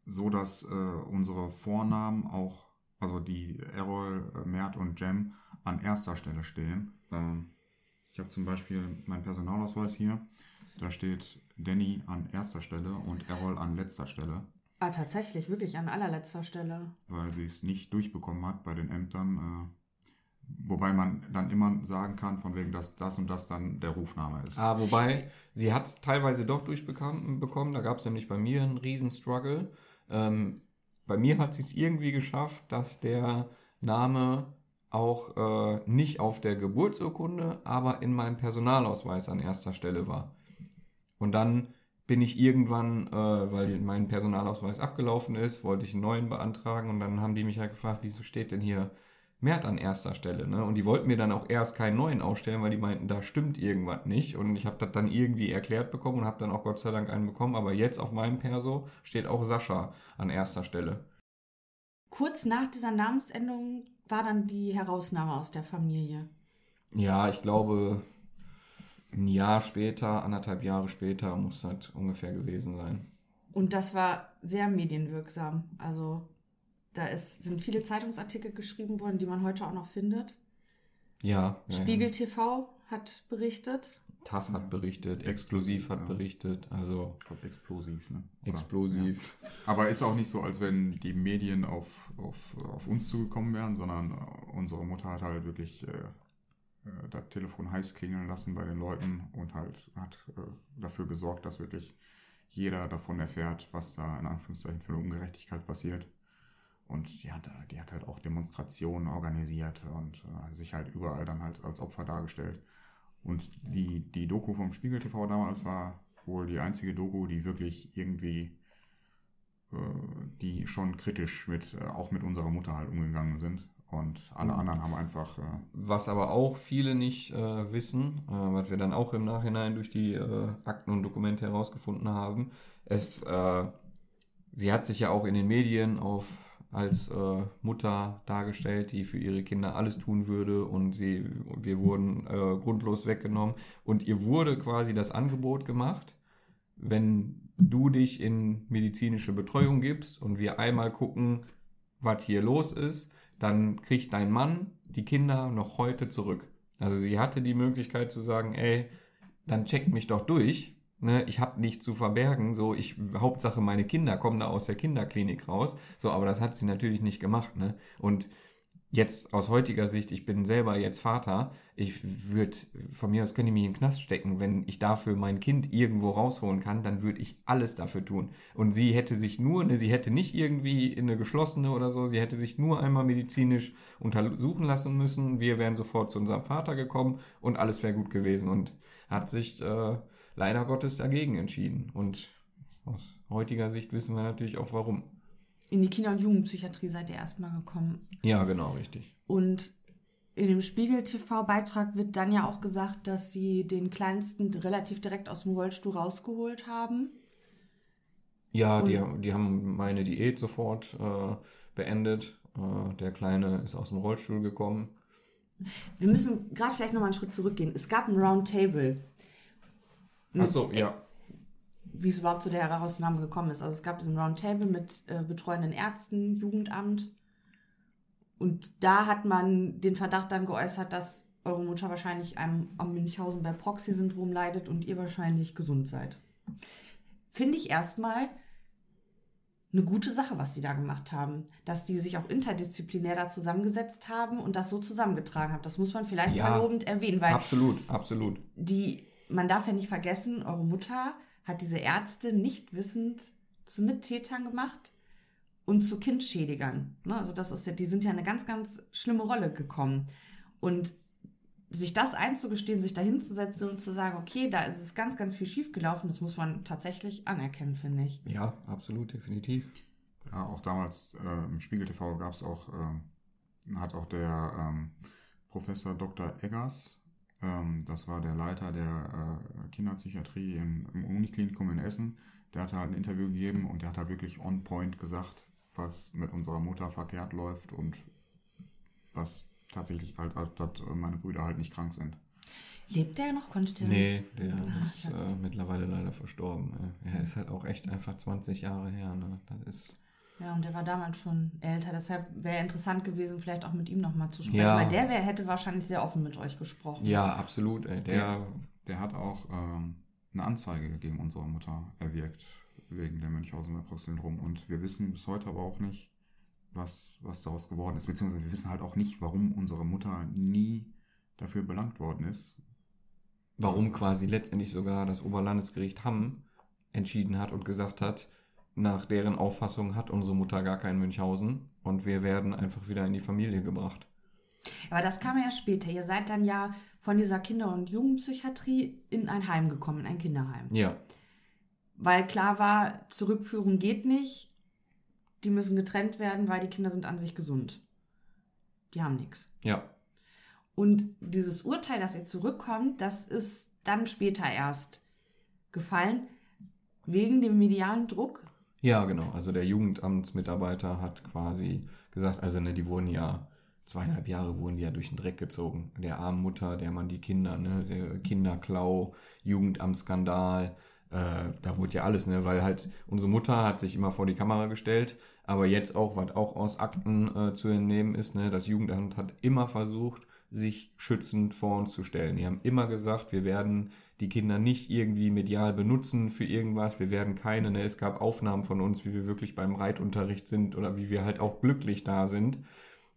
[SPEAKER 4] so dass äh, unsere Vornamen auch, also die Errol, äh, Mert und Jem an erster Stelle stehen. Ähm, ich habe zum Beispiel meinen Personalausweis hier. Da steht Danny an erster Stelle und Errol an letzter Stelle.
[SPEAKER 1] Ah, tatsächlich, wirklich an allerletzter Stelle.
[SPEAKER 4] Weil sie es nicht durchbekommen hat bei den Ämtern. Äh, wobei man dann immer sagen kann, von wegen, dass das und das dann der Rufname ist.
[SPEAKER 3] Ah, wobei, sie hat es teilweise doch durchbekommen. Da gab es nämlich bei mir einen riesen Struggle. Ähm, bei mir hat sie es irgendwie geschafft, dass der Name auch äh, nicht auf der Geburtsurkunde, aber in meinem Personalausweis an erster Stelle war. Und dann bin ich irgendwann, äh, weil mein Personalausweis abgelaufen ist, wollte ich einen neuen beantragen und dann haben die mich halt gefragt, wieso steht denn hier Mert an erster Stelle, ne? Und die wollten mir dann auch erst keinen neuen ausstellen, weil die meinten, da stimmt irgendwas nicht. Und ich habe das dann irgendwie erklärt bekommen und habe dann auch Gott sei Dank einen bekommen. Aber jetzt auf meinem Perso steht auch Sascha an erster Stelle.
[SPEAKER 1] Kurz nach dieser Namensänderung war dann die Herausnahme aus der Familie.
[SPEAKER 3] Ja, ich glaube, ein Jahr später, anderthalb Jahre später muss das ungefähr gewesen sein.
[SPEAKER 1] Und das war sehr medienwirksam. Also da ist, sind viele Zeitungsartikel geschrieben worden, die man heute auch noch findet.
[SPEAKER 3] Ja.
[SPEAKER 1] ja Spiegel TV hat berichtet.
[SPEAKER 3] TAF hat berichtet, Explosiv hat ja. berichtet, also.
[SPEAKER 4] Ich glaube, explosiv, ne?
[SPEAKER 3] Oder, explosiv.
[SPEAKER 4] Ja. Aber ist auch nicht so, als wenn die Medien auf, auf, auf uns zugekommen wären, sondern unsere Mutter hat halt wirklich äh, äh, das Telefon heiß klingeln lassen bei den Leuten und halt hat äh, dafür gesorgt, dass wirklich jeder davon erfährt, was da in Anführungszeichen für eine Ungerechtigkeit passiert. Und die hat, die hat halt auch Demonstrationen organisiert und äh, sich halt überall dann halt als Opfer dargestellt. Und die, die Doku vom Spiegel TV damals war wohl die einzige Doku, die wirklich irgendwie, äh, die schon kritisch mit, äh, auch mit unserer Mutter halt umgegangen sind. Und alle anderen haben einfach. Äh
[SPEAKER 3] was aber auch viele nicht äh, wissen, äh, was wir dann auch im Nachhinein durch die äh, Akten und Dokumente herausgefunden haben, es, äh, sie hat sich ja auch in den Medien auf als äh, Mutter dargestellt, die für ihre Kinder alles tun würde und sie, wir wurden grundlos weggenommen und ihr wurde quasi das Angebot gemacht, wenn du dich in medizinische Betreuung gibst und wir einmal gucken, was hier los ist, dann kriegt dein Mann die Kinder noch heute zurück. Also sie hatte die Möglichkeit zu sagen, ey, dann checkt mich doch durch, Ne, ich habe nichts zu verbergen, so ich Hauptsache meine Kinder kommen da aus der Kinderklinik raus, so aber das hat sie natürlich nicht gemacht, ne? Und jetzt aus heutiger Sicht, ich bin selber jetzt Vater, ich würde, von mir aus könnte ich mich in den Knast stecken, wenn ich dafür mein Kind irgendwo rausholen kann, dann würde ich alles dafür tun. Und sie hätte sich nur, ne, sie hätte nicht irgendwie in eine geschlossene oder so, sie hätte sich nur einmal medizinisch untersuchen lassen müssen, wir wären sofort zu unserem Vater gekommen und alles wäre gut gewesen und hat sich äh, leider Gottes dagegen entschieden. Und aus heutiger Sicht wissen wir natürlich auch warum.
[SPEAKER 1] In die Kinder- und Jugendpsychiatrie seid ihr erstmal gekommen.
[SPEAKER 3] Ja, genau, richtig.
[SPEAKER 1] Und in dem Spiegel-TV-Beitrag wird dann ja auch gesagt, dass sie den Kleinsten relativ direkt aus dem Rollstuhl rausgeholt haben.
[SPEAKER 3] Ja, die, die haben meine Diät sofort äh, beendet. Äh, der Kleine ist aus dem Rollstuhl gekommen.
[SPEAKER 1] Wir müssen gerade vielleicht nochmal einen Schritt zurückgehen. Es gab ein Roundtable.
[SPEAKER 3] Ach so, ja.
[SPEAKER 1] wie es überhaupt zu der Herausnahme gekommen ist. Also es gab diesen Roundtable mit äh, betreuenden Ärzten, Jugendamt. Und da hat man den Verdacht dann geäußert, dass eure Mutter wahrscheinlich einem, am Münchhausen bei Proxy-Syndrom leidet und ihr wahrscheinlich gesund seid. Finde ich erstmal eine gute Sache, was die da gemacht haben. Dass die sich auch interdisziplinär da zusammengesetzt haben und das so zusammengetragen haben. Das muss man vielleicht
[SPEAKER 3] Ja,
[SPEAKER 1] mal lobend erwähnen, weil
[SPEAKER 3] Absolut, absolut.
[SPEAKER 1] die, man darf ja nicht vergessen, eure Mutter hat diese Ärzte nicht wissend zu Mittätern gemacht und zu Kindschädigern. Ne? Also das ist ja, die sind ja eine ganz, ganz schlimme Rolle gekommen. Und sich das einzugestehen, sich dahin zu setzen und zu sagen, okay, da ist es ganz, ganz viel schiefgelaufen, das muss man tatsächlich anerkennen, finde ich.
[SPEAKER 3] Ja, absolut, definitiv.
[SPEAKER 4] Ja, auch damals äh, im Spiegel TV gab es auch, ähm, hat auch der ähm, Professor Dr. Eggers, ähm, das war der Leiter der äh, Kinderpsychiatrie im, im Uniklinikum in Essen, der hat halt ein Interview gegeben und der hat halt wirklich on point gesagt, was mit unserer Mutter verkehrt läuft und was tatsächlich halt, halt dass meine Brüder halt nicht krank sind.
[SPEAKER 1] Lebt der noch? Konntet ihr
[SPEAKER 3] Nee, der
[SPEAKER 1] Ah,
[SPEAKER 3] ist äh, mittlerweile leider verstorben. ey. Er ist halt auch echt einfach 20 Jahre her. Ne? Das ist.
[SPEAKER 1] Ja, und der war damals schon älter, deshalb wäre interessant gewesen, vielleicht auch mit ihm nochmal zu sprechen,
[SPEAKER 3] Ja.
[SPEAKER 1] weil der wär, hätte wahrscheinlich sehr offen mit euch gesprochen.
[SPEAKER 3] Ja, absolut. Ey. Der,
[SPEAKER 4] Der hat auch ähm, eine Anzeige gegen unsere Mutter erwirkt, wegen der Münchhausen-Merkel-Syndrom. Und wir wissen bis heute aber auch nicht, was, was daraus geworden ist. Beziehungsweise wir wissen halt auch nicht, warum unsere Mutter nie dafür belangt worden ist.
[SPEAKER 3] warum quasi letztendlich sogar das Oberlandesgericht Hamm entschieden hat und gesagt hat, nach deren Auffassung hat unsere Mutter gar kein Münchhausen und wir werden einfach wieder in die Familie gebracht.
[SPEAKER 1] Aber das kam ja später. Ihr seid dann ja von dieser Kinder- und Jugendpsychiatrie in ein Heim gekommen, in ein Kinderheim.
[SPEAKER 3] Ja,
[SPEAKER 1] Weil klar war, Zurückführung geht nicht. Die müssen getrennt werden, weil die Kinder sind an sich gesund. Die haben nichts.
[SPEAKER 3] ja,
[SPEAKER 1] Und dieses Urteil, dass ihr zurückkommt, das ist dann später erst gefallen, wegen dem medialen Druck.
[SPEAKER 3] Ja, genau. Also der Jugendamtsmitarbeiter hat quasi gesagt, also ne, die wurden ja zweieinhalb Jahre wurden die ja durch den Dreck gezogen. Der armen Mutter, der man die Kinder, ne, der Kinderklau, Jugendamtsskandal, äh, da wurde ja alles, ne, weil halt unsere Mutter hat sich immer vor die Kamera gestellt, aber jetzt auch, was auch aus Akten äh, zu entnehmen ist, ne, das Jugendamt hat immer versucht, sich schützend vor uns zu stellen. Die haben immer gesagt, wir werden die Kinder nicht irgendwie medial benutzen für irgendwas. Wir werden keine, ne, es gab Aufnahmen von uns, wie wir wirklich beim Reitunterricht sind oder wie wir halt auch glücklich da sind.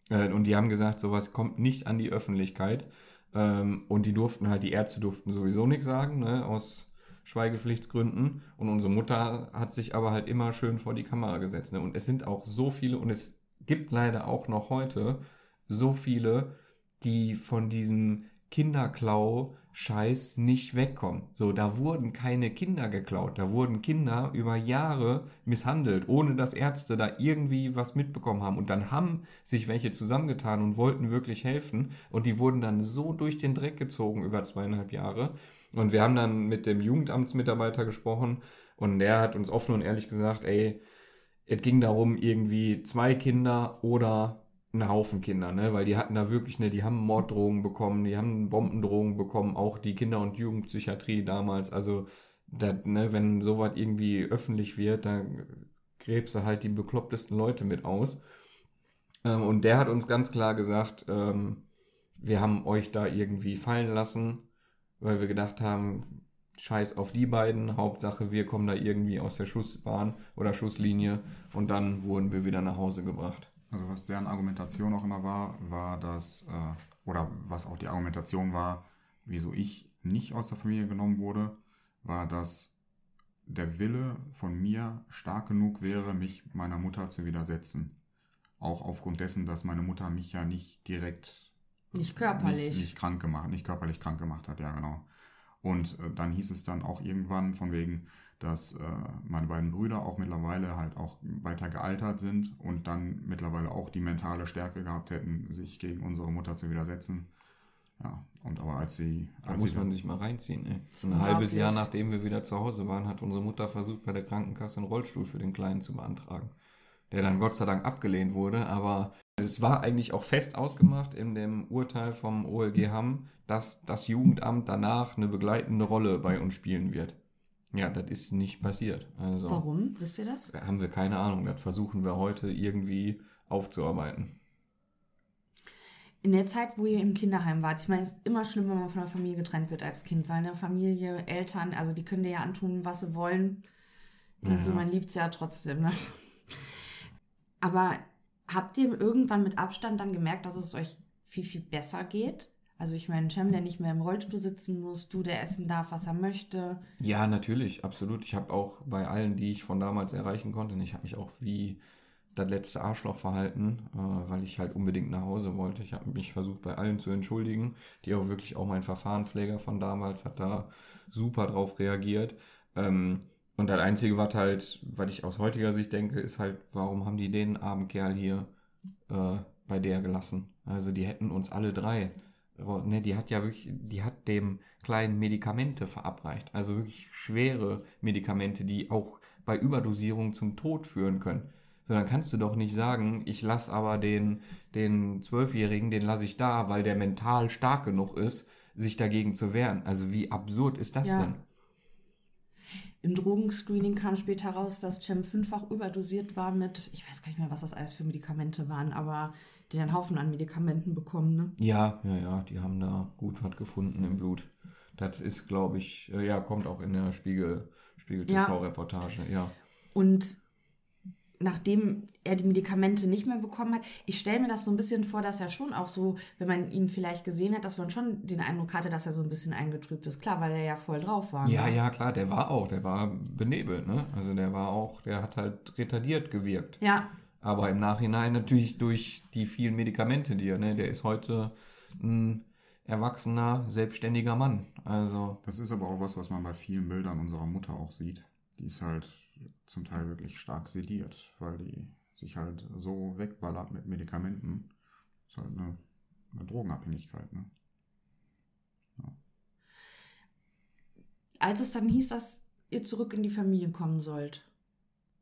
[SPEAKER 3] Äh, und die haben gesagt, sowas kommt nicht an die Öffentlichkeit. Ähm, und die durften halt, die Ärzte durften sowieso nichts sagen, ne, aus Schweigepflichtsgründen. Und unsere Mutter hat sich aber halt immer schön vor die Kamera gesetzt. Ne? Und es sind auch so viele, und es gibt leider auch noch heute so viele, die von diesem Kinderklau-Scheiß nicht wegkommen. So, da wurden keine Kinder geklaut. Da wurden Kinder über Jahre misshandelt, ohne dass Ärzte da irgendwie was mitbekommen haben. Und dann haben sich welche zusammengetan und wollten wirklich helfen. Und die wurden dann so durch den Dreck gezogen über zweieinhalb Jahre. Und wir haben dann mit dem Jugendamtsmitarbeiter gesprochen und der hat uns offen und ehrlich gesagt, ey, es ging darum, irgendwie zwei Kinder oder ein Haufen Kinder, ne, weil die hatten da wirklich, ne, die haben Morddrohungen bekommen, die haben Bombendrohungen bekommen, auch die Kinder- und Jugendpsychiatrie damals, also, da, ne, wenn sowas irgendwie öffentlich wird, dann gräbst du halt die beklopptesten Leute mit aus. Ähm, und der hat uns ganz klar gesagt, ähm, wir haben euch da irgendwie fallen lassen, weil wir gedacht haben, scheiß auf die beiden, Hauptsache wir kommen da irgendwie aus der Schussbahn oder Schusslinie und dann wurden wir wieder nach Hause gebracht.
[SPEAKER 4] Also was deren Argumentation auch immer war, war das, äh, oder was auch die Argumentation war, wieso ich nicht aus der Familie genommen wurde, war, dass der Wille von mir stark genug wäre, mich meiner Mutter zu widersetzen. Auch aufgrund dessen, dass meine Mutter mich ja nicht direkt
[SPEAKER 1] Nicht körperlich.
[SPEAKER 4] nicht, nicht krank gemacht, nicht körperlich krank gemacht hat, ja genau. Und äh, dann hieß es dann auch irgendwann von wegen, dass äh, meine beiden Brüder auch mittlerweile halt auch weiter gealtert sind und dann mittlerweile auch die mentale Stärke gehabt hätten, sich gegen unsere Mutter zu widersetzen. Ja, und aber als sie,
[SPEAKER 3] Da
[SPEAKER 4] als
[SPEAKER 3] muss
[SPEAKER 4] sie
[SPEAKER 3] man sich mal reinziehen, ey. Ein halbes Jahr nachdem wir wieder zu Hause waren, hat unsere Mutter versucht, bei der Krankenkasse einen Rollstuhl für den Kleinen zu beantragen. Der dann Gott sei Dank abgelehnt wurde, aber es war eigentlich auch fest ausgemacht in dem Urteil vom OLG Hamm, dass das Jugendamt danach eine begleitende Rolle bei uns spielen wird. Ja, das ist nicht passiert. Also
[SPEAKER 1] Warum? Wisst ihr das?
[SPEAKER 3] haben wir keine Ahnung. Das versuchen wir heute irgendwie aufzuarbeiten.
[SPEAKER 1] In der Zeit, wo ihr im Kinderheim wart, ich meine, es ist immer schlimm, wenn man von der Familie getrennt wird als Kind, weil eine Familie, Eltern, also die können dir ja antun, was sie wollen. Irgendwie,
[SPEAKER 3] Ja.
[SPEAKER 1] man liebt sie ja trotzdem. Ne? Aber habt ihr irgendwann mit Abstand dann gemerkt, dass es euch viel, viel besser geht? Also ich meine, Cem, der nicht mehr im Rollstuhl sitzen muss, du, der essen darf, was er möchte.
[SPEAKER 3] Ja, natürlich, absolut. Ich habe auch bei allen, die ich von damals erreichen konnte, ich habe mich auch wie das letzte Arschloch verhalten, äh, weil ich halt unbedingt nach Hause wollte. Ich habe mich versucht, bei allen zu entschuldigen, die auch wirklich auch mein Verfahrenspfleger von damals hat da super drauf reagiert. Ähm, und das Einzige, was halt, was ich aus heutiger Sicht denke, ist halt, warum haben die den armen Kerl hier äh, bei der gelassen? Also die hätten uns alle drei Ne, die hat ja wirklich, die hat dem Kleinen Medikamente verabreicht. Also wirklich schwere Medikamente, die auch bei Überdosierung zum Tod führen können. So, dann kannst du doch nicht sagen, ich lass aber den, den Zwölfjährigen, den lasse ich da, weil der mental stark genug ist, sich dagegen zu wehren. Also wie absurd ist das
[SPEAKER 1] Ja.
[SPEAKER 3] denn?
[SPEAKER 1] Im Drogenscreening kam später raus, dass Cem fünffach überdosiert war mit, ich weiß gar nicht mehr, was das alles für Medikamente waren, aber die einen Haufen an Medikamenten bekommen, ne?
[SPEAKER 3] Ja, ja, ja, die haben da gut was gefunden im Blut. Das ist, glaube ich, äh, ja, kommt auch in der Spiegel, Spiegel
[SPEAKER 1] Ja.
[SPEAKER 3] TV-Reportage, ja.
[SPEAKER 1] Und nachdem er die Medikamente nicht mehr bekommen hat, ich stelle mir das so ein bisschen vor, dass er schon auch so, wenn man ihn vielleicht gesehen hat, dass man schon den Eindruck hatte, dass er so ein bisschen eingetrübt ist. Klar, weil er ja voll drauf war.
[SPEAKER 3] Ja,
[SPEAKER 1] ne?
[SPEAKER 3] ja, klar, der war auch, der war benebelt, ne? Also der war auch, der hat halt retardiert gewirkt.
[SPEAKER 1] Ja,
[SPEAKER 3] Aber im Nachhinein natürlich durch die vielen Medikamente, die er, ne, der ist heute ein erwachsener, selbstständiger Mann. Also,
[SPEAKER 4] Das ist aber auch was, was man bei vielen Bildern unserer Mutter auch sieht. Die ist halt zum Teil wirklich stark sediert, weil die sich halt so wegballert mit Medikamenten. ist halt eine, eine Drogenabhängigkeit, ne?
[SPEAKER 1] als es dann hieß, dass ihr zurück in die Familie kommen sollt,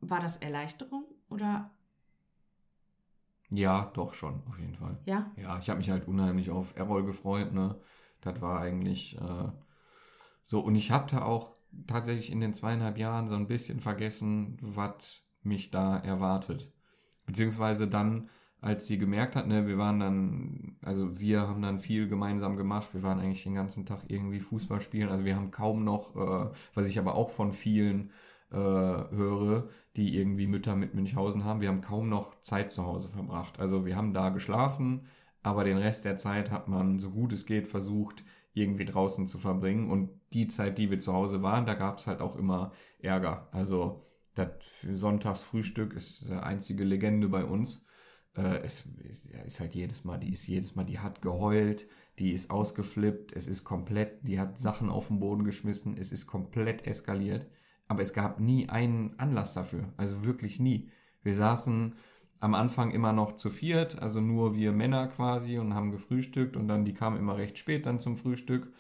[SPEAKER 1] war das Erleichterung oder
[SPEAKER 3] ja, doch schon, auf jeden Fall.
[SPEAKER 1] ja?
[SPEAKER 3] Ja, ich habe mich halt unheimlich auf Errol gefreut, ne? Das war eigentlich äh, so. Und ich hatte auch tatsächlich in den zweieinhalb Jahren so ein bisschen vergessen, was mich da erwartet. Beziehungsweise dann, als sie gemerkt hat, ne, wir waren dann, also wir haben dann viel gemeinsam gemacht. Wir waren eigentlich den ganzen Tag irgendwie Fußball spielen. Also wir haben kaum noch, äh, was ich aber auch von vielen äh, höre, die irgendwie Mütter mit Münchhausen haben, wir haben kaum noch Zeit zu Hause verbracht. Also wir haben da geschlafen, aber den Rest der Zeit hat man, so gut es geht, versucht, irgendwie draußen zu verbringen. Und die Zeit, die wir zu Hause waren, da gab es halt auch immer Ärger. Also das Sonntagsfrühstück ist eine einzige Legende bei uns. Äh, es ist, halt jedes Mal, die ist jedes Mal, die hat geheult, die ist ausgeflippt, es ist komplett, die hat Sachen auf den Boden geschmissen, es ist komplett eskaliert. Aber es gab nie einen Anlass dafür. Also wirklich nie. Wir saßen am Anfang immer noch zu viert, also nur wir Männer quasi und haben gefrühstückt und dann die kamen immer recht spät dann zum Frühstück.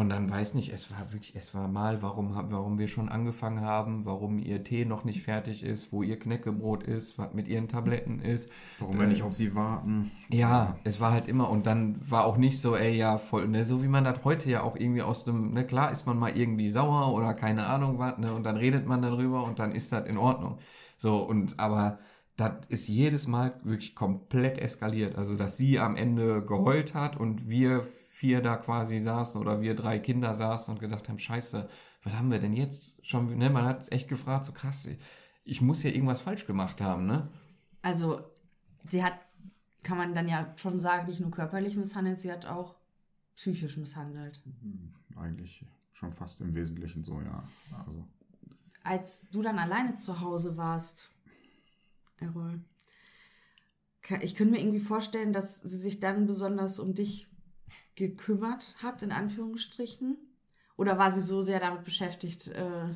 [SPEAKER 3] Und dann weiß nicht, es war wirklich, es war mal, warum, warum wir schon angefangen haben, warum ihr Tee noch nicht fertig ist, wo ihr Knäckebrot ist, was mit ihren Tabletten ist.
[SPEAKER 4] Warum wir nicht auf sie warten?
[SPEAKER 3] Ja, es war halt immer und dann war auch nicht so, ey, ja, voll, ne, so wie man das heute ja auch irgendwie aus dem, ne, klar ist man mal irgendwie sauer oder keine Ahnung was, ne, und dann redet man darüber und dann ist das in Ordnung. So, und aber das ist jedes Mal wirklich komplett eskaliert. Also, dass sie am Ende geheult hat und wir vier da quasi saßen oder wir drei Kinder saßen und gedacht haben, scheiße, was haben wir denn jetzt schon? Ne? Man hat echt gefragt, so krass, ich muss ja irgendwas falsch gemacht haben, ne?
[SPEAKER 1] Also, sie hat, kann man dann ja schon sagen, nicht nur körperlich misshandelt, sie hat auch psychisch misshandelt.
[SPEAKER 4] Eigentlich schon fast im Wesentlichen so, ja. Also,
[SPEAKER 1] Als du dann alleine zu Hause warst, Errol, ich könnte mir irgendwie vorstellen, dass sie sich dann besonders um dich gekümmert hat, in Anführungsstrichen. Oder war sie so sehr damit beschäftigt, äh,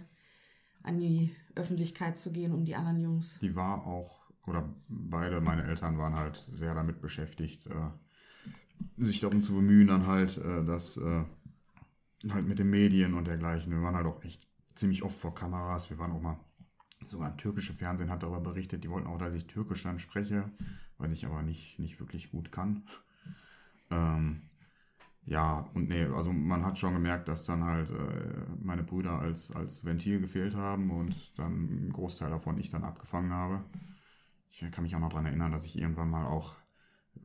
[SPEAKER 1] an die Öffentlichkeit zu gehen, um die anderen Jungs?
[SPEAKER 4] die war auch, oder beide meine Eltern waren halt sehr damit beschäftigt, äh, sich darum zu bemühen, dann halt, äh, dass äh, halt mit den Medien und dergleichen. Wir waren halt auch echt ziemlich oft vor Kameras. Wir waren auch mal, sogar türkische Fernsehen hat darüber berichtet, die wollten auch, dass ich Türkisch dann spreche, weil ich aber nicht, nicht wirklich gut kann. Ähm, ja, und nee, also man hat schon gemerkt, dass dann halt äh, meine Brüder als, als Ventil gefehlt haben und dann einen Großteil davon ich dann abgefangen habe. Ich kann mich auch noch daran erinnern, dass ich irgendwann mal auch,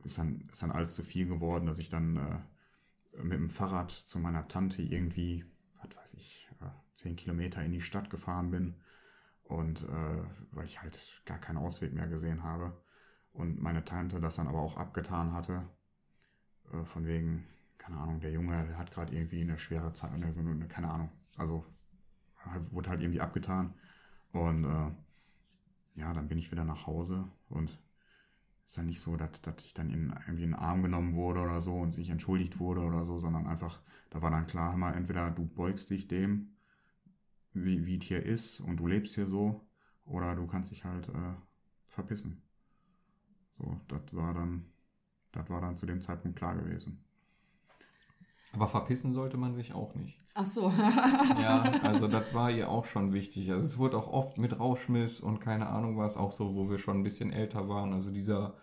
[SPEAKER 4] ist dann, ist dann alles zu viel geworden, dass ich dann äh, mit dem Fahrrad zu meiner Tante irgendwie, was weiß ich, äh, zehn Kilometer in die Stadt gefahren bin. Und äh, weil ich halt gar keinen Ausweg mehr gesehen habe. Und meine Tante das dann aber auch abgetan hatte. Äh, von wegen, keine Ahnung, der Junge der hat gerade irgendwie eine schwere Zeit, eine, eine, keine Ahnung. Also halt, wurde halt irgendwie abgetan. Und äh, ja, dann bin ich wieder nach Hause und ist dann nicht so, dass, dass ich dann in, irgendwie in den Arm genommen wurde oder so und sich entschuldigt wurde oder so, sondern einfach, da war dann klar, mal, entweder du beugst dich dem, wie, wie es hier ist und du lebst hier so, oder du kannst dich halt äh, verpissen. So, das war dann, das war dann zu dem Zeitpunkt klar gewesen.
[SPEAKER 3] Aber verpissen sollte man sich auch nicht.
[SPEAKER 1] Ach so.
[SPEAKER 3] Ja, also das war ihr auch schon wichtig. Also es wurde auch oft mit Rauschmiss und keine Ahnung was, auch so, wo wir schon ein bisschen älter waren. Also dieser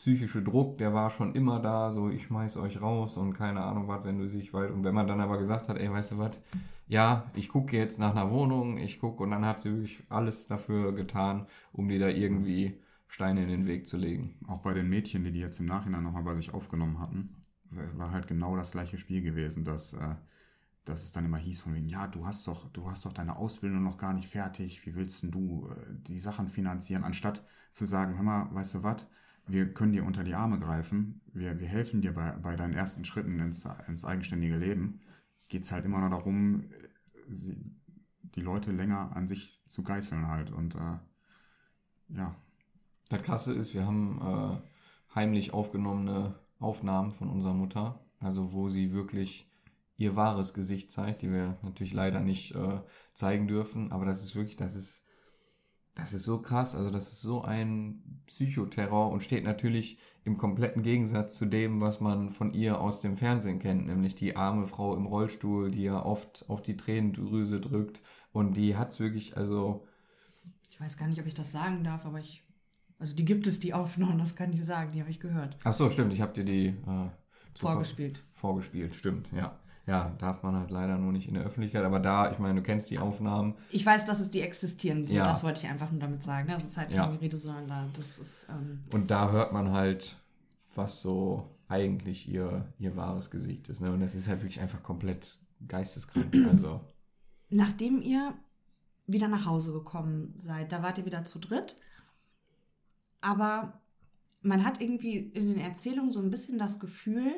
[SPEAKER 3] psychische Druck, der war schon immer da, so ich schmeiß euch raus und keine Ahnung was, wenn du sich weit. Und wenn man dann aber gesagt hat, ey, weißt du was, ja, ich gucke jetzt nach einer Wohnung, ich gucke und dann hat sie wirklich alles dafür getan, um dir da irgendwie Steine in den Weg zu legen.
[SPEAKER 4] Auch bei den Mädchen, die die jetzt im Nachhinein nochmal bei sich aufgenommen hatten, war halt genau das gleiche Spiel gewesen, dass, äh, dass es dann immer hieß von wegen, ja, du hast doch, du hast doch deine Ausbildung noch gar nicht fertig, wie willst denn du äh, die Sachen finanzieren, anstatt zu sagen, hör mal, weißt du was, wir können dir unter die Arme greifen, wir, wir helfen dir bei, bei deinen ersten Schritten ins, ins eigenständige Leben, geht's halt immer noch darum, sie, die Leute länger an sich zu geißeln halt und äh, ja,
[SPEAKER 3] Das Krasse ist, wir haben äh, heimlich aufgenommene Aufnahmen von unserer Mutter, also wo sie wirklich ihr wahres Gesicht zeigt, die wir natürlich leider nicht äh, zeigen dürfen, aber das ist wirklich, das ist, das ist so krass, also das ist so ein Psychoterror und steht natürlich im kompletten Gegensatz zu dem, was man von ihr aus dem Fernsehen kennt, nämlich die arme Frau im Rollstuhl, die ja oft auf die Tränendrüse drückt und die hat's wirklich, also
[SPEAKER 1] Ich weiß gar nicht, ob ich das sagen darf, aber ich. Also die gibt es, die Aufnahmen, das kann ich sagen, die habe ich gehört.
[SPEAKER 3] Ach so, stimmt, ich habe dir die äh,
[SPEAKER 1] Vorgespielt.
[SPEAKER 3] Vorgespielt, stimmt, ja. Ja, darf man halt leider nur nicht in der Öffentlichkeit, aber da, ich meine, du kennst die Aufnahmen.
[SPEAKER 1] Ich weiß, dass es die existieren. So,
[SPEAKER 3] Ja.
[SPEAKER 1] Das wollte ich einfach nur damit sagen. Das ist halt
[SPEAKER 3] Ja.
[SPEAKER 1] keine Rede, sondern da, das ist. Ähm,
[SPEAKER 3] Und da hört man halt, was so eigentlich ihr, ihr wahres Gesicht ist. Ne? Und das ist halt wirklich einfach komplett geisteskrank. Also,
[SPEAKER 1] nachdem ihr wieder nach Hause gekommen seid, da wart ihr wieder zu dritt. Aber man hat irgendwie in den Erzählungen so ein bisschen das Gefühl,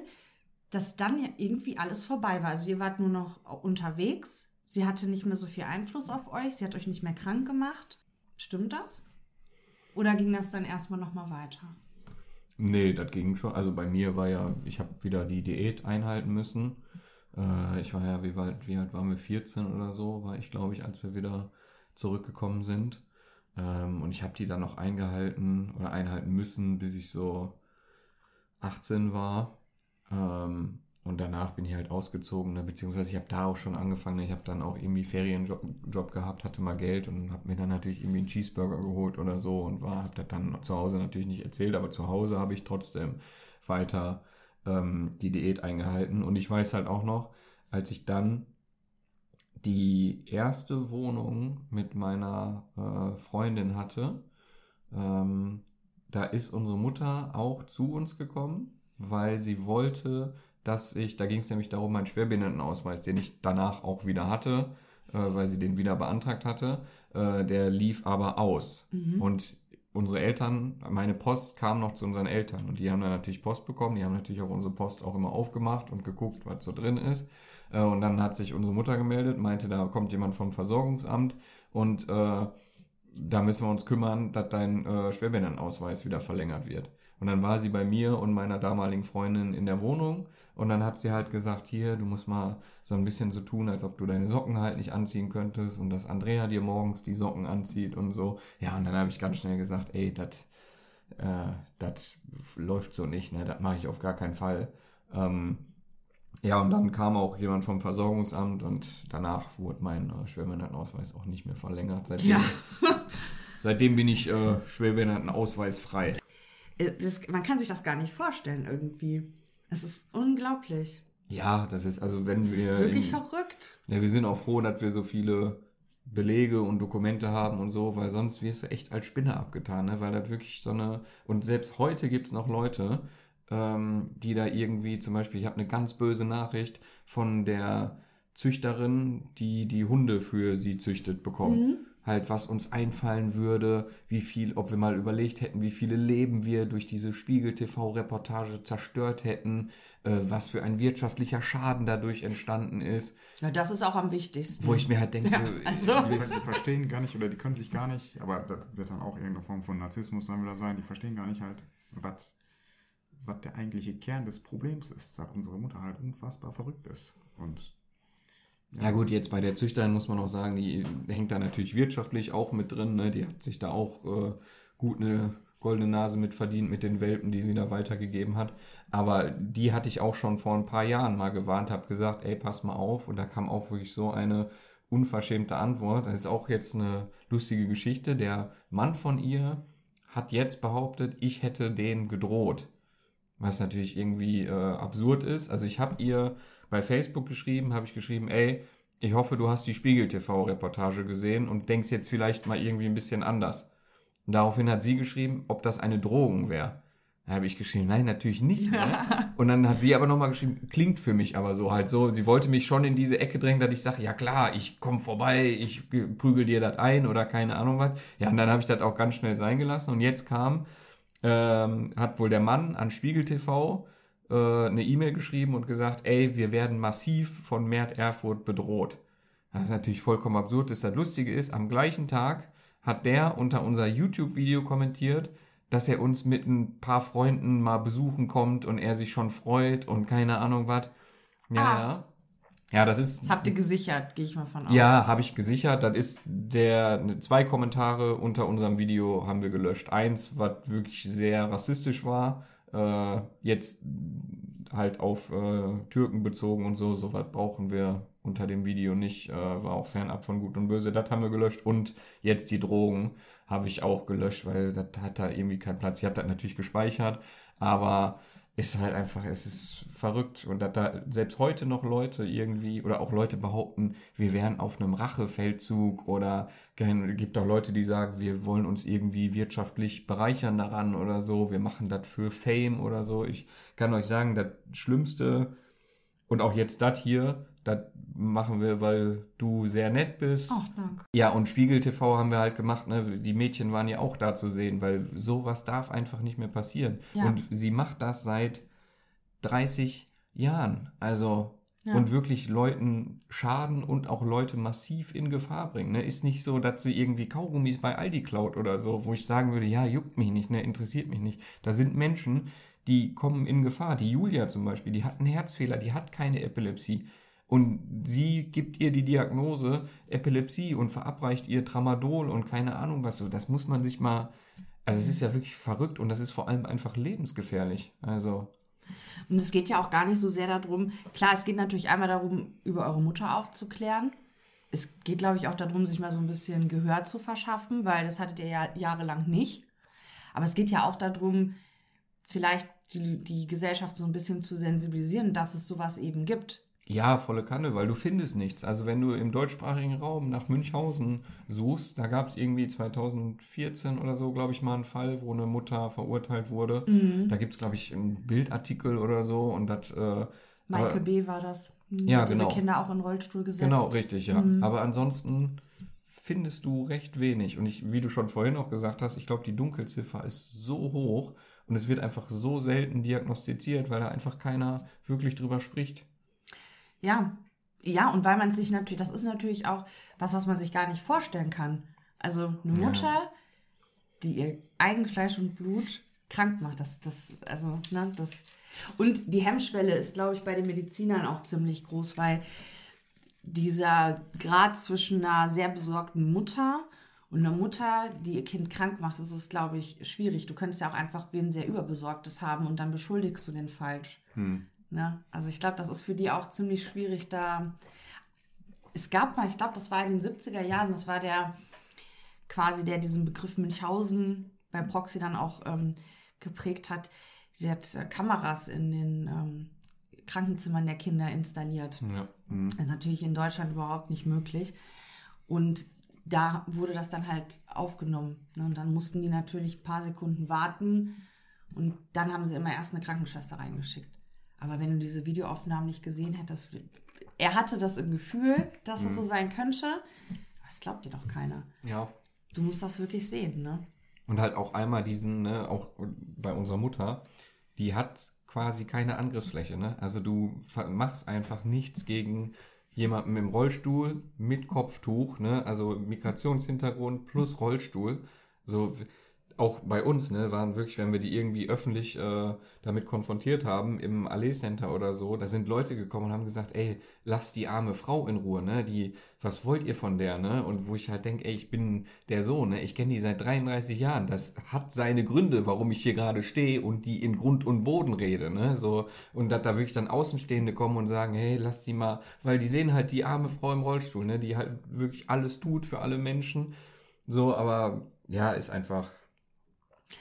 [SPEAKER 1] dass dann ja irgendwie alles vorbei war. Also ihr wart nur noch unterwegs. Sie hatte nicht mehr so viel Einfluss auf euch. Sie hat euch nicht mehr krank gemacht. Stimmt das? Oder ging das dann erstmal nochmal weiter?
[SPEAKER 3] nee, das ging schon. Also bei mir war ja, ich habe wieder die Diät einhalten müssen. Äh, ich war ja, wie alt, wie alt waren wir? 14 oder so, war ich, glaube ich, als wir wieder zurückgekommen sind. Ähm, und ich habe die dann noch eingehalten oder einhalten müssen, bis ich so 18 war. Ähm, und danach bin ich halt ausgezogen, ne? beziehungsweise ich habe da auch schon angefangen. ne? Ich habe dann auch irgendwie Ferienjob Job gehabt, hatte mal Geld und habe mir dann natürlich irgendwie einen Cheeseburger geholt oder so und war, habe das dann zu Hause natürlich nicht erzählt, aber zu Hause habe ich trotzdem weiter ähm, die Diät eingehalten. Und ich weiß halt auch noch, als ich dann die erste Wohnung mit meiner äh, Freundin hatte, ähm, da ist unsere Mutter auch zu uns gekommen, weil sie wollte, dass ich, da ging es nämlich darum, meinen Schwerbehindertenausweis, den ich danach auch wieder hatte, äh, weil sie den wieder beantragt hatte, äh, der lief aber aus. Und unsere Eltern, meine Post kam noch zu unseren Eltern und die haben dann natürlich Post bekommen, die haben natürlich auch unsere Post auch immer aufgemacht und geguckt, was so drin ist. Äh, und dann hat sich unsere Mutter gemeldet, meinte, da kommt jemand vom Versorgungsamt und äh, da müssen wir uns kümmern, dass dein äh, Schwerbehindertenausweis wieder verlängert wird. Und dann war sie bei mir und meiner damaligen Freundin in der Wohnung und dann hat sie halt gesagt, hier, du musst mal so ein bisschen so tun, als ob du deine Socken halt nicht anziehen könntest und dass Andrea dir morgens die Socken anzieht und so. Ja, und dann habe ich ganz schnell gesagt, ey, das äh, das läuft so nicht, ne, das mache ich auf gar keinen Fall. Ähm, ja, und dann kam auch jemand vom Versorgungsamt und danach wurde mein äh, Schwerbehindertenausweis auch nicht mehr verlängert. Seitdem,
[SPEAKER 1] Ja.
[SPEAKER 3] seitdem bin ich äh, Schwerbehindertenausweis frei.
[SPEAKER 1] Äh, Das, man kann sich das gar nicht vorstellen irgendwie. Es ist unglaublich.
[SPEAKER 3] Ja, das ist, also wenn
[SPEAKER 1] Es
[SPEAKER 3] wir.
[SPEAKER 1] ist wirklich
[SPEAKER 3] in,
[SPEAKER 1] verrückt.
[SPEAKER 3] ja, wir sind auch froh, dass wir so viele Belege und Dokumente haben und so, weil sonst wirst du echt als Spinner abgetan, ne? weil das wirklich so eine. Und selbst heute gibt es noch Leute, ähm, die da irgendwie, zum Beispiel, ich habe eine ganz böse Nachricht von der Züchterin, die die Hunde für sie züchtet, bekommen. Halt, was uns einfallen würde, wie viel, ob wir mal überlegt hätten, wie viele Leben wir durch diese Spiegel-TV-Reportage zerstört hätten, äh, was für ein wirtschaftlicher Schaden dadurch entstanden ist,
[SPEAKER 1] Ja, das ist auch am wichtigsten.
[SPEAKER 3] wo ich mir halt denke,
[SPEAKER 1] Ja,
[SPEAKER 3] so,
[SPEAKER 1] also-
[SPEAKER 4] Die, die verstehen gar nicht oder die können sich gar nicht, aber das wird dann auch irgendeine Form von Narzissmus dann wieder sein, die verstehen gar nicht halt, was was der eigentliche Kern des Problems ist, dass unsere Mutter halt unfassbar verrückt ist. Und
[SPEAKER 3] Ja gut, jetzt bei der Züchterin muss man auch sagen, die hängt da natürlich wirtschaftlich auch mit drin. Ne? Die hat sich da auch äh, gut eine goldene Nase mit verdient mit den Welpen, die sie da weitergegeben hat. Aber die hatte ich auch schon vor ein paar Jahren mal gewarnt, habe gesagt, ey, pass mal auf. Und da kam auch wirklich so eine unverschämte Antwort. Das ist auch jetzt eine lustige Geschichte. Der Mann von ihr hat jetzt behauptet, ich hätte den gedroht. Was natürlich irgendwie äh, absurd ist. Also ich habe ihr bei Facebook geschrieben, habe ich geschrieben, ey, ich hoffe, du hast die Spiegel-TV-Reportage gesehen und denkst jetzt vielleicht mal irgendwie ein bisschen anders. Und daraufhin hat sie geschrieben, ob das eine Drohung wäre. Da habe ich geschrieben, nein, natürlich nicht. Ne? Und dann hat sie aber nochmal geschrieben, klingt für mich aber so halt so. Sie wollte mich schon in diese Ecke drängen, dass ich sage, ja klar, ich komme vorbei, ich prügel dir das ein oder keine Ahnung was. Ja, und dann habe ich das auch ganz schnell sein gelassen. Und jetzt kam, ähm, hat wohl der Mann an Spiegel TV äh, eine E-Mail geschrieben und gesagt, ey, wir werden massiv von Mert Erfurt bedroht. Das ist natürlich vollkommen absurd. Das, das Lustige ist, am gleichen Tag hat der unter unser YouTube-Video kommentiert, dass er uns mit ein paar Freunden mal besuchen kommt und er sich schon freut und keine Ahnung was. Ja,
[SPEAKER 1] Ach.
[SPEAKER 3] ja. Ja, das ist.
[SPEAKER 1] Das habt ihr gesichert, gehe ich mal von aus.
[SPEAKER 3] Ja, habe ich gesichert. Das ist der zwei Kommentare unter unserem Video haben wir gelöscht. Eins, was wirklich sehr rassistisch war, äh, jetzt halt auf äh, Türken bezogen und so. Sowas brauchen wir unter dem Video nicht. Äh, war auch fernab von Gut und Böse. Das haben wir gelöscht. Und jetzt die Drogen habe ich auch gelöscht, weil das hat da irgendwie keinen Platz. Ich habe das natürlich gespeichert, aber ist halt einfach, es ist verrückt. Und dass da selbst heute noch Leute irgendwie oder auch Leute behaupten, wir wären auf einem Rachefeldzug oder gibt auch Leute, die sagen, wir wollen uns irgendwie wirtschaftlich bereichern daran oder so, wir machen das für Fame oder so. Ich kann euch sagen, das Schlimmste und auch jetzt das hier, das machen wir, weil du sehr nett bist.
[SPEAKER 1] Ach, danke.
[SPEAKER 3] Ja, und Spiegel TV haben wir halt gemacht, ne? Die Mädchen waren ja auch da zu sehen, weil sowas darf einfach nicht mehr passieren.
[SPEAKER 1] Ja.
[SPEAKER 3] Und sie macht das seit 30 Jahren. Also,
[SPEAKER 1] Ja.
[SPEAKER 3] und wirklich Leuten schaden und auch Leute massiv in Gefahr bringen. Ne? Ist nicht so, dass sie irgendwie Kaugummis bei Aldi klaut oder so, wo ich sagen würde, ja, juckt mich nicht, ne? interessiert mich nicht. Da sind Menschen, die kommen in Gefahr. Die Julia zum Beispiel, die hat einen Herzfehler, die hat keine Epilepsie. Und sie gibt ihr die Diagnose Epilepsie und verabreicht ihr Tramadol und keine Ahnung was so. Das muss man sich mal. Also es ist ja wirklich verrückt und das ist vor allem einfach lebensgefährlich. Also
[SPEAKER 1] Und es geht ja auch gar nicht so sehr darum, klar, es geht natürlich einmal darum, über eure Mutter aufzuklären. Es geht, glaube ich, auch darum, sich mal so ein bisschen Gehör zu verschaffen, weil das hattet ihr ja jahrelang nicht. Aber es geht ja auch darum, vielleicht die, die Gesellschaft so ein bisschen zu sensibilisieren, dass es sowas eben gibt.
[SPEAKER 3] Ja, volle Kanne, weil du findest nichts. Also wenn du im deutschsprachigen Raum nach Münchhausen suchst, da gab es irgendwie 2014 oder so, glaube ich, mal einen Fall, wo eine Mutter verurteilt wurde.
[SPEAKER 1] Mhm.
[SPEAKER 3] Da gibt es, glaube ich, einen Bildartikel oder so und das... Äh, aber-
[SPEAKER 1] B. war das. Die
[SPEAKER 3] Ja,
[SPEAKER 1] hat ihre
[SPEAKER 3] genau.
[SPEAKER 1] Kinder auch in den Rollstuhl gesetzt.
[SPEAKER 3] Genau, richtig, ja.
[SPEAKER 1] Mhm.
[SPEAKER 3] Aber ansonsten findest du recht wenig. Und ich, wie du schon vorhin auch gesagt hast, ich glaube, die Dunkelziffer ist so hoch und es wird einfach so selten diagnostiziert, weil da einfach keiner wirklich drüber spricht.
[SPEAKER 1] Ja, ja, und weil man sich natürlich, das ist natürlich auch was, was man sich gar nicht vorstellen kann. Also eine
[SPEAKER 3] Ja.
[SPEAKER 1] Mutter, die ihr Eigenfleisch und Blut krank macht, das, das, also, ne, das. Und die Hemmschwelle ist, glaube ich, bei den Medizinern auch ziemlich groß, weil dieser Grad zwischen einer sehr besorgten Mutter und einer Mutter, die ihr Kind krank macht, das ist, glaube ich, schwierig. Du könntest ja auch einfach wen sehr überbesorgtes haben und dann beschuldigst du den falsch. Ne? Also ich glaube, das ist für die auch ziemlich schwierig da. Es gab mal, ich glaube, das war in den 70er Jahren, das war der quasi, der diesen Begriff Münchhausen bei Proxy dann auch ähm, geprägt hat. Der hat äh, Kameras in den ähm, Krankenzimmern der Kinder installiert.
[SPEAKER 3] Ja.
[SPEAKER 1] Das ist natürlich in Deutschland überhaupt nicht möglich. Und da wurde das dann halt aufgenommen. Ne? Und dann mussten die natürlich ein paar Sekunden warten. Und dann haben sie immer erst eine Krankenschwester reingeschickt. Aber wenn du diese Videoaufnahmen nicht gesehen hättest, er hatte das im Gefühl, dass es so sein könnte. Das glaubt dir doch keiner.
[SPEAKER 3] ja.
[SPEAKER 1] Du musst das wirklich sehen, ne?
[SPEAKER 3] Und halt auch einmal diesen, ne, auch bei unserer Mutter, die hat quasi keine Angriffsfläche, ne? Also du machst einfach nichts gegen jemanden im Rollstuhl mit Kopftuch, ne? Also Migrationshintergrund plus Rollstuhl. So auch bei uns, ne, waren wirklich, wenn wir die irgendwie öffentlich äh, damit konfrontiert haben, im Allee Center oder so, da sind Leute gekommen und haben gesagt, ey, lass die arme Frau in Ruhe, ne? Die, was wollt ihr von der, ne? Und wo ich halt denke, ey, ich bin der Sohn, ne? Ich kenne die seit 33 Jahren. Das hat seine Gründe, warum ich hier gerade stehe und die in Grund und Boden rede, ne? So, und dass da wirklich dann Außenstehende kommen und sagen, hey, lass die mal, weil die sehen halt die arme Frau im Rollstuhl, ne? Die halt wirklich alles tut für alle Menschen. So, aber ja, ist einfach.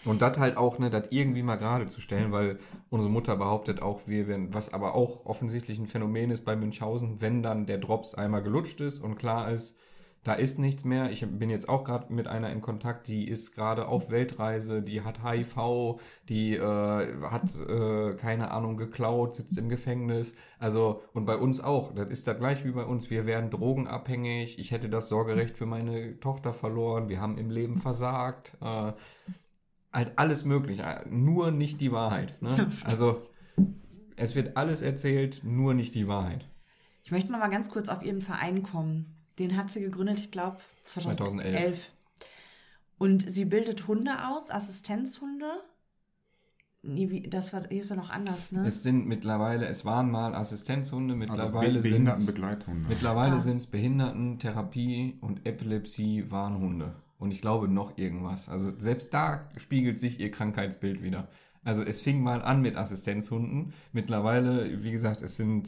[SPEAKER 3] Und das halt auch, ne, das irgendwie mal gerade zu stellen, weil unsere Mutter behauptet auch, wir werden, was aber auch offensichtlich ein Phänomen ist bei Münchhausen, wenn dann der Drops einmal gelutscht ist und klar ist, da ist nichts mehr. Ich bin jetzt auch gerade mit einer in Kontakt, die ist gerade auf Weltreise, die hat HIV, die äh, hat, äh, keine Ahnung, geklaut, sitzt im Gefängnis. Also, und bei uns auch, das ist da gleich wie bei uns, wir werden drogenabhängig, ich hätte das Sorgerecht für meine Tochter verloren, wir haben im Leben versagt. Äh, halt alles möglich, nur nicht die Wahrheit. Ne? Also es wird alles erzählt, nur nicht die Wahrheit.
[SPEAKER 1] Ich möchte noch mal ganz kurz auf ihren Verein kommen. Den hat sie gegründet, ich glaube, 2011.
[SPEAKER 3] 2011.
[SPEAKER 1] Und sie bildet Hunde aus, Assistenzhunde. Nee, wie, das war, hier ist ja noch anders, ne?
[SPEAKER 3] Es sind mittlerweile, es waren mal Assistenzhunde,
[SPEAKER 4] Also
[SPEAKER 3] mittlerweile sind
[SPEAKER 4] Behindertenbegleithunde.
[SPEAKER 3] mittlerweile
[SPEAKER 1] Ah.
[SPEAKER 3] sind es Behinderten, Therapie und Epilepsie Warnhunde. Und ich glaube noch irgendwas. Also selbst da spiegelt sich ihr Krankheitsbild wieder. Also es fing mal an mit Assistenzhunden. Mittlerweile, wie gesagt, es sind,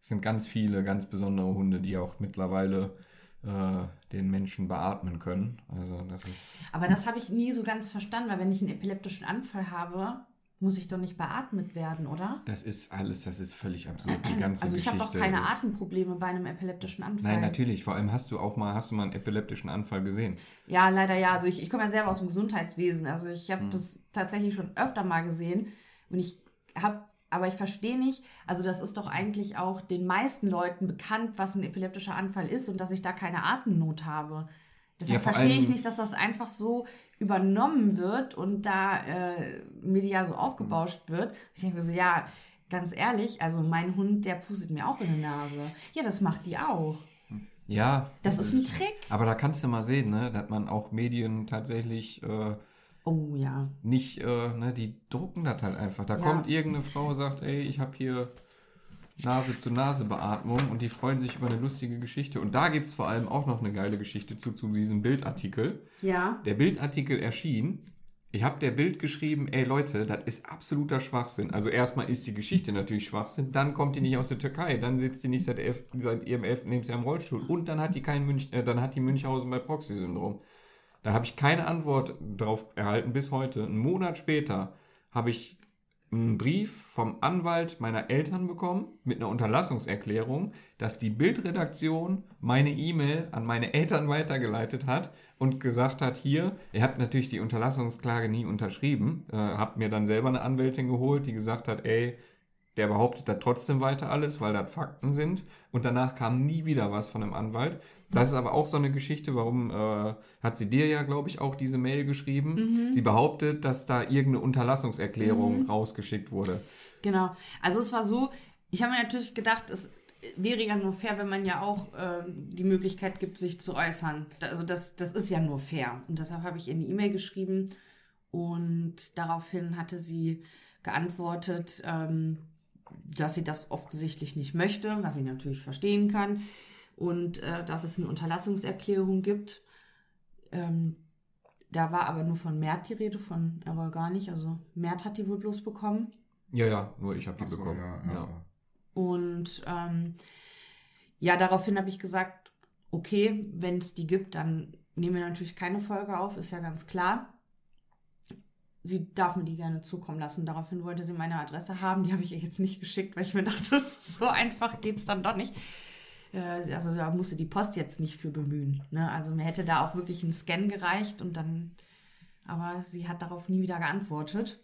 [SPEAKER 3] es sind ganz viele ganz besondere Hunde, die auch mittlerweile äh, den Menschen beatmen können. Also das ist.
[SPEAKER 1] Aber das habe ich nie so ganz verstanden, weil wenn ich einen epileptischen Anfall habe, muss ich doch nicht beatmet werden, oder?
[SPEAKER 3] Das ist alles, das ist völlig absurd, die ganze
[SPEAKER 1] Also ich habe
[SPEAKER 3] Geschichte.
[SPEAKER 1] doch keine
[SPEAKER 3] ist-
[SPEAKER 1] Atemprobleme bei einem epileptischen Anfall.
[SPEAKER 3] Nein, natürlich. Vor allem hast du auch mal, hast du mal einen epileptischen Anfall gesehen.
[SPEAKER 1] Ja, leider ja. Also ich, ich komme ja selber aus dem Gesundheitswesen. Also ich
[SPEAKER 3] Hm.
[SPEAKER 1] habe das tatsächlich schon öfter mal gesehen. Und ich habe, aber ich verstehe nicht, also das ist doch eigentlich auch den meisten Leuten bekannt, was ein epileptischer Anfall ist und dass ich da keine Atemnot habe. Deshalb
[SPEAKER 3] Ja,
[SPEAKER 1] verstehe ich nicht, dass das einfach so übernommen wird und da äh, medial so aufgebauscht wird. Ich denke mir so, ja, ganz ehrlich, also mein Hund, der pustet mir auch in die Nase. Ja, das macht die auch.
[SPEAKER 3] Ja.
[SPEAKER 1] Das ist ein Trick.
[SPEAKER 3] Aber da kannst du mal sehen, ne, dass man auch Medien tatsächlich äh,
[SPEAKER 1] Oh ja.
[SPEAKER 3] nicht, äh, ne, die drucken das halt einfach. Da
[SPEAKER 1] Ja.
[SPEAKER 3] kommt irgendeine Frau, sagt, ey, ich habe hier Nase-zu-Nase-Beatmung und die freuen sich über eine lustige Geschichte. Und da gibt's vor allem auch noch eine geile Geschichte zu, zu diesem Bildartikel.
[SPEAKER 1] Ja.
[SPEAKER 3] Der Bildartikel erschien. Ich habe der Bild geschrieben, ey Leute, das ist absoluter Schwachsinn. Also erstmal ist die Geschichte natürlich Schwachsinn, dann kommt die nicht aus der Türkei, dann sitzt die nicht seit, elf, seit ihrem elften Lebensjahr im Rollstuhl und dann hat die kein Münch, äh, dann hat die Münchhausen bei Proxy-Syndrom. Da habe ich keine Antwort drauf erhalten bis heute. Einen Monat später habe ich einen Brief vom Anwalt meiner Eltern bekommen mit einer Unterlassungserklärung, dass die Bildredaktion meine E-Mail an meine Eltern weitergeleitet hat und gesagt hat, hier, ihr habt natürlich die Unterlassungsklage nie unterschrieben, äh, habt mir dann selber eine Anwältin geholt, die gesagt hat, ey, der behauptet da trotzdem weiter alles, weil das Fakten sind. Und danach kam nie wieder was von einem Anwalt. Das ist aber auch so eine Geschichte, warum äh, hat sie dir ja, glaube ich, auch diese Mail geschrieben.
[SPEAKER 1] Mhm.
[SPEAKER 3] Sie behauptet, dass da irgendeine Unterlassungserklärung rausgeschickt wurde.
[SPEAKER 1] Genau. Also es war so, ich habe mir natürlich gedacht, es wäre ja nur fair, wenn man ja auch ähm, die Möglichkeit gibt, sich zu äußern. Also das, das ist ja nur fair. Und deshalb habe ich ihr eine E-Mail geschrieben und daraufhin hatte sie geantwortet, ähm, dass sie das offensichtlich nicht möchte, was ich natürlich verstehen kann. Und äh, dass es eine Unterlassungserklärung gibt. Ähm, da war aber nur von Mert die Rede, von Errol gar nicht. Also Mert hat die wohl bloß bekommen.
[SPEAKER 3] Ja, ja, nur ich habe die
[SPEAKER 4] so,
[SPEAKER 3] bekommen.
[SPEAKER 4] ja,
[SPEAKER 3] ja.
[SPEAKER 4] ja.
[SPEAKER 1] Und ähm, ja, daraufhin habe ich gesagt, okay, wenn es die gibt, dann nehmen wir natürlich keine Folge auf, ist ja ganz klar. Sie darf mir die gerne zukommen lassen. Daraufhin wollte sie meine Adresse haben. Die habe ich ihr jetzt nicht geschickt, weil ich mir dachte, so einfach geht's dann doch nicht. Äh, also da musste die Post jetzt nicht für bemühen. Ne? Also mir hätte da auch wirklich ein Scan gereicht und dann, aber sie hat darauf nie wieder geantwortet.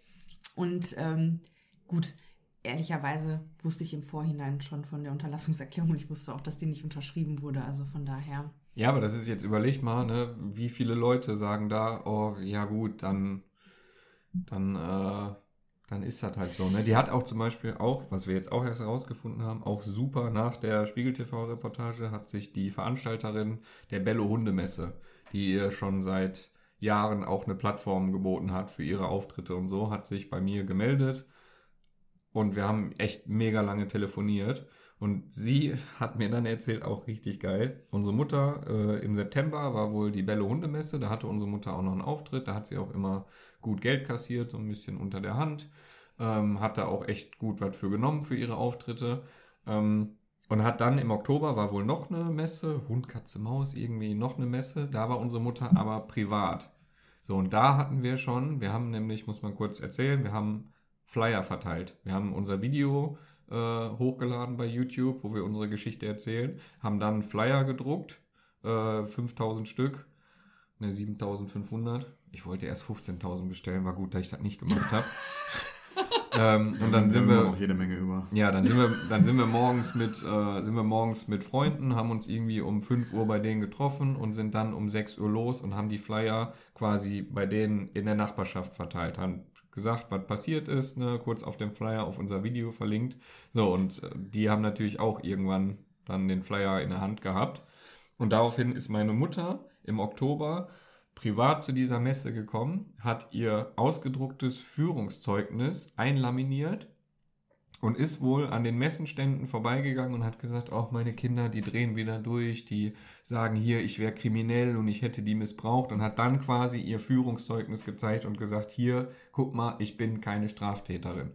[SPEAKER 1] Und ähm, gut, ehrlicherweise wusste ich im Vorhinein schon von der Unterlassungserklärung und ich wusste auch, dass die nicht unterschrieben wurde. Also von daher.
[SPEAKER 3] Ja, aber das ist jetzt, überleg mal, ne, wie viele Leute sagen da, oh, ja gut, dann, dann, äh, dann ist das halt so, ne. Die hat auch zum Beispiel auch, was wir jetzt auch erst herausgefunden haben, auch super nach der Spiegel-TV-Reportage hat sich die Veranstalterin der Bello Hundemesse, die ihr schon seit Jahren auch eine Plattform geboten hat für ihre Auftritte und so, hat sich bei mir gemeldet und wir haben echt mega lange telefoniert. Und sie hat mir dann erzählt, auch richtig geil. Unsere Mutter äh, im September war wohl die Bälle Hundemesse. Da hatte unsere Mutter auch noch einen Auftritt. Da hat sie auch immer gut Geld kassiert, so ein bisschen unter der Hand. Ähm, hat da auch echt gut was für genommen für ihre Auftritte. Ähm, und hat dann im Oktober war wohl noch eine Messe, Hund, Katze, Maus, irgendwie noch eine Messe. Da war unsere Mutter aber privat. So, und da hatten wir schon, wir haben nämlich, muss man kurz erzählen, wir haben Flyer verteilt. Wir haben unser Video äh, hochgeladen bei YouTube, wo wir unsere Geschichte erzählen, haben dann Flyer gedruckt, äh, 5000 Stück, ne 7500. Ich wollte erst 15.000 bestellen, war gut, dass ich das nicht gemacht habe. ähm, und dann sind
[SPEAKER 4] haben
[SPEAKER 3] wir
[SPEAKER 4] noch jede Menge über.
[SPEAKER 3] ja, dann sind wir, dann sind wir morgens mit, äh, sind wir morgens mit Freunden, haben uns irgendwie um 5 Uhr bei denen getroffen und sind dann um 6 Uhr los und haben die Flyer quasi bei denen in der Nachbarschaft verteilt. Haben gesagt, was passiert ist, ne, kurz auf dem Flyer auf unser Video verlinkt. So, und äh, die haben natürlich auch irgendwann dann den Flyer in der Hand gehabt. Und daraufhin ist meine Mutter im Oktober privat zu dieser Messe gekommen, hat ihr ausgedrucktes Führungszeugnis einlaminiert und ist wohl an den Messenständen vorbeigegangen und hat gesagt, auch meine Kinder, die drehen wieder durch, die sagen hier, ich wäre kriminell und ich hätte die missbraucht und hat dann quasi ihr Führungszeugnis gezeigt und gesagt, hier, guck mal, ich bin keine Straftäterin.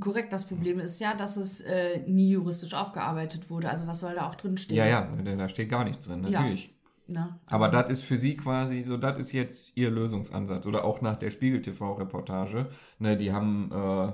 [SPEAKER 1] Korrekt, das Problem ist ja, dass es äh, nie juristisch aufgearbeitet wurde. Also was soll da auch drin stehen?
[SPEAKER 3] Ja, ja, da steht gar nichts drin,
[SPEAKER 1] Ja. Ne?
[SPEAKER 3] Aber das ist für sie quasi so, das ist jetzt ihr Lösungsansatz. Oder auch nach der Spiegel-TV-Reportage. Ne, die haben, äh,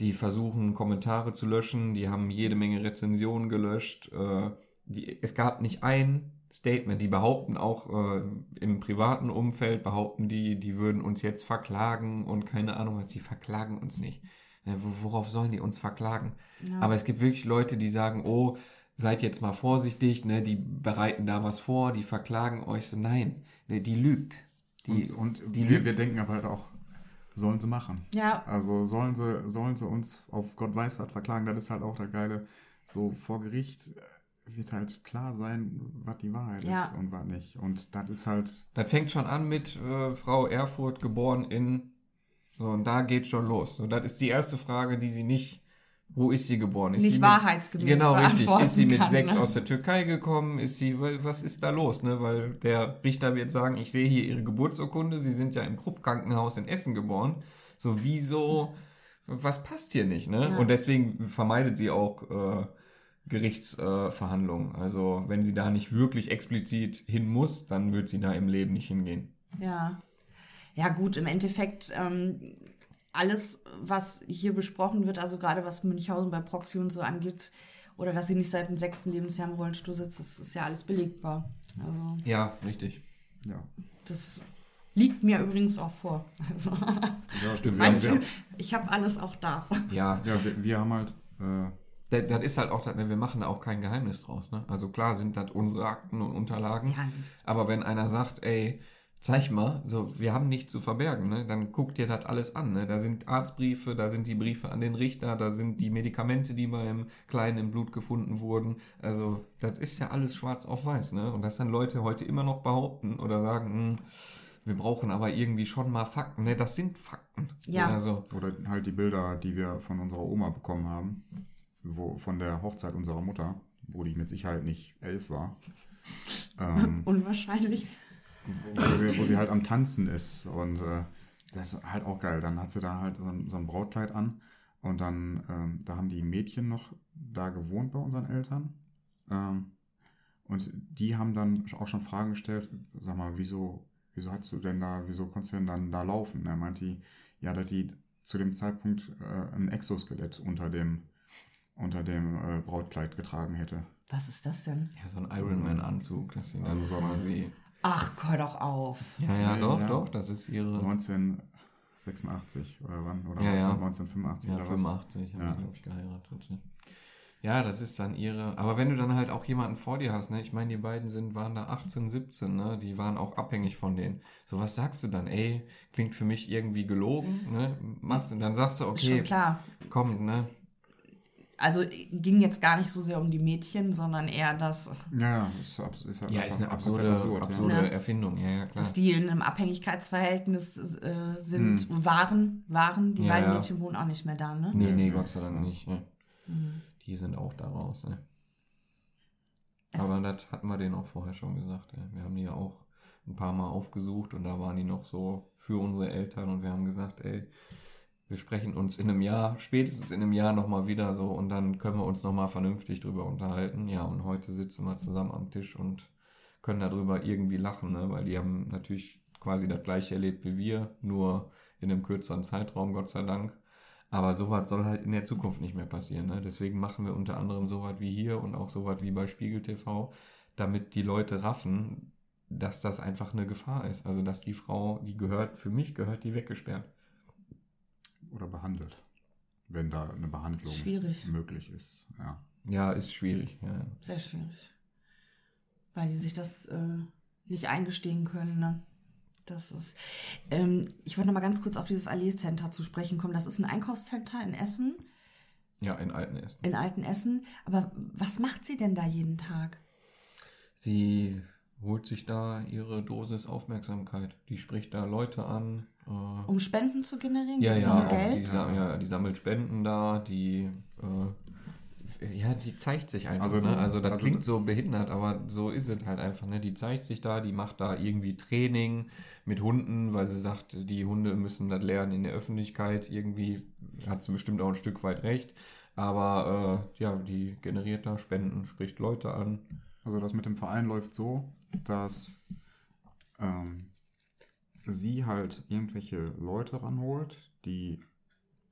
[SPEAKER 3] die versuchen Kommentare zu löschen, die haben jede Menge Rezensionen gelöscht. Äh, die, es gab nicht ein Statement. Die behaupten auch äh, im privaten Umfeld, behaupten die, die würden uns jetzt verklagen und keine Ahnung was, sie verklagen uns nicht. Ne, wo- worauf sollen die uns verklagen? Aber es gibt wirklich Leute, die sagen, oh, seid jetzt mal vorsichtig, ne, die bereiten da was vor, die verklagen euch so, nein, ne, die lügt. Die,
[SPEAKER 4] und und
[SPEAKER 3] die
[SPEAKER 4] wir,
[SPEAKER 3] lügt.
[SPEAKER 4] wir denken aber halt auch, sollen sie machen.
[SPEAKER 1] Ja.
[SPEAKER 4] Also sollen sie, sollen sie uns auf Gott weiß was verklagen, das ist halt auch der Geile. So vor Gericht äh, wird halt klar sein, was die Wahrheit
[SPEAKER 1] Ja.
[SPEAKER 4] ist und was nicht. Und das ist halt,
[SPEAKER 3] Das fängt schon an mit äh, Frau Erfurt, geboren in, so, und da geht schon los. So, das ist die erste Frage, die sie nicht, wo ist sie geboren? Ist
[SPEAKER 1] Nicht
[SPEAKER 3] sie
[SPEAKER 1] wahrheitsgemäß
[SPEAKER 3] Genau, richtig. Ist sie mit
[SPEAKER 1] kann,
[SPEAKER 3] sechs
[SPEAKER 1] ne?
[SPEAKER 3] aus der Türkei gekommen? Ist sie, wa- was ist da los, ne? Weil der Richter wird sagen, ich sehe hier ihre Geburtsurkunde, sie sind ja im Krupp-Krankenhaus in Essen geboren. So, wieso, was passt hier nicht, ne?
[SPEAKER 1] Ja.
[SPEAKER 3] Und deswegen vermeidet sie auch, äh, Gerichtsverhandlungen. Äh, also, wenn sie da nicht wirklich explizit hin muss, dann wird sie da im Leben nicht hingehen.
[SPEAKER 1] Ja. Ja, gut, im Endeffekt, ähm, alles, was hier besprochen wird, also gerade was Münchhausen bei Proxy und so angeht, oder dass sie nicht seit dem sechsten Lebensjahr im Rollstuhl sitzt, das ist ja alles belegbar. Also
[SPEAKER 3] Ja, richtig.
[SPEAKER 4] Ja.
[SPEAKER 1] das liegt mir übrigens auch vor. Also,
[SPEAKER 4] Ja, stimmt. Wir haben,
[SPEAKER 1] manche,
[SPEAKER 4] wir,
[SPEAKER 1] ich habe alles auch da.
[SPEAKER 3] Ja,
[SPEAKER 4] ja, wir, wir haben halt, äh,
[SPEAKER 3] das, das ist halt auch, das, ne, wir machen da auch kein Geheimnis draus. Ne? Also klar sind das unsere Akten und Unterlagen.
[SPEAKER 1] Ja, das-
[SPEAKER 3] aber wenn einer sagt, ey, zeig mal, so, wir haben nichts zu verbergen, ne? dann guck dir das alles an. Ne? Da sind Arztbriefe, da sind die Briefe an den Richter, da sind die Medikamente, die beim Kleinen im Blut gefunden wurden. Also das ist ja alles schwarz auf weiß. Ne? Und dass dann Leute heute immer noch behaupten oder sagen, hm, wir brauchen aber irgendwie schon mal Fakten. Ne? Das sind Fakten.
[SPEAKER 1] Ja.
[SPEAKER 3] Also,
[SPEAKER 4] oder halt die Bilder, die wir von unserer Oma bekommen haben, wo, von der Hochzeit unserer Mutter, wo die mit Sicherheit nicht elf war. Ähm,
[SPEAKER 1] Unwahrscheinlich.
[SPEAKER 4] Wo, sie, wo sie halt am Tanzen ist. Und äh, das ist halt auch geil. Dann hat sie da halt so ein, so ein Brautkleid an. Und dann, ähm, da haben die Mädchen noch da gewohnt bei unseren Eltern. Ähm, und die haben dann auch schon Fragen gestellt, sag mal, wieso, wieso hast du denn da, wieso konntest du denn dann da laufen? Er meint die, ja, dass die zu dem Zeitpunkt äh, ein Exoskelett unter dem, unter dem äh, Brautkleid getragen hätte.
[SPEAKER 1] Was ist das denn?
[SPEAKER 3] ja, so ein Ironman-Anzug. Das sind also so quasi.
[SPEAKER 1] Ach, hör doch auf.
[SPEAKER 3] Ja, ja, doch,
[SPEAKER 4] ja.
[SPEAKER 3] doch, das ist ihre.
[SPEAKER 4] 1986 oder wann? Oder
[SPEAKER 3] Ja, ja.
[SPEAKER 4] 1985
[SPEAKER 3] Ja,
[SPEAKER 4] oder was?
[SPEAKER 3] 85 haben
[SPEAKER 4] Ja.
[SPEAKER 3] die, glaube ich, geheiratet. Ne? Ja, das ist dann ihre. Aber wenn du dann halt auch jemanden vor dir hast, ne? Ich meine, die beiden sind, waren da 18, 17, ne? Die waren auch abhängig von denen. So, was sagst du dann? Ey, klingt für mich irgendwie gelogen, ne? Machst du, dann sagst du, okay,
[SPEAKER 1] Schon klar.
[SPEAKER 3] komm, ne?
[SPEAKER 1] Also ging jetzt gar nicht so sehr um die Mädchen, sondern eher das,
[SPEAKER 4] Ja, ist, abs- ist halt
[SPEAKER 3] Ja, ist eine absurde, absurde
[SPEAKER 1] Ja.
[SPEAKER 3] Erfindung, ja, ja, klar.
[SPEAKER 1] dass die in einem Abhängigkeitsverhältnis äh, sind, waren, waren. Die
[SPEAKER 3] Ja,
[SPEAKER 1] beiden
[SPEAKER 3] ja.
[SPEAKER 1] Mädchen wohnen auch nicht mehr da, ne?
[SPEAKER 3] Nee, nee, Gott sei Dank nicht, ne? Die sind auch da raus, ne?
[SPEAKER 1] Es-
[SPEAKER 3] Aber das hatten wir denen auch vorher schon gesagt. Ja. Wir haben die ja auch ein paar Mal aufgesucht und da waren die noch so für unsere Eltern und wir haben gesagt, ey, wir sprechen uns in einem Jahr, spätestens in einem Jahr nochmal wieder so und dann können wir uns nochmal vernünftig drüber unterhalten. Ja, und heute sitzen wir zusammen am Tisch und können darüber irgendwie lachen, ne? weil die haben natürlich quasi das gleiche erlebt wie wir, nur in einem kürzeren Zeitraum, Gott sei Dank. Aber sowas soll halt in der Zukunft nicht mehr passieren. Ne? Deswegen machen wir unter anderem sowas wie hier und auch sowas wie bei Spiegel TV, damit die Leute raffen, dass das einfach eine Gefahr ist. Also dass die Frau, die gehört, für mich gehört die weggesperrt.
[SPEAKER 4] Oder behandelt, wenn da eine Behandlung
[SPEAKER 1] Schwierig.
[SPEAKER 4] möglich ist. Ja.
[SPEAKER 3] Ja, ist schwierig. Ja.
[SPEAKER 1] Sehr schwierig. Weil die sich das äh, nicht eingestehen können, ne? Das ist. Ähm, ich wollte noch mal ganz kurz auf dieses Allee Center zu sprechen kommen. Das ist ein Einkaufscenter in Essen,
[SPEAKER 3] ja, in Altenessen.
[SPEAKER 1] in Altenessen. Aber was macht sie denn da jeden Tag?
[SPEAKER 3] Sie holt sich da ihre Dosis Aufmerksamkeit. Die spricht da Leute an. Äh,
[SPEAKER 1] Um Spenden zu generieren?
[SPEAKER 3] Ja,
[SPEAKER 1] Geht's
[SPEAKER 3] ja,
[SPEAKER 1] um Geld?
[SPEAKER 3] Die, ja, die sammelt Spenden da, die, äh, ja, die zeigt sich einfach.
[SPEAKER 4] Also,
[SPEAKER 3] Also, ne? also das
[SPEAKER 4] also-
[SPEAKER 3] klingt so behindert, aber so ist es halt einfach. Ne? Die zeigt sich da, die macht da irgendwie Training mit Hunden, weil sie sagt, die Hunde müssen das lernen in der Öffentlichkeit. Irgendwie hat sie bestimmt auch ein Stück weit recht. Aber äh, ja, die generiert da Spenden, spricht Leute an.
[SPEAKER 4] Also das mit dem Verein läuft so, dass ähm, sie halt irgendwelche Leute ranholt, die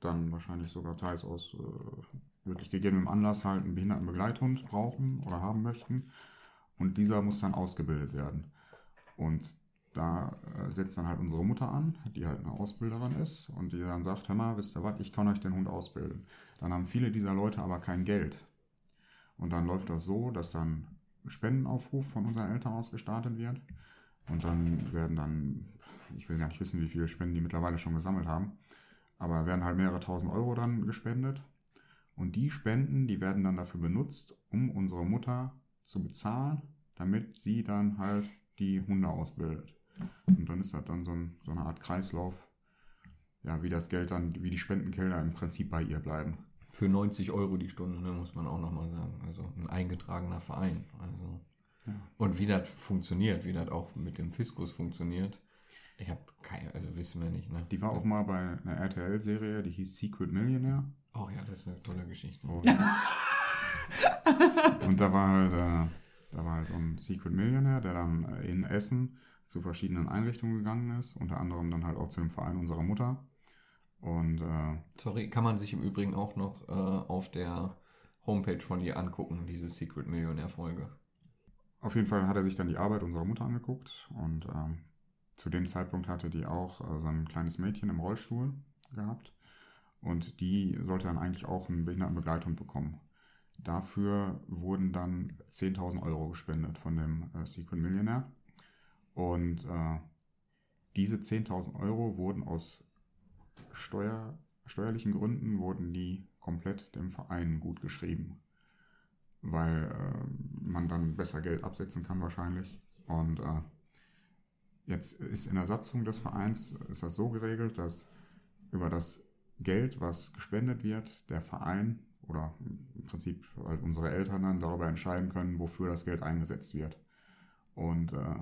[SPEAKER 4] dann wahrscheinlich sogar teils aus äh, wirklich gegebenem Anlass halt einen Behindertenbegleithund brauchen oder haben möchten. Und dieser muss dann ausgebildet werden. Und da äh, setzt dann halt unsere Mutter an, die halt eine Ausbilderin ist und die dann sagt, hör mal, wisst ihr was, ich kann euch den Hund ausbilden. Dann haben viele dieser Leute aber kein Geld. Und dann läuft das so, dass dann ein Spendenaufruf von unseren Eltern aus gestartet wird. Und dann werden dann, ich will gar nicht wissen, wie viele Spenden die mittlerweile schon gesammelt haben, aber werden halt mehrere tausend Euro dann gespendet. Und die Spenden, die werden dann dafür benutzt, um unsere Mutter zu bezahlen, damit sie dann halt die Hunde ausbildet. Und dann ist das dann so, ein, so eine Art Kreislauf, ja, wie das Geld dann, wie die Spendengelder im Prinzip bei ihr bleiben.
[SPEAKER 3] Für 90 Euro die Stunde, ne, muss man auch nochmal sagen. Also ein eingetragener Verein. Also. Und wie das funktioniert, wie das auch mit dem Fiskus funktioniert, ich habe keine, also wissen wir nicht, ne?
[SPEAKER 4] Die war auch mal bei einer RTL-Serie, die hieß Secret Millionaire.
[SPEAKER 3] Oh ja, das ist eine tolle Geschichte.
[SPEAKER 4] Und, und da war halt, äh, da war halt so ein Secret Millionaire, der dann äh, in Essen zu verschiedenen Einrichtungen gegangen ist, unter anderem dann halt auch zu dem Verein unserer Mutter. Und äh,
[SPEAKER 3] Sorry, kann man sich im Übrigen auch noch äh, auf der Homepage von ihr angucken, diese Secret Millionär-Folge.
[SPEAKER 4] Auf jeden Fall hat er sich dann die Arbeit unserer Mutter angeguckt und ähm, zu dem Zeitpunkt hatte die auch äh, so ein kleines Mädchen im Rollstuhl gehabt und die sollte dann eigentlich auch einen Behindertenbegleithund bekommen. Dafür wurden dann 10.000 Euro gespendet von dem äh, Secret Millionär und äh, diese 10.000 Euro wurden aus Steuer, steuerlichen Gründen wurden die komplett dem Verein gut geschrieben weil äh, man dann besser Geld absetzen kann wahrscheinlich. Und äh, jetzt ist in der Satzung des Vereins ist das so geregelt, dass über das Geld, was gespendet wird, der Verein oder im Prinzip halt unsere Eltern dann darüber entscheiden können, wofür das Geld eingesetzt wird. Und äh,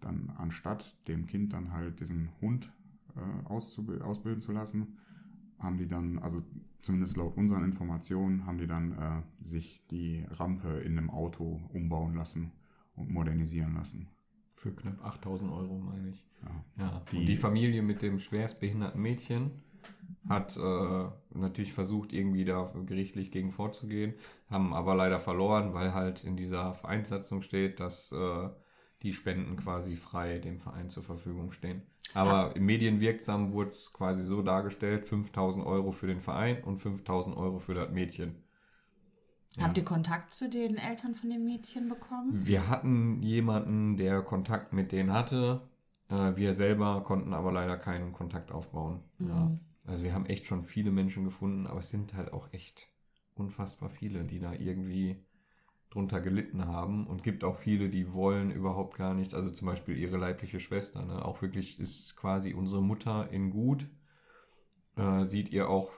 [SPEAKER 4] dann anstatt dem Kind dann halt diesen Hund äh, ausbilden zu lassen, haben die dann, also zumindest laut unseren Informationen, haben die dann äh, sich die Rampe in einem Auto umbauen lassen und modernisieren lassen.
[SPEAKER 3] Für knapp 8000 Euro, meine ich.
[SPEAKER 4] Ja.
[SPEAKER 3] Ja,
[SPEAKER 4] Die-
[SPEAKER 3] und die Familie mit dem schwerstbehinderten Mädchen hat äh, natürlich versucht, irgendwie da gerichtlich gegen vorzugehen, haben aber leider verloren, weil halt in dieser Vereinssatzung steht, dass äh, die Spenden quasi frei dem Verein zur Verfügung stehen. Aber im medienwirksam wurde es quasi so dargestellt, 5000 Euro für den Verein und 5000 Euro für das Mädchen.
[SPEAKER 1] Habt ihr Kontakt zu den Eltern von dem Mädchen bekommen?
[SPEAKER 3] Wir hatten jemanden, der Kontakt mit denen hatte. Äh, wir selber konnten aber leider keinen Kontakt aufbauen. Ja. Also wir haben echt schon viele Menschen gefunden, aber es sind halt auch echt unfassbar viele, die da irgendwie drunter gelitten haben. Und gibt auch viele, die wollen überhaupt gar nichts. Also zum Beispiel ihre leibliche Schwester. Ne? Auch wirklich ist quasi unsere Mutter in gut. Äh, sieht ihr auch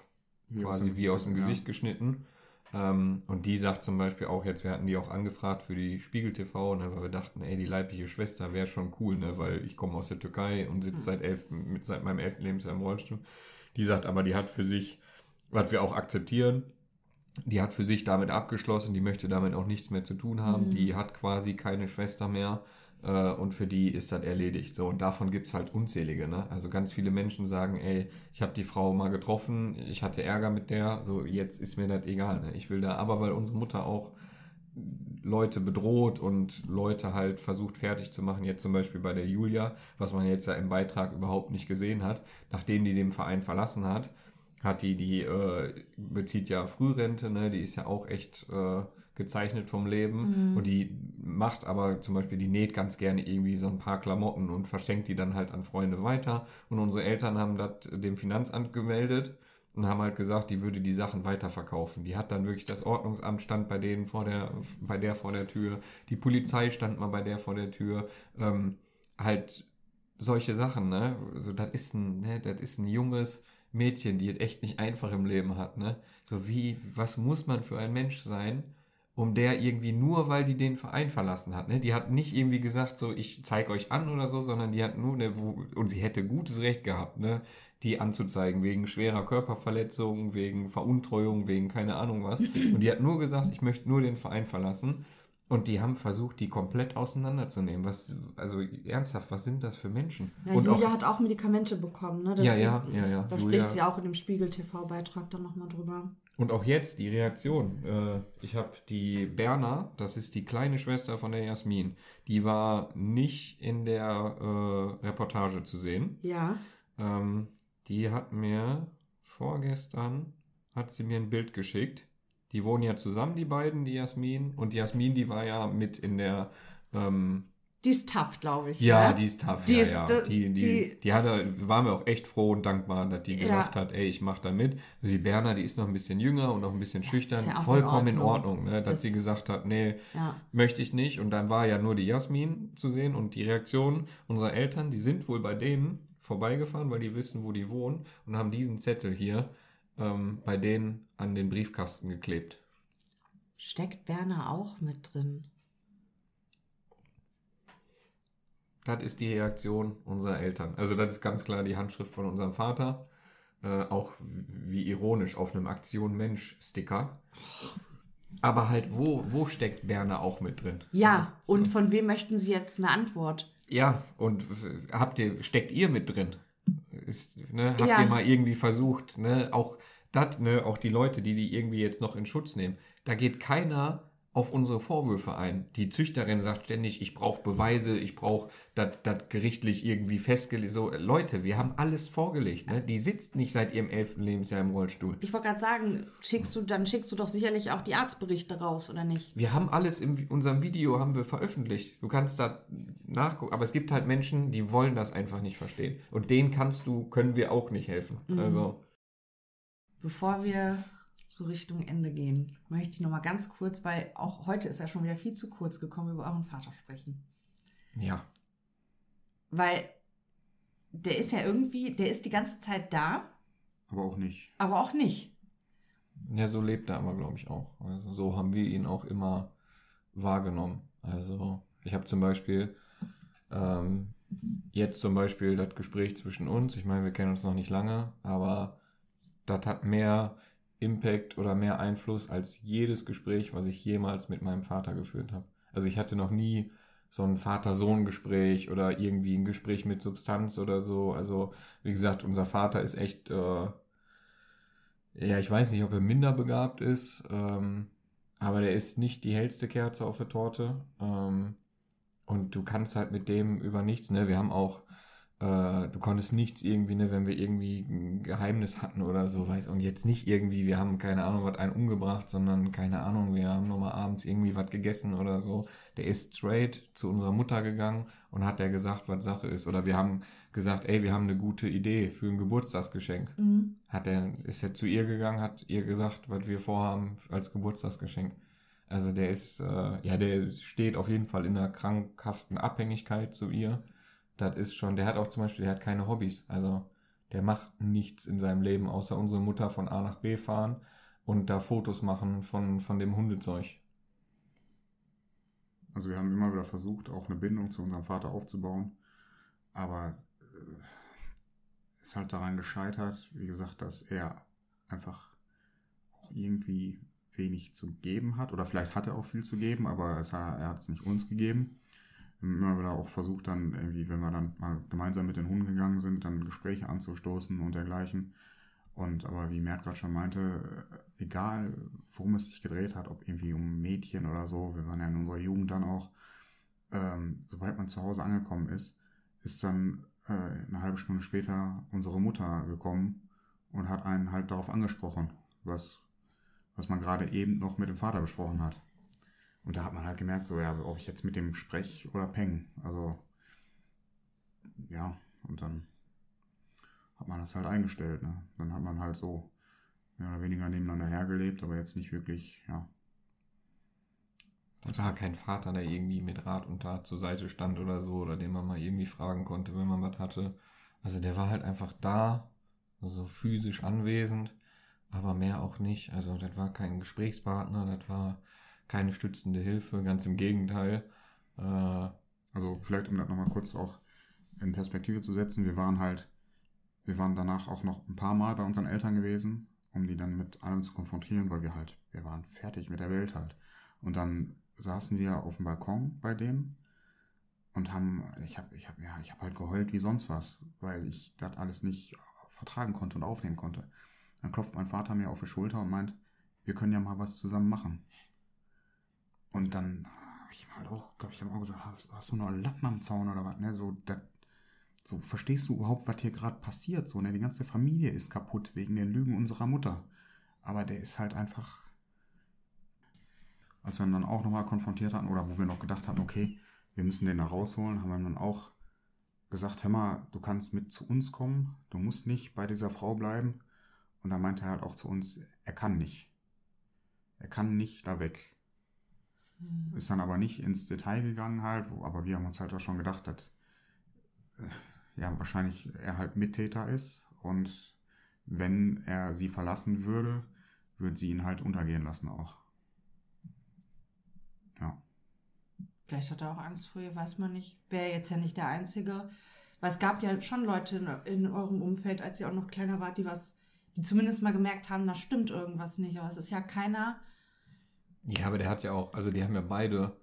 [SPEAKER 4] Wie aus
[SPEAKER 3] quasi
[SPEAKER 4] dem-
[SPEAKER 3] wie aus dem
[SPEAKER 4] ja.
[SPEAKER 3] Gesicht geschnitten. Ähm, und die sagt zum Beispiel auch jetzt, wir hatten die auch angefragt für die Spiegel TV, ne, weil wir dachten, ey, die leibliche Schwester wäre schon cool, ne, weil ich komme aus der Türkei und sitze seit elf, mit, seit meinem elften Lebensjahr im Rollstuhl. Die sagt aber, die hat für sich, was wir auch akzeptieren, die hat für sich damit abgeschlossen, die möchte damit auch nichts mehr zu tun haben, die hat quasi keine Schwester mehr äh, und für die ist das erledigt. So, und davon gibt's halt unzählige, ne? Also ganz viele Menschen sagen, ey, ich habe die Frau mal getroffen, ich hatte Ärger mit der, so jetzt ist mir das egal, ne? Ich will da, aber weil unsere Mutter auch Leute bedroht und Leute halt versucht fertig zu machen, jetzt zum Beispiel bei der Julia, was man jetzt ja im Beitrag überhaupt nicht gesehen hat, nachdem die den Verein verlassen hat, hat die, die äh, bezieht ja Frührente, ne, die ist ja auch echt äh, gezeichnet vom Leben und die macht aber zum Beispiel, die näht ganz gerne irgendwie so ein paar Klamotten und verschenkt die dann halt an Freunde weiter und unsere Eltern haben das dem Finanzamt gemeldet und haben halt gesagt, die würde die Sachen weiterverkaufen. Die hat dann wirklich das Ordnungsamt stand bei denen vor der, bei der vor der Tür, die Polizei stand mal bei der vor der Tür, ähm, halt solche Sachen, ne? So, das ist ein, ne, das ist ein junges Mädchen, die es echt nicht einfach im Leben hat, ne? So wie, was muss man für ein Mensch sein, um der irgendwie nur, weil die den Verein verlassen hat, ne? Die hat nicht irgendwie gesagt, so, ich zeig euch an oder so, sondern die hat nur, ne, wo, und sie hätte gutes Recht gehabt, ne? Die anzuzeigen, wegen schwerer Körperverletzung, wegen Veruntreuung, wegen keine Ahnung was. Und die hat nur gesagt, ich möchte nur den Verein verlassen. Und die haben versucht, die komplett auseinanderzunehmen. Was, also ernsthaft, was sind das für Menschen?
[SPEAKER 1] Ja,
[SPEAKER 3] und
[SPEAKER 1] Julia
[SPEAKER 3] auch,
[SPEAKER 1] hat auch Medikamente bekommen, ne? Das
[SPEAKER 3] Ja, ja, ja, ja.
[SPEAKER 1] Da
[SPEAKER 3] Julia-
[SPEAKER 1] spricht sie auch in dem Spiegel-TV-Beitrag dann nochmal drüber.
[SPEAKER 3] Und auch jetzt die Reaktion. Äh, ich habe die Berna, das ist die kleine Schwester von der Jasmin, die war nicht in der äh, Reportage zu sehen.
[SPEAKER 1] Ja.
[SPEAKER 3] Ähm, die hat mir vorgestern, hat sie mir ein Bild geschickt. Die wohnen ja zusammen, die beiden, die Jasmin. Und die Jasmin, die war ja mit in der, ähm,
[SPEAKER 1] Die ist tough, glaube ich.
[SPEAKER 3] ja,
[SPEAKER 1] ne?
[SPEAKER 3] die ist tough,
[SPEAKER 1] Die
[SPEAKER 3] ja,
[SPEAKER 1] ist
[SPEAKER 3] ja. Die, die,
[SPEAKER 1] die-
[SPEAKER 3] die, hatte, waren wir auch echt froh und dankbar, dass die
[SPEAKER 1] Ja.
[SPEAKER 3] gesagt hat, ey, ich mach da mit. Also die Berner, die ist noch ein bisschen jünger und noch ein bisschen schüchtern.
[SPEAKER 1] ja auch in
[SPEAKER 3] Vollkommen in
[SPEAKER 1] Ordnung.
[SPEAKER 3] Ordnung, ne? dass
[SPEAKER 1] Das-
[SPEAKER 3] sie gesagt hat, nee,
[SPEAKER 1] Ja.
[SPEAKER 3] möchte ich nicht. Und dann war ja nur die Jasmin zu sehen und die Reaktion unserer Eltern, die sind wohl bei denen vorbeigefahren, weil die wissen, wo die wohnen und haben diesen Zettel hier ähm, bei denen an den Briefkasten geklebt.
[SPEAKER 1] Steckt Berner auch mit drin?
[SPEAKER 3] Das ist die Reaktion unserer Eltern. Also das ist ganz klar die Handschrift von unserem Vater. Äh, auch wie ironisch auf einem Aktion Mensch-Sticker. Aber halt, wo, wo steckt Berner auch mit drin?
[SPEAKER 1] Ja, und von wem möchten Sie jetzt eine Antwort?
[SPEAKER 3] Ja, und habt ihr, steckt ihr mit drin? ist, ne, habt
[SPEAKER 1] Ja.
[SPEAKER 3] ihr mal irgendwie versucht, ne, auch das, ne, auch die Leute, die die irgendwie jetzt noch in Schutz nehmen, da geht keiner auf unsere Vorwürfe ein. Die Züchterin sagt ständig, ich brauche Beweise, ich brauche das gerichtlich irgendwie festgelegt. So, Leute, wir haben alles vorgelegt. Ne? Die sitzt nicht seit ihrem elften Lebensjahr im Rollstuhl.
[SPEAKER 1] Ich wollte gerade sagen, schickst du, dann schickst du doch sicherlich auch die Arztberichte raus, oder nicht?
[SPEAKER 3] Wir haben alles in unserem Video haben wir veröffentlicht. Du kannst da nachgucken, aber es gibt halt Menschen, die wollen das einfach nicht verstehen. Und denen kannst du, können wir auch nicht helfen. Also,
[SPEAKER 1] Bevor wir so Richtung Ende gehen, möchte ich noch mal ganz kurz, weil auch heute ist ja schon wieder viel zu kurz gekommen, über euren Vater sprechen.
[SPEAKER 3] ja.
[SPEAKER 1] Weil der ist ja irgendwie, der ist die ganze Zeit da,
[SPEAKER 4] Aber auch nicht.
[SPEAKER 1] aber auch nicht.
[SPEAKER 3] Ja, so lebt er aber, glaube ich, auch. Also so haben wir ihn auch immer wahrgenommen. Also ich habe zum Beispiel ähm, jetzt zum Beispiel das Gespräch zwischen uns. Ich meine, wir kennen uns noch nicht lange, aber das hat mehr Impact oder mehr Einfluss als jedes Gespräch, was ich jemals mit meinem Vater geführt habe. Also ich hatte noch nie so ein Vater-Sohn-Gespräch oder irgendwie ein Gespräch mit Substanz oder so. Also wie gesagt, unser Vater ist echt äh, ja, ich weiß nicht, ob er minder begabt ist, ähm, aber der ist nicht die hellste Kerze auf der Torte. Ähm, und du kannst halt mit dem über nichts, ne? Wir haben auch, äh, du konntest nichts irgendwie, ne, wenn wir irgendwie ein Geheimnis hatten oder so, weiß und jetzt nicht irgendwie, wir haben keine Ahnung, was einen umgebracht, sondern keine Ahnung, wir haben nochmal abends irgendwie was gegessen oder so. Der ist straight zu unserer Mutter gegangen und hat der gesagt, was Sache ist. Oder wir haben gesagt, ey, wir haben eine gute Idee für ein Geburtstagsgeschenk hat er, ist er zu ihr gegangen, hat ihr gesagt, was wir vorhaben als Geburtstagsgeschenk. Also der ist, äh, ja, der steht auf jeden Fall in einer krankhaften Abhängigkeit zu ihr. Das ist schon, der hat auch zum Beispiel, der hat keine Hobbys. Also der macht nichts in seinem Leben, außer unsere Mutter von A nach B fahren und da Fotos machen von, von dem Hundezeug.
[SPEAKER 4] Also wir haben immer wieder versucht, auch eine Bindung zu unserem Vater aufzubauen. Aber äh, ist halt daran gescheitert, wie gesagt, dass er einfach auch irgendwie wenig zu geben hat. Oder vielleicht hat er auch viel zu geben, aber es, er hat es nicht uns gegeben. Immer wieder auch versucht, dann irgendwie, wenn wir dann mal gemeinsam mit den Hunden gegangen sind, dann Gespräche anzustoßen und dergleichen. Und aber wie Mert gerade schon meinte, äh, egal worum es sich gedreht hat, ob irgendwie um Mädchen oder so, wir waren ja in unserer Jugend dann auch, ähm, sobald man zu Hause angekommen ist, ist dann äh, eine halbe Stunde später unsere Mutter gekommen und hat einen halt darauf angesprochen, was, was man gerade eben noch mit dem Vater besprochen hat. Und da hat man halt gemerkt, so, ja, ob ich jetzt mit dem sprech oder peng. Also, ja, und dann hat man das halt eingestellt, ne? Dann hat man halt so mehr oder weniger nebeneinander hergelebt, aber jetzt nicht wirklich, ja.
[SPEAKER 3] Das war kein Vater, der irgendwie mit Rat und Tat zur Seite stand oder so, oder den man mal irgendwie fragen konnte, wenn man was hatte. Also der war halt einfach da, so physisch anwesend, aber mehr auch nicht. Also das war kein Gesprächspartner, das war keine stützende Hilfe, ganz im Gegenteil. Äh,
[SPEAKER 4] Also vielleicht, um das nochmal kurz auch in Perspektive zu setzen, wir waren halt, wir waren danach auch noch ein paar Mal bei unseren Eltern gewesen, um die dann mit allem zu konfrontieren, weil wir halt, wir waren fertig mit der Welt halt. Und dann saßen wir auf dem Balkon bei denen und haben, ich habe, ich habe, ja, ich habe halt geheult wie sonst was, weil ich das alles nicht vertragen konnte und aufnehmen konnte. Dann klopft mein Vater mir auf die Schulter und meint, wir können ja mal was zusammen machen. Und dann habe ich ihm halt auch, glaube ich, auch gesagt, hast, hast du noch Latten am Zaun oder was, ne? So, das, so, verstehst du überhaupt, was hier gerade passiert? So, ne? Die ganze Familie ist kaputt wegen den Lügen unserer Mutter. Aber der ist halt einfach. Als wir ihn dann auch nochmal konfrontiert hatten, oder wo wir noch gedacht hatten, okay, wir müssen den da rausholen, haben wir ihm dann auch gesagt, hör mal, du kannst mit zu uns kommen, du musst nicht bei dieser Frau bleiben. Und da meinte er halt auch zu uns, er kann nicht. Er kann nicht da weg. Ist dann aber nicht ins Detail gegangen halt, wo, aber wir haben uns halt auch schon gedacht, dass äh, ja wahrscheinlich er halt Mittäter ist und wenn er sie verlassen würde, würde sie ihn halt untergehen lassen auch. Ja.
[SPEAKER 1] Vielleicht hat er auch Angst vor ihr, weiß man nicht. Wäre jetzt ja nicht der Einzige. Weil es gab ja schon Leute in, in eurem Umfeld, als ihr auch noch kleiner wart, die was, die zumindest mal gemerkt haben, da stimmt irgendwas nicht. Aber es ist ja keiner.
[SPEAKER 3] Ja, aber der hat ja auch, also die haben ja beide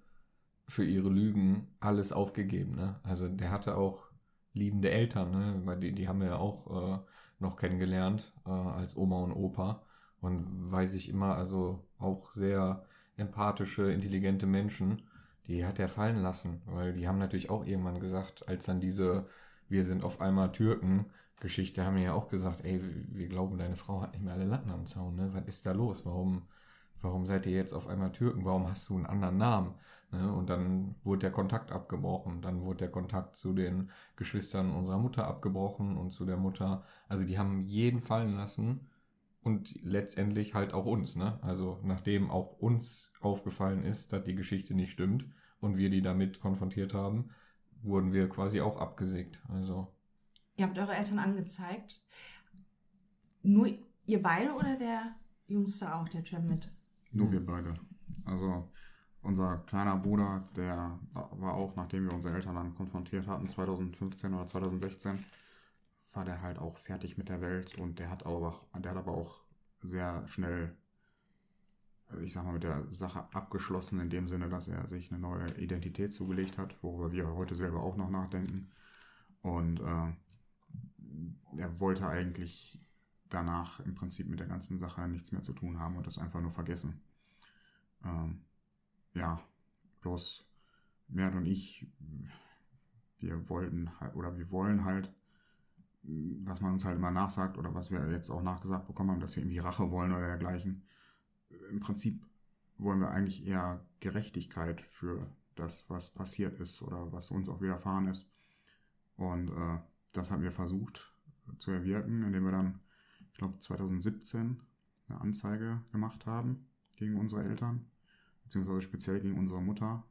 [SPEAKER 3] für ihre Lügen alles aufgegeben, ne? Also der hatte auch liebende Eltern, ne? Weil die, die haben wir ja auch äh, noch kennengelernt äh, als Oma und Opa. Und weiß ich immer, also auch sehr empathische, intelligente Menschen, die hat er fallen lassen. Weil die haben natürlich auch irgendwann gesagt, als dann diese Wir sind auf einmal Türken Geschichte, haben die ja auch gesagt, ey, wir glauben, deine Frau hat nicht mehr alle Latten am Zaun, ne? Was ist da los? Warum, warum seid ihr jetzt auf einmal Türken? Warum hast du einen anderen Namen? Ne? Und dann wurde der Kontakt abgebrochen. Dann wurde der Kontakt zu den Geschwistern unserer Mutter abgebrochen und zu der Mutter. Also die haben jeden fallen lassen und letztendlich halt auch uns. Ne? Also nachdem auch uns aufgefallen ist, dass die Geschichte nicht stimmt und wir die damit konfrontiert haben, wurden wir quasi auch abgesägt. Also
[SPEAKER 1] Ihr habt eure Eltern angezeigt. Nur ihr beide oder der Jüngste auch, der Cem mit?
[SPEAKER 4] Nur wir beide. Also unser kleiner Bruder, der war auch, nachdem wir unsere Eltern dann konfrontiert hatten, 2015 oder 2016, war der halt auch fertig mit der Welt und der hat aber, der hat aber auch sehr schnell, ich sag mal, mit der Sache abgeschlossen, in dem Sinne, dass er sich eine neue Identität zugelegt hat, worüber wir heute selber auch noch nachdenken. Und äh, er wollte eigentlich danach im Prinzip mit der ganzen Sache nichts mehr zu tun haben und das einfach nur vergessen. Ähm, ja, bloß Mert und ich, wir wollten halt, oder wir wollen halt, was man uns halt immer nachsagt oder was wir jetzt auch nachgesagt bekommen haben, dass wir irgendwie Rache wollen oder dergleichen. Im Prinzip wollen wir eigentlich eher Gerechtigkeit für das, was passiert ist oder was uns auch widerfahren ist. Und äh, das haben wir versucht zu erwirken, indem wir dann, ich glaube, 2017 eine Anzeige gemacht haben gegen unsere Eltern, beziehungsweise speziell gegen unsere Mutter.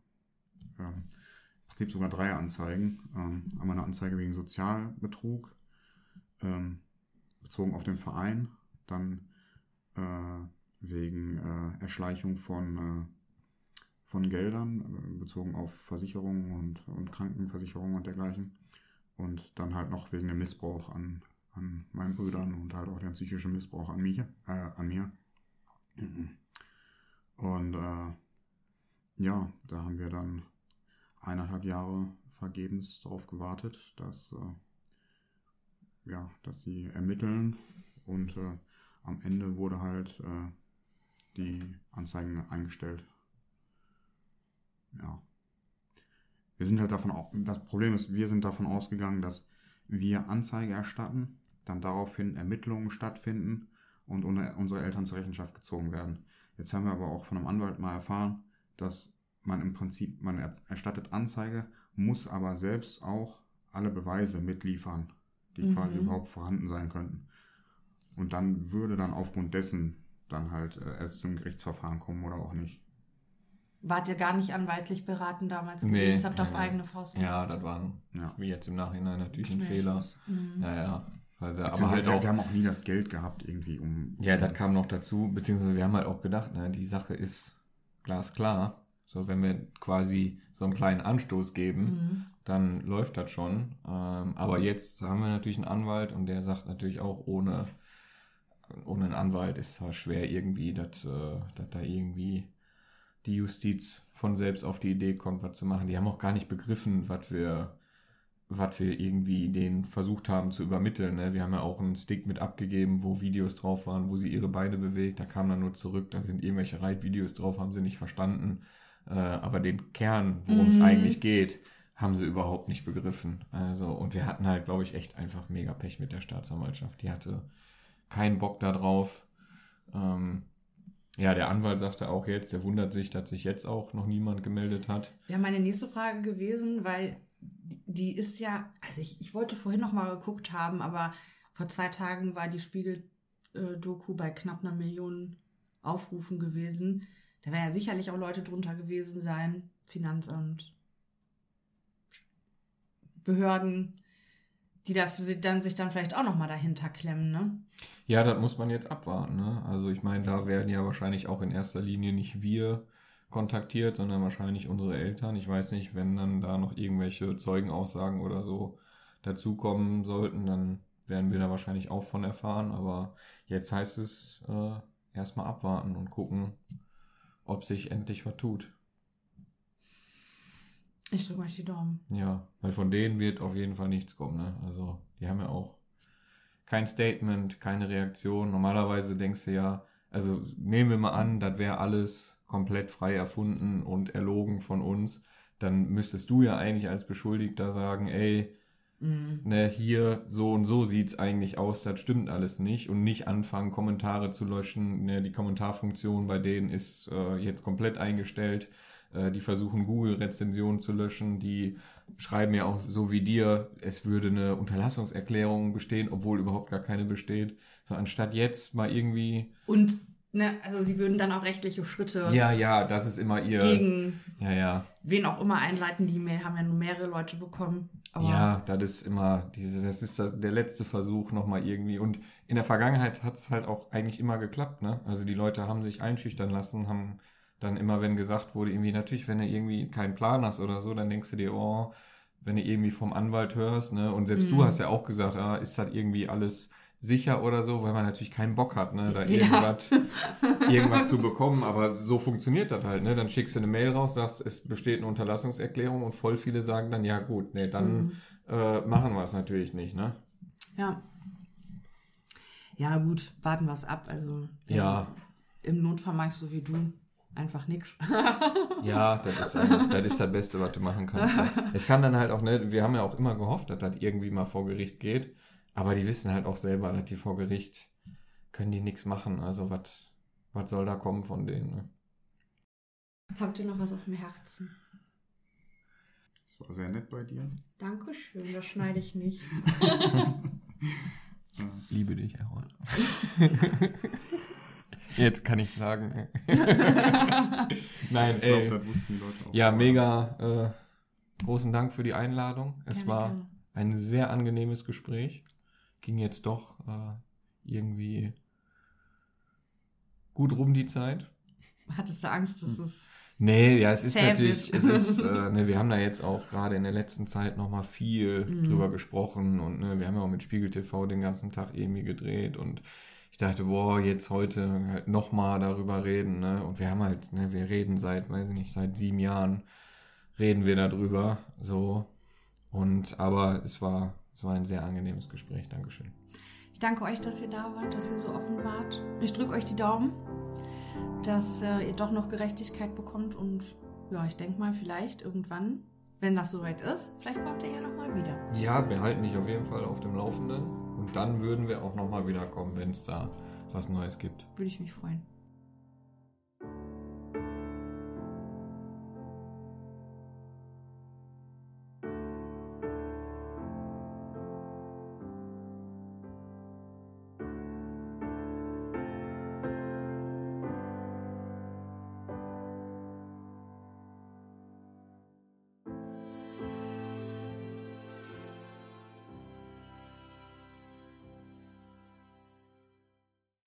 [SPEAKER 4] Ähm, Im Prinzip sogar drei Anzeigen. Ähm, einmal eine Anzeige wegen Sozialbetrug, ähm, bezogen auf den Verein, dann äh, wegen äh, Erschleichung von, äh, von Geldern, äh, bezogen auf Versicherungen und, und Krankenversicherungen und dergleichen. Und dann halt noch wegen dem Missbrauch an, an meinen Brüdern und halt auch dem psychischen Missbrauch an, mich, äh, an mir. Und äh, ja, da haben wir dann eineinhalb Jahre vergebens darauf gewartet, dass, äh, ja, dass sie ermitteln. Und äh, am Ende wurde halt äh, die Anzeigen eingestellt. Ja. Wir sind halt davon, das Problem ist, wir sind davon ausgegangen, dass wir Anzeige erstatten, dann daraufhin Ermittlungen stattfinden und unsere Eltern zur Rechenschaft gezogen werden. Jetzt haben wir aber auch von einem Anwalt mal erfahren, dass man im Prinzip, man erstattet Anzeige, muss aber selbst auch alle Beweise mitliefern, die mhm. quasi überhaupt vorhanden sein könnten. Und dann würde dann aufgrund dessen dann halt äh, erst zum Gerichtsverfahren kommen oder auch nicht.
[SPEAKER 1] Wart ihr gar nicht anwaltlich beraten damals
[SPEAKER 3] Nee,
[SPEAKER 1] gewesen? Habt ihr
[SPEAKER 3] nee,
[SPEAKER 1] auf
[SPEAKER 3] nee.
[SPEAKER 1] eigene Faust
[SPEAKER 3] Ja,
[SPEAKER 1] gemacht?
[SPEAKER 3] das war ein,
[SPEAKER 4] Ja.
[SPEAKER 3] wie jetzt im Nachhinein natürlich ein Fehler.
[SPEAKER 1] Mhm.
[SPEAKER 3] Ja, ja. Weil wir aber halt
[SPEAKER 4] wir,
[SPEAKER 3] auch.
[SPEAKER 4] wir haben auch nie das Geld gehabt, irgendwie, um.
[SPEAKER 3] Ja, das kam noch dazu, beziehungsweise wir haben halt auch gedacht, ne, die Sache ist glasklar. So, wenn wir quasi so einen kleinen Anstoß geben,
[SPEAKER 1] Mhm.
[SPEAKER 3] dann läuft das schon. Ähm, aber jetzt haben wir natürlich einen Anwalt und der sagt natürlich auch, ohne, ohne einen Anwalt ist es schwer irgendwie, dass, äh, dass da irgendwie die Justiz von selbst auf die Idee kommt, was zu machen. Die haben auch gar nicht begriffen, was wir, was wir irgendwie denen versucht haben zu übermitteln. Ne? Wir haben ja auch einen Stick mit abgegeben, wo Videos drauf waren, wo sie ihre Beine bewegt. Da kam dann nur zurück, da sind irgendwelche Reitvideos drauf, haben sie nicht verstanden. Äh, aber den Kern, worum es
[SPEAKER 1] Mhm.
[SPEAKER 3] eigentlich geht, haben sie überhaupt nicht begriffen. Also, und wir hatten halt, glaube ich, echt einfach mega Pech mit der Staatsanwaltschaft. Die hatte keinen Bock da drauf. Ähm, ja, der Anwalt sagte auch jetzt, der wundert sich, dass sich jetzt auch noch niemand gemeldet hat.
[SPEAKER 1] Wäre meine nächste Frage gewesen, weil die- ist ja, also ich, ich wollte vorhin noch mal geguckt haben, aber vor zwei Tagen war die Spiegel-Doku bei knapp einer Million Aufrufen gewesen. Da werden ja sicherlich auch Leute drunter gewesen sein, Finanzamt, Behörden, die da dann sich dann vielleicht auch noch mal dahinter klemmen, ne?
[SPEAKER 3] Ja, das muss man jetzt abwarten. Ne? Also ich meine, da werden ja wahrscheinlich auch in erster Linie nicht wir kontaktiert, sondern wahrscheinlich unsere Eltern. Ich weiß nicht, wenn dann da noch irgendwelche Zeugenaussagen oder so dazukommen sollten, dann werden wir da wahrscheinlich auch von erfahren. Aber jetzt heißt es äh, erstmal abwarten und gucken, ob sich endlich was tut.
[SPEAKER 1] Ich drücke euch die Daumen.
[SPEAKER 3] Ja, weil von denen wird auf jeden Fall nichts kommen. Ne? Also die haben ja auch kein Statement, keine Reaktion. Normalerweise denkst du ja, also nehmen wir mal an, das wäre alles komplett frei erfunden und erlogen von uns. Dann müsstest du ja eigentlich als Beschuldigter sagen, ey, ne, hier so und so sieht's eigentlich aus, das stimmt alles nicht und nicht anfangen, Kommentare zu löschen. Ne, die Kommentarfunktion bei denen ist äh, jetzt komplett eingestellt. Äh, die versuchen Google-Rezensionen zu löschen, die schreiben ja auch so wie dir, es würde eine Unterlassungserklärung bestehen, obwohl überhaupt gar keine besteht. So anstatt jetzt mal irgendwie,
[SPEAKER 1] Und, ne, also sie würden dann auch rechtliche Schritte
[SPEAKER 3] ja, ja, das ist immer ihr,
[SPEAKER 1] gegen
[SPEAKER 3] ja, ja,
[SPEAKER 1] wen auch immer einleiten. Die Mail haben ja nur mehrere Leute bekommen. Aber
[SPEAKER 3] Ja, das ist immer diese, das ist der letzte Versuch nochmal irgendwie. Und in der Vergangenheit hat es halt auch eigentlich immer geklappt, ne? Also die Leute haben sich einschüchtern lassen, haben dann immer, wenn gesagt wurde, irgendwie, natürlich, wenn du irgendwie keinen Plan hast oder so, dann denkst du dir, oh, wenn du irgendwie vom Anwalt hörst, ne? Und selbst du hast ja auch gesagt, ah, ist das irgendwie alles sicher oder so, weil man natürlich keinen Bock hat, ne, da
[SPEAKER 1] Ja.
[SPEAKER 3] irgendwas, irgendwas zu bekommen, aber so funktioniert das halt, ne, dann schickst du eine Mail raus, sagst, es besteht eine Unterlassungserklärung und voll viele sagen dann, ja gut, ne, dann äh, machen wir es natürlich nicht, ne.
[SPEAKER 1] Ja. Ja, gut, warten wir es ab. Also,
[SPEAKER 3] Ja.
[SPEAKER 1] Im Notfall mache ich so wie du. Einfach nix.
[SPEAKER 3] Ja, das ist, ein, das ist das Beste, was du machen kannst. Es kann dann halt auch, ne, wir haben ja auch immer gehofft, dass das irgendwie mal vor Gericht geht, aber die wissen halt auch selber, dass die vor Gericht können die nichts machen, also was was soll da kommen von denen, ne?
[SPEAKER 1] Habt ihr noch was auf dem Herzen?
[SPEAKER 4] Das war sehr nett bei dir.
[SPEAKER 1] Dankeschön, das schneide ich nicht.
[SPEAKER 3] Liebe dich, Errol. Jetzt kann ich sagen. ey. Nein,
[SPEAKER 4] Ich glaube, das wussten die Leute auch.
[SPEAKER 3] Ja, mega äh, großen Dank für die Einladung. Es
[SPEAKER 1] Gerne,
[SPEAKER 3] war ein sehr angenehmes Gespräch. Ging jetzt doch äh, irgendwie gut rum die Zeit.
[SPEAKER 1] Hattest du Angst, dass es.
[SPEAKER 3] Nee, ja, es ist natürlich,
[SPEAKER 1] wird.
[SPEAKER 3] es ist, äh, ne, wir haben da jetzt auch gerade in der letzten Zeit nochmal viel
[SPEAKER 1] Mhm.
[SPEAKER 3] drüber gesprochen und ne, wir haben ja auch mit Spiegel TV den ganzen Tag irgendwie gedreht und ich dachte, boah, jetzt heute halt nochmal darüber reden, ne, und wir haben halt, ne, wir reden seit, weiß ich nicht, seit sieben Jahren reden wir darüber, so, und, aber es war, es war ein sehr angenehmes Gespräch, Dankeschön.
[SPEAKER 1] Ich danke euch, dass ihr da wart, dass ihr so offen wart. Ich drücke euch die Daumen, dass äh, ihr doch noch Gerechtigkeit bekommt und ja, ich denke mal, vielleicht irgendwann, wenn das soweit ist, vielleicht kommt ihr ja nochmal wieder.
[SPEAKER 3] Ja, wir halten dich auf jeden Fall auf dem Laufenden und dann würden wir auch nochmal wiederkommen, wenn es da was Neues gibt.
[SPEAKER 1] Würde ich mich freuen.